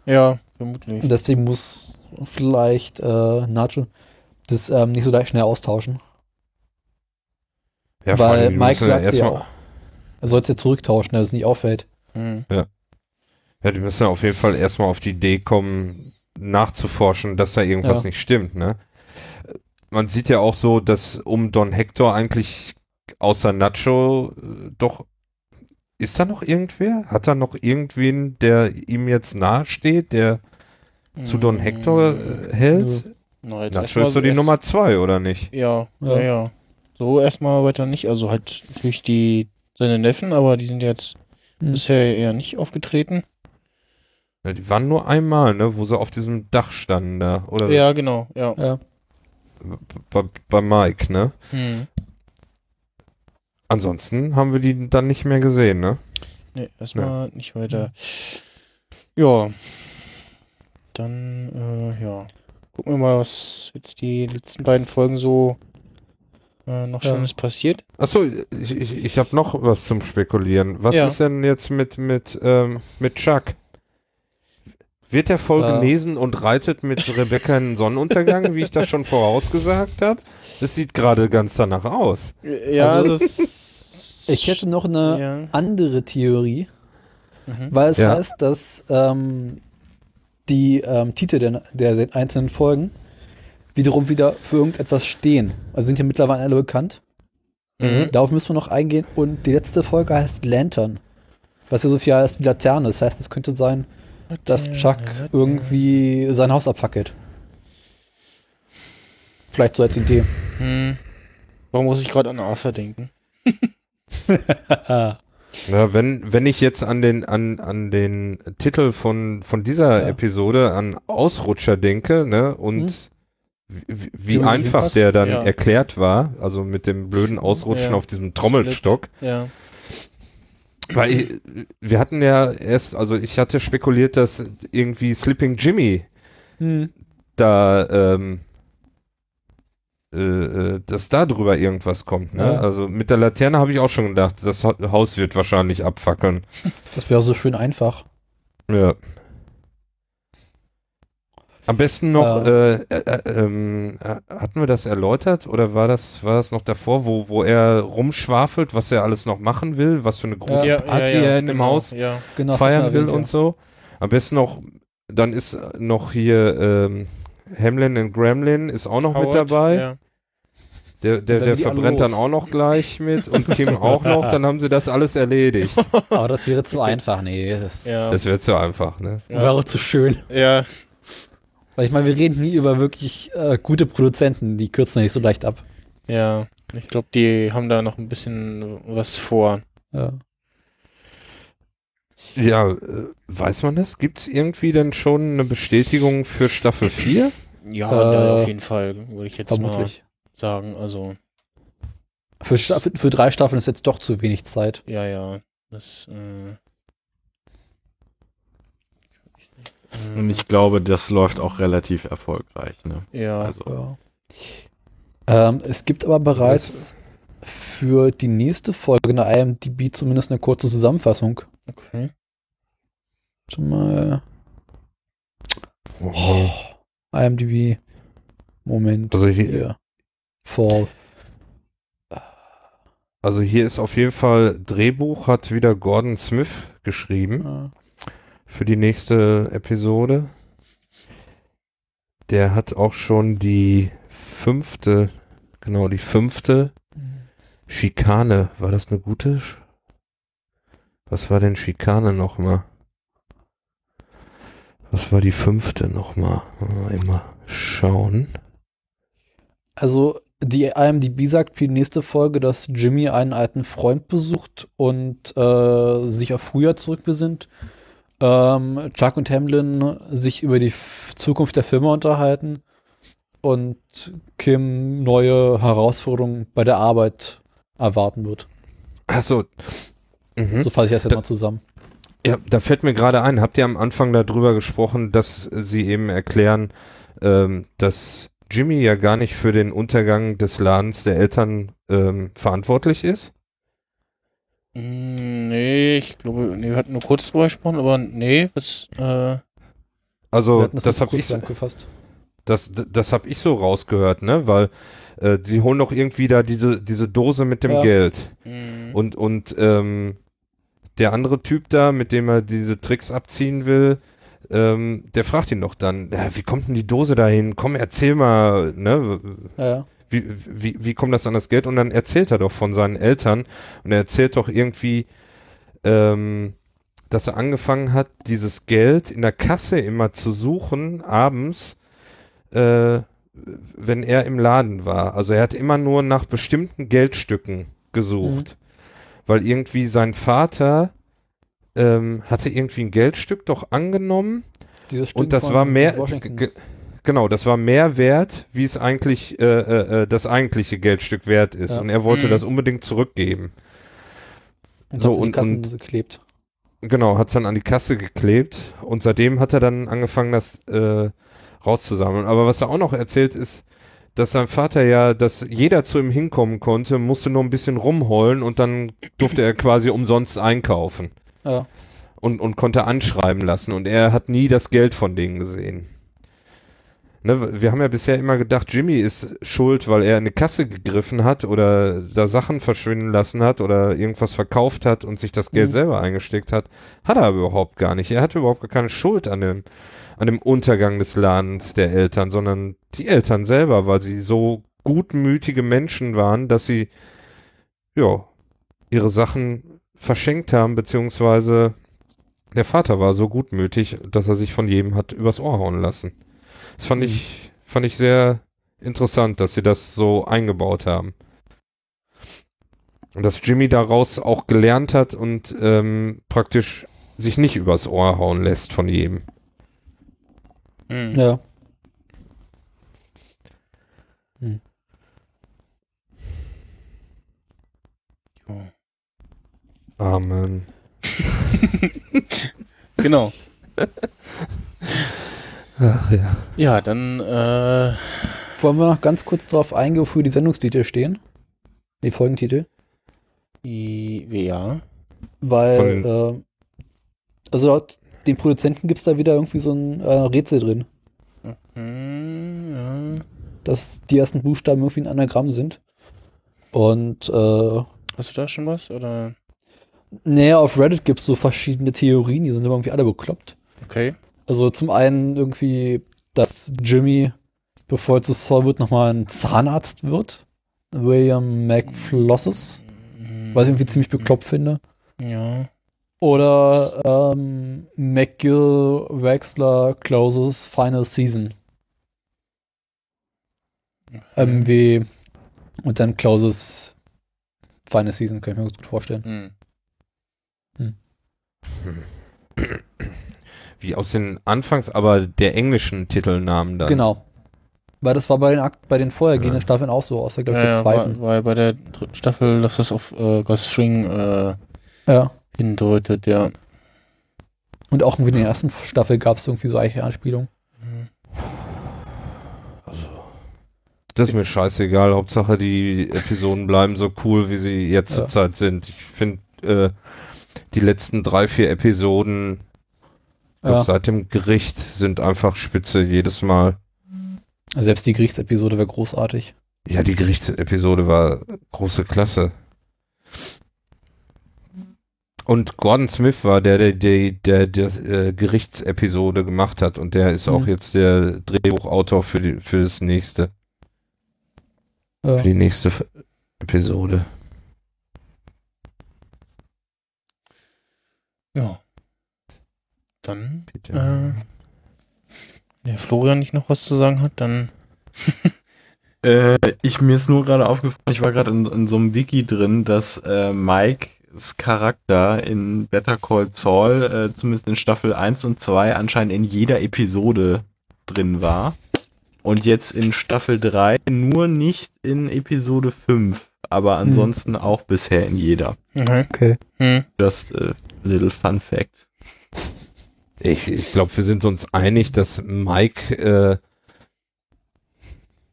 Speaker 2: Ja, vermutlich.
Speaker 3: Und deswegen muss vielleicht äh, Nacho das ähm, nicht so leicht schnell austauschen.
Speaker 5: ja
Speaker 3: Weil
Speaker 5: allem,
Speaker 3: Mike
Speaker 5: ja
Speaker 3: sagt ja auch, er soll es ja zurücktauschen, dass es nicht auffällt.
Speaker 2: Hm.
Speaker 5: Ja, die müssen ja auf jeden Fall erstmal auf die Idee kommen, nachzuforschen, dass da irgendwas
Speaker 3: Ja.
Speaker 5: nicht stimmt, ne? Man sieht ja auch so, dass um Don Hector eigentlich außer Nacho äh, doch ist da noch irgendwer? Hat er noch irgendwen, der ihm jetzt nahe steht, der zu Don Hector
Speaker 2: Hm.
Speaker 5: äh, hält?
Speaker 2: Na, jetzt
Speaker 5: Nacho
Speaker 2: erstmal
Speaker 5: ist so die
Speaker 2: erst-
Speaker 5: Nummer zwei, oder nicht?
Speaker 2: Ja, ja,
Speaker 3: Ja.
Speaker 2: ja. So erstmal weiter nicht. Also halt natürlich die seine Neffen, aber die sind jetzt
Speaker 3: Hm.
Speaker 2: bisher eher nicht aufgetreten.
Speaker 5: Ja, die waren nur einmal, ne, wo sie auf diesem Dach standen da. Oder
Speaker 2: Ja, genau, ja.
Speaker 3: Ja.
Speaker 5: bei, bei Mike, ne?
Speaker 2: Hm.
Speaker 5: Ansonsten haben wir die dann nicht mehr gesehen, ne?
Speaker 2: Nee, erstmal nicht weiter. Ja. Dann, äh, ja. Gucken wir mal, was jetzt die letzten beiden Folgen so äh, noch
Speaker 3: Ja.
Speaker 2: Schönes passiert.
Speaker 5: Achso, ich, ich, ich habe noch was zum Spekulieren. Was
Speaker 2: Ja.
Speaker 5: ist denn jetzt mit, mit, ähm, mit Chuck? Wird er voll
Speaker 3: Ja.
Speaker 5: genesen und reitet mit Rebecca in den Sonnenuntergang, wie ich das schon vorausgesagt habe? Das sieht gerade ganz danach aus.
Speaker 2: Ja,
Speaker 3: Also,
Speaker 2: es-
Speaker 3: Ich hätte noch eine
Speaker 2: ja.
Speaker 3: andere Theorie,
Speaker 2: Mhm.
Speaker 3: weil es
Speaker 5: Ja.
Speaker 3: heißt, dass ähm, die ähm, Titel der, der einzelnen Folgen wiederum wieder für irgendetwas stehen. Also sind ja mittlerweile alle bekannt.
Speaker 2: Mhm.
Speaker 3: Darauf müssen wir noch eingehen. Und die letzte Folge heißt Lantern. Was ja so viel heißt wie Laterne. Das heißt, es könnte sein, dass Chuck irgendwie sein Haus abfackelt. Vielleicht so als Idee.
Speaker 2: Hm. Warum muss ich gerade an Arthur denken?
Speaker 5: Ja, wenn, wenn ich jetzt an den, an, an den Titel von, von dieser
Speaker 3: Ja.
Speaker 5: Episode, an Ausrutscher denke, ne, und
Speaker 3: Hm.
Speaker 5: wie, wie einfach der dann
Speaker 2: Ja.
Speaker 5: erklärt war, also mit dem blöden Ausrutschen auf diesem Trommelstock.
Speaker 2: Ja.
Speaker 5: Weil ich, wir hatten ja erst, also ich hatte spekuliert, dass irgendwie Sleeping Jimmy
Speaker 3: Hm.
Speaker 5: da, ähm, äh, äh, dass da drüber irgendwas kommt. Ne?
Speaker 3: Ja.
Speaker 5: Also mit der Laterne habe ich auch schon gedacht, das Ha- Haus wird wahrscheinlich abfackeln.
Speaker 3: Das wäre so schön einfach.
Speaker 5: Ja. Am besten noch, äh, äh, äh, ähm, äh, hatten wir das erläutert oder war das, war das noch davor, wo, wo er rumschwafelt, was er alles noch machen will, was für eine große
Speaker 3: Ja.
Speaker 5: Party er in dem
Speaker 2: genau,
Speaker 5: Haus
Speaker 2: Ja.
Speaker 3: Genau,
Speaker 5: feiern will
Speaker 3: erwähnt,
Speaker 5: und so. Am besten noch, dann ist noch hier ähm, Hamlin und Gremlin ist auch noch mit
Speaker 2: Howard,
Speaker 5: dabei.
Speaker 2: Ja.
Speaker 5: Der, der, der verbrennt dann auch noch gleich mit und Kim auch noch, dann haben sie das alles erledigt.
Speaker 3: Aber das wäre zu einfach. Nee, das
Speaker 2: Ja.
Speaker 5: Das wäre zu einfach, ne?
Speaker 2: Ja,
Speaker 3: wäre
Speaker 2: so-
Speaker 3: zu schön.
Speaker 2: Ja.
Speaker 3: Weil ich meine, wir reden nie über wirklich äh, gute Produzenten. Die kürzen ja nicht so leicht ab.
Speaker 2: Ja. Ich glaube, die haben da noch ein bisschen was vor.
Speaker 3: Ja.
Speaker 5: Ja, äh, weiß man das? Gibt es irgendwie denn schon eine Bestätigung für Staffel 4?
Speaker 2: Ja,
Speaker 3: Äh,
Speaker 2: auf jeden Fall, würde ich jetzt
Speaker 3: Vermutlich.
Speaker 2: mal sagen. Also,
Speaker 3: Für, für drei Staffeln ist jetzt doch zu wenig Zeit.
Speaker 2: ja, ja. Das, äh,
Speaker 4: Und ich glaube, das läuft auch relativ erfolgreich. Ne?
Speaker 2: ja,
Speaker 4: Also,
Speaker 3: Ja. Ähm, es gibt aber bereits für die nächste Folge in der IMDb zumindest eine kurze Zusammenfassung.
Speaker 2: okay.
Speaker 3: Warte mal. Oh, IMDb. Moment.
Speaker 5: Also hier,
Speaker 3: Hier. Fall.
Speaker 5: also hier ist auf jeden Fall Drehbuch hat wieder Gordon Smith geschrieben
Speaker 3: Ja.
Speaker 5: für die nächste Episode. Der hat auch schon die fünfte, genau die fünfte Schikane. War das eine gute? Sch Was war denn Schikane nochmal? Was war die fünfte nochmal? Mal Immer schauen.
Speaker 3: Also, die IMDb sagt für die nächste Folge, dass Jimmy einen alten Freund besucht und äh, sich auf früher zurückbesinnt. Ähm, Chuck und Hamlin sich über die F Zukunft der Firma unterhalten und Kim neue Herausforderungen bei der Arbeit erwarten wird.
Speaker 5: Achso. Mhm.
Speaker 3: So fasse ich das jetzt
Speaker 5: Da-
Speaker 3: mal zusammen.
Speaker 5: Ja, da fällt mir gerade ein, habt ihr am Anfang darüber gesprochen, dass sie eben erklären, ähm, dass Jimmy ja gar nicht für den Untergang des Ladens der Eltern ähm, verantwortlich ist?
Speaker 2: Mm, Nee, ich glaube, nee, wir hatten nur kurz drüber gesprochen, aber nee, was, äh,
Speaker 5: Also das,
Speaker 3: jetzt
Speaker 5: habe ich,
Speaker 3: zusammengefasst.
Speaker 5: das, das hab ich so rausgehört, ne? Weil äh, sie holen doch irgendwie da diese, diese Dose mit dem
Speaker 3: Ja.
Speaker 5: Geld.
Speaker 2: mm,
Speaker 5: Und, und ähm, der andere Typ da, mit dem er diese Tricks abziehen will, ähm, der fragt ihn doch dann, ja, wie kommt denn die Dose dahin? Komm, erzähl mal, ne?
Speaker 3: Ja.
Speaker 5: Wie, wie, wie kommt das an das Geld? Und dann erzählt er doch von seinen Eltern und er erzählt doch irgendwie, ähm, dass er angefangen hat, dieses Geld in der Kasse immer zu suchen, abends, äh, wenn er im Laden war. Also er hat immer nur nach bestimmten Geldstücken gesucht. Weil irgendwie sein Vater ähm, hatte irgendwie ein Geldstück doch angenommen
Speaker 3: Dieses Stück
Speaker 5: und das
Speaker 3: von
Speaker 5: war mehr, genau, das war mehr wert, wie es eigentlich äh, äh, äh, das eigentliche Geldstück wert ist.
Speaker 3: Ja.
Speaker 5: Und er wollte
Speaker 2: Mhm.
Speaker 5: das unbedingt zurückgeben.
Speaker 3: und
Speaker 5: so,
Speaker 3: und,
Speaker 5: und-
Speaker 3: geklebt.
Speaker 5: Genau, hat es dann an die Kasse geklebt und seitdem hat er dann angefangen, das äh, rauszusammeln. Aber was er auch noch erzählt ist, dass sein Vater ja, dass jeder zu ihm hinkommen konnte, musste nur ein bisschen rumheulen und dann durfte er quasi umsonst einkaufen
Speaker 3: Ja.
Speaker 5: und, und konnte anschreiben lassen und er hat nie das Geld von denen gesehen. Ne, wir haben ja bisher immer gedacht, Jimmy ist schuld, weil er in eine Kasse gegriffen hat oder da Sachen verschwinden lassen hat oder irgendwas verkauft hat und sich das Geld
Speaker 3: Mhm.
Speaker 5: selber eingesteckt hat. Hat er aber überhaupt gar nicht. Er hatte überhaupt gar keine Schuld an dem, an dem Untergang des Ladens der Eltern, sondern die Eltern selber, weil sie so gutmütige Menschen waren, dass sie ja ihre Sachen verschenkt haben, beziehungsweise der Vater war so gutmütig, dass er sich von jedem hat übers Ohr hauen lassen. Das fand ich, fand ich sehr interessant, dass sie das so eingebaut haben. Und dass Jimmy daraus auch gelernt hat und ähm, praktisch sich nicht übers Ohr hauen lässt von jedem.
Speaker 2: Mhm.
Speaker 3: Ja.
Speaker 5: Amen.
Speaker 2: Genau.
Speaker 5: Ach ja.
Speaker 2: Ja, dann, äh,
Speaker 3: Wollen wir noch ganz kurz darauf eingehen, wofür die Sendungstitel stehen? Die Folgentitel?
Speaker 2: ja.
Speaker 3: Weil, äh, also laut den Produzenten gibt es da wieder irgendwie so ein äh, Rätsel drin,
Speaker 2: Hm, ja.
Speaker 3: dass die ersten Buchstaben irgendwie ein Anagramm sind. Und, äh,
Speaker 2: Hast du da schon was? Oder?
Speaker 3: Naja, auf Reddit gibt es so verschiedene Theorien, die sind aber irgendwie alle bekloppt.
Speaker 2: Okay.
Speaker 3: Also zum einen irgendwie, dass Jimmy, bevor er zu Saul wird, nochmal ein Zahnarzt wird. William McFlosses, was ich irgendwie ziemlich bekloppt finde.
Speaker 2: Ja.
Speaker 3: Oder ähm, McGill Wexler Closes Final Season. MW und dann Closes Final Season, kann ich mir ganz gut vorstellen.
Speaker 5: Wie aus den Anfangs, aber der englischen Titelnamen dann.
Speaker 3: Genau. Weil das war bei den, Akt- bei den vorhergehenden
Speaker 5: Ja.
Speaker 3: Staffeln auch so, außer, glaube ich,
Speaker 2: Ja,
Speaker 3: der zweiten.
Speaker 2: ja bei der dritten Staffel, dass das auf äh, Ghost String äh,
Speaker 3: Ja.
Speaker 2: hindeutet, ja.
Speaker 3: Und auch irgendwie in der ersten Staffel gab es irgendwie so eiche Anspielungen.
Speaker 5: Das ist mir scheißegal. Hauptsache, die Episoden bleiben so cool, wie sie jetzt
Speaker 3: Ja.
Speaker 5: zurzeit sind. Ich finde, äh, die letzten drei, vier Episoden glaub,
Speaker 3: Ja.
Speaker 5: seit dem Gericht sind einfach spitze jedes Mal.
Speaker 3: Selbst die Gerichtsepisode wäre großartig.
Speaker 5: Ja, die Gerichtsepisode war große Klasse. Und Gordon Smith war der, der der, der, der äh, Gerichtsepisode gemacht hat und der ist auch
Speaker 3: Mhm.
Speaker 5: jetzt der Drehbuchautor für, die, für das nächste,
Speaker 3: Ja.
Speaker 5: für die nächste Episode.
Speaker 2: Ja. Dann,
Speaker 5: Bitte.
Speaker 2: äh, der Florian nicht noch was zu sagen hat, dann.
Speaker 4: Äh, ich mir ist nur gerade aufgefallen, ich war gerade in, in so einem Wiki drin, dass äh, Mikes Charakter in Better Call Saul, äh, zumindest in Staffel 1 und 2, anscheinend in jeder Episode drin war. Und jetzt in Staffel 3 nur nicht in Episode 5, aber ansonsten auch bisher in jeder.
Speaker 2: Mhm.
Speaker 3: Okay.
Speaker 2: Hm.
Speaker 4: Just a little fun fact.
Speaker 5: Ich, ich glaube, wir sind uns einig, dass Mike äh,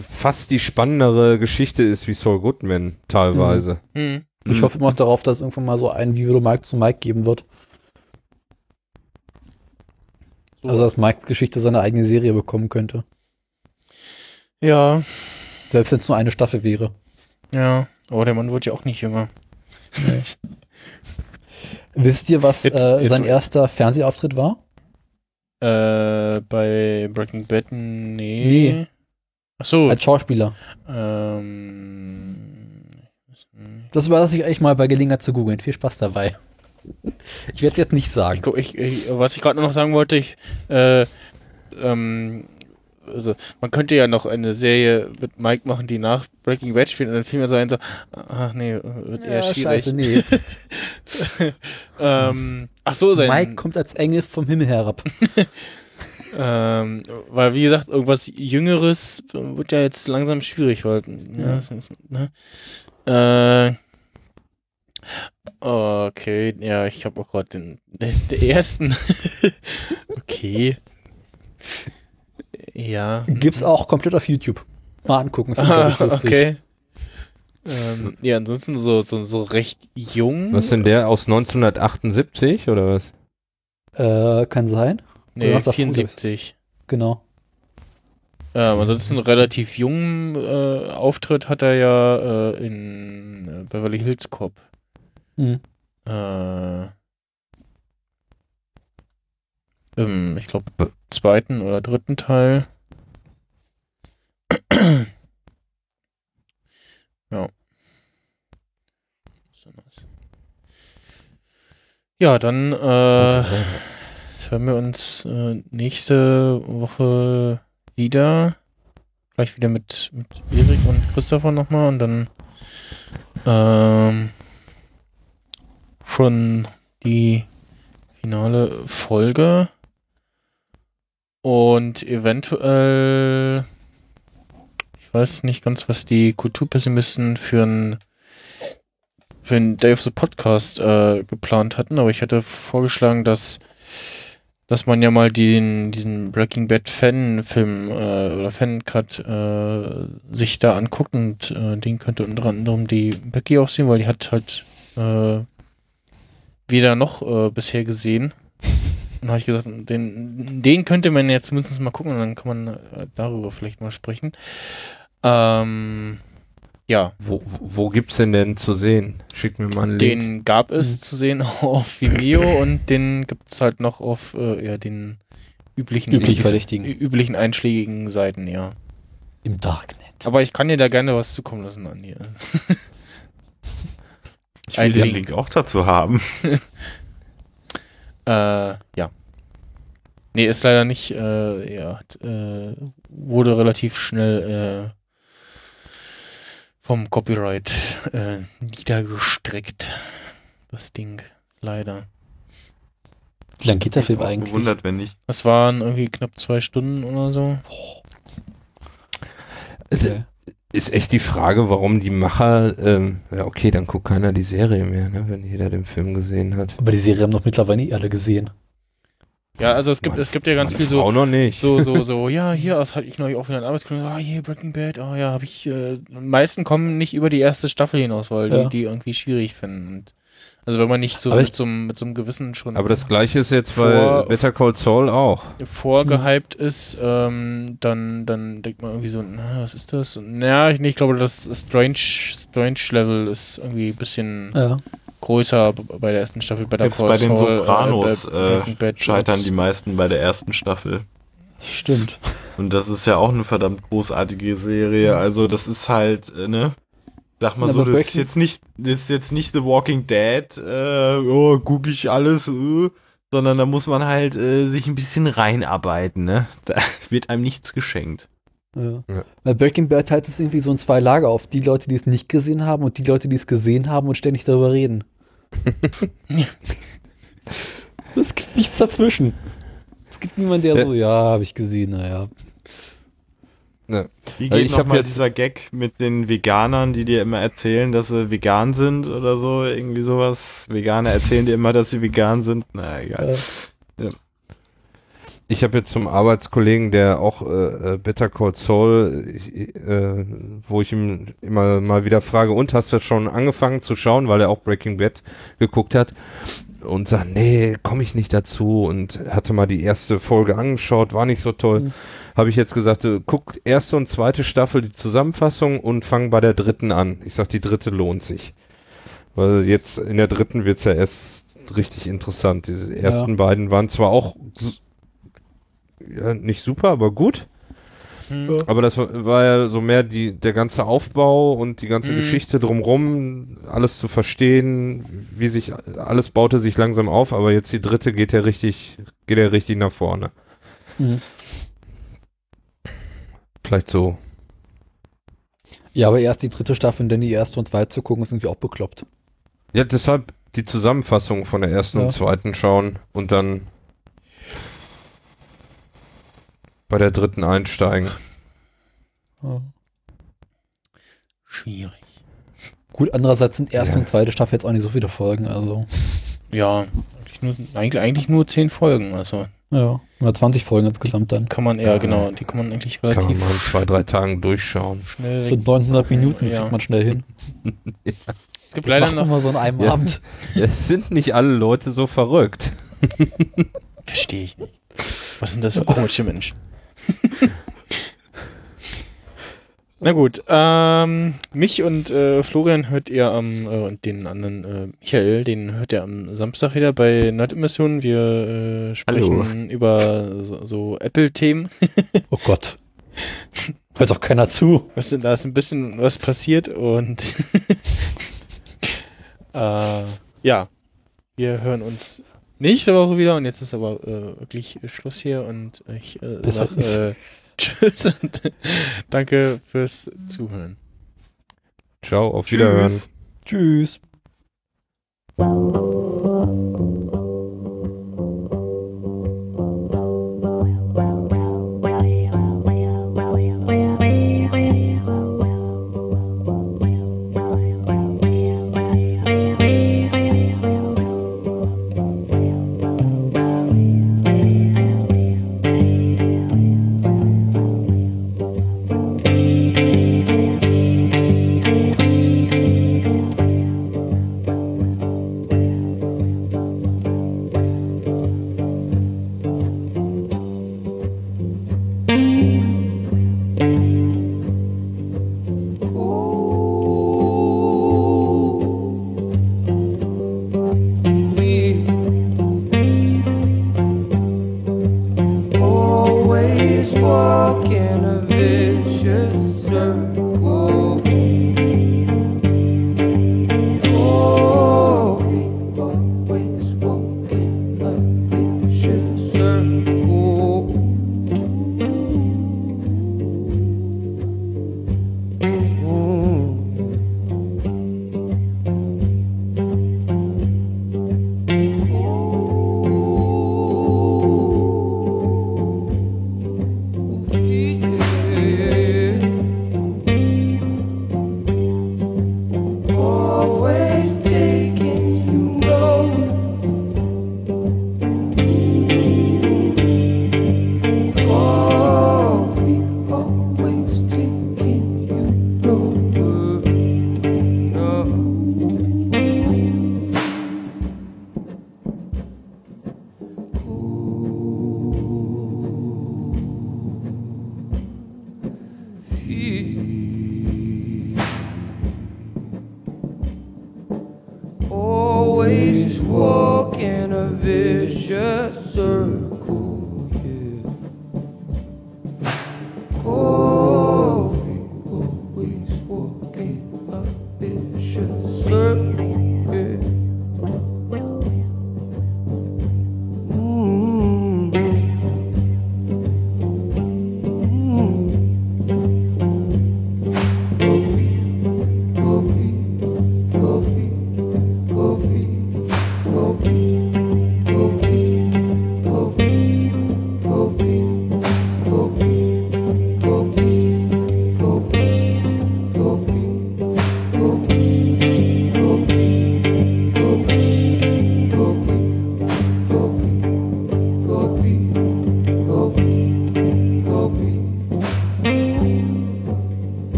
Speaker 5: fast die spannendere Geschichte ist wie Saul Goodman teilweise.
Speaker 2: Hm.
Speaker 3: Ich
Speaker 4: Mhm.
Speaker 3: hoffe immer noch darauf, dass es irgendwann mal so ein würde Mike zu Mike geben wird.
Speaker 2: So.
Speaker 3: Also, dass Mikes Geschichte seine eigene Serie bekommen könnte.
Speaker 2: Ja,
Speaker 3: Selbst wenn es nur eine Staffel wäre.
Speaker 2: Ja. Aber der Mann wird ja auch nicht jünger.
Speaker 3: Wisst ihr, was
Speaker 2: Jetzt-
Speaker 3: äh,
Speaker 2: jetzt-
Speaker 3: sein erster Fernsehauftritt war?
Speaker 2: Äh, bei Breaking Bad, nee.
Speaker 3: Nee.
Speaker 2: Ach so.
Speaker 3: Als Schauspieler.
Speaker 2: Ähm,
Speaker 3: Das überlasse ich euch mal bei Gelegenheit zu googeln. Viel Spaß dabei. Ich werde jetzt nicht
Speaker 2: ich,
Speaker 3: sagen.
Speaker 2: guck- ich, ich, was ich gerade noch sagen wollte, ich, äh, ähm, also man könnte ja noch eine Serie mit Mike machen, die nach Breaking Bad spielt und dann fiel mir so ein, so, ach nee, wird eher schwierig.
Speaker 3: scheiße, nee.
Speaker 2: ähm, ach so, sein,
Speaker 3: Mike kommt als Engel vom Himmel herab.
Speaker 2: ähm, weil wie gesagt, irgendwas Jüngeres wird ja jetzt langsam schwierig, weil, ja,
Speaker 3: Ja.
Speaker 2: ist, ne? Äh, okay, ja, ich habe auch gerade den, den, den ersten. okay. Ja.
Speaker 3: Gibt's auch komplett auf YouTube. Mal angucken, ist
Speaker 2: Ah, okay. Ähm, ja, ansonsten so, so, so recht jung.
Speaker 5: Was denn der aus 1978 oder was?
Speaker 3: Äh, kann sein.
Speaker 2: Nee,
Speaker 3: was davor
Speaker 2: 74.
Speaker 3: Genau.
Speaker 2: Ähm, ansonsten relativ jungen äh, Auftritt hat er ja äh, in äh, Beverly Hills Cop.
Speaker 3: Mhm.
Speaker 2: Äh, Im, ich glaube, zweiten oder dritten Teil. ja. Ja, dann äh, hören wir uns äh, nächste Woche wieder. Gleich wieder mit, mit Erik und Christopher nochmal und dann ähm, schon die finale Folge. Und eventuell, ich weiß nicht ganz, was die Kulturpessimisten für ein für ein Day of the Podcast äh, geplant hatten, aber ich hätte vorgeschlagen, dass dass man ja mal den, diesen Breaking Bad Fan-Film äh, oder Fan-Cut äh, sich da anguckt und äh, den könnte unter anderem die Becky auch sehen, weil die hat halt äh, weder noch äh, bisher gesehen. Und habe ich gesagt, den, den könnte man ja zumindest mal gucken und dann kann man äh, darüber vielleicht mal sprechen. Ähm, ja,
Speaker 5: Wo, wo gibt's denn denn zu sehen? Schick mir mal einen Link.
Speaker 2: den gab es zu sehen auf Vimeo und den gibt es halt noch auf äh, ja, den üblichen,
Speaker 3: Üblich Verdächtigen.
Speaker 2: üblichen einschlägigen Seiten, ja.
Speaker 3: Im Darknet.
Speaker 2: Aber ich kann dir da gerne was zukommen lassen an dir.
Speaker 4: Ich will
Speaker 2: Ein
Speaker 4: den
Speaker 2: Link.
Speaker 4: Link auch dazu haben.
Speaker 2: Äh, ja. Nee, ist leider nicht, äh, ja, äh, wurde relativ schnell äh, vom Copyright äh, niedergestreckt. Das Ding, leider.
Speaker 3: Wie lang geht der Film eigentlich?
Speaker 4: Gewundert, wenn nicht.
Speaker 2: Das waren irgendwie knapp zwei Stunden oder so.
Speaker 3: Okay.
Speaker 5: Ist echt die Frage, warum die Macher, ähm, ja okay, dann guckt keiner die Serie mehr, ne, wenn jeder den Film gesehen hat.
Speaker 3: Aber die Serie haben doch mittlerweile eh alle gesehen.
Speaker 2: Ja, also es gibt,
Speaker 5: Meine-
Speaker 2: es gibt ja ganz viel so,
Speaker 5: Frau noch nicht.
Speaker 2: so, so, so, ja, hier, das hatte ich neulich auch wieder einen Arbeitskollegen, ah, hier, Breaking Bad, ah, ja, habe ich, äh, die meisten kommen nicht über die erste Staffel hinaus, weil
Speaker 3: Ja.
Speaker 2: die die irgendwie schwierig finden. Und also wenn man nicht so mit
Speaker 3: ich-
Speaker 2: so, einem- mit so einem Gewissen schon
Speaker 5: Aber das gleiche ist jetzt bei
Speaker 2: Vor-
Speaker 5: Better Call Saul auch.
Speaker 2: vorgehypt ist, ähm, dann, dann denkt man irgendwie so, na, was ist das? Und, ja, ich, nee, ich glaube, das Strange, Strange Level ist irgendwie ein bisschen
Speaker 3: Ja.
Speaker 2: größer bei der ersten Staffel. Bei der
Speaker 4: Selbst bei den
Speaker 2: Saul,
Speaker 4: Sopranos
Speaker 2: bei
Speaker 4: äh,
Speaker 2: Breaking Bad
Speaker 4: scheitern
Speaker 2: jetzt-
Speaker 4: die meisten bei der ersten Staffel.
Speaker 3: Stimmt.
Speaker 4: Und das ist ja auch eine verdammt großartige Serie. Also das ist halt, äh, ne? Sag mal
Speaker 3: Ja,
Speaker 4: so, das ist jetzt nicht, das ist jetzt nicht The Walking Dead, äh, oh, guck ich alles, äh, sondern da muss man halt äh, sich ein bisschen reinarbeiten, ne? Da wird einem nichts geschenkt.
Speaker 3: Ja.
Speaker 5: Ja.
Speaker 3: Bei Breaking Bad teilt es irgendwie so in zwei Lager auf. Die Leute, die es nicht gesehen haben und die Leute, die es gesehen haben und ständig darüber reden. Es gibt nichts dazwischen. Es gibt niemanden, der
Speaker 5: Ja.
Speaker 3: so, ja, habe ich gesehen, naja.
Speaker 5: Ne.
Speaker 4: Wie
Speaker 5: Also
Speaker 4: geht
Speaker 5: ich hab
Speaker 4: nochmal
Speaker 5: jetzt-
Speaker 4: dieser Gag mit den Veganern, die dir immer erzählen, dass sie vegan sind oder so? Irgendwie sowas. Veganer erzählen dir immer, dass sie vegan sind. Na egal.
Speaker 3: Äh,
Speaker 5: Ich habe jetzt zum Arbeitskollegen, der auch äh, äh, Better Call Saul, ich, äh, wo ich ihm immer mal wieder frage, und hast du schon angefangen zu schauen, weil er auch Breaking Bad geguckt hat und sagt, nee, komme ich nicht dazu und hatte mal die erste Folge angeschaut, war nicht so toll.
Speaker 3: Mhm.
Speaker 5: Habe ich jetzt gesagt, äh, guck erste und zweite Staffel die Zusammenfassung und fang bei der dritten an. Ich sag, die dritte lohnt sich. Weil jetzt in der dritten wird's ja erst richtig interessant. Diese ersten beiden waren zwar auch ja, nicht super, aber gut.
Speaker 2: Hm.
Speaker 5: Aber das war, war ja so mehr die, der ganze Aufbau und die ganze
Speaker 2: Mhm.
Speaker 5: Geschichte drumrum, alles zu verstehen, wie sich alles baute sich langsam auf, aber jetzt die dritte geht ja richtig, geht ja richtig nach vorne.
Speaker 3: Mhm.
Speaker 5: Vielleicht so.
Speaker 6: Ja, aber erst die dritte Staffel und dann die erste und zweite zu gucken, ist irgendwie auch bekloppt.
Speaker 5: Ja, deshalb die Zusammenfassung von der ersten
Speaker 6: Ja.
Speaker 5: und zweiten schauen und dann bei der dritten einsteigen.
Speaker 2: Schwierig.
Speaker 6: Gut, andererseits sind erste
Speaker 5: Ja.
Speaker 6: und zweite Staffel jetzt auch nicht so viele Folgen, also.
Speaker 2: Ja, eigentlich nur, eigentlich, eigentlich nur zehn Folgen. Also
Speaker 6: Ja, 120 Folgen insgesamt dann.
Speaker 2: kann man eher, genau, die kann man eigentlich
Speaker 5: Kann man
Speaker 2: relativ
Speaker 5: mal in zwei, drei Tagen durchschauen.
Speaker 2: schnell.
Speaker 6: Für 900 Minuten
Speaker 2: Ja.
Speaker 6: kriegt man schnell hin.
Speaker 2: Es gibt
Speaker 6: Das
Speaker 2: leider noch.
Speaker 6: mal so an einem
Speaker 5: Ja.
Speaker 6: Abend.
Speaker 5: Es sind nicht alle Leute so verrückt.
Speaker 2: Verstehe ich nicht. Was sind das für komische Menschen? Na gut, ähm, mich und äh, Florian hört ihr am, äh, und den anderen äh, Michael, den hört ihr am Samstag wieder bei Nerdimmersion. Wir äh, sprechen über so, so Apple-Themen.
Speaker 6: Oh Gott. Hört doch keiner zu.
Speaker 2: Was denn, da ist ein bisschen was passiert und äh, ja, wir hören uns nächste Woche wieder und jetzt ist aber äh, wirklich Schluss hier und ich äh,
Speaker 6: Besser
Speaker 2: sag
Speaker 6: ist.
Speaker 2: äh, Tschüss und danke fürs Zuhören.
Speaker 5: Ciao, auf Wiederhören.
Speaker 6: Tschüss.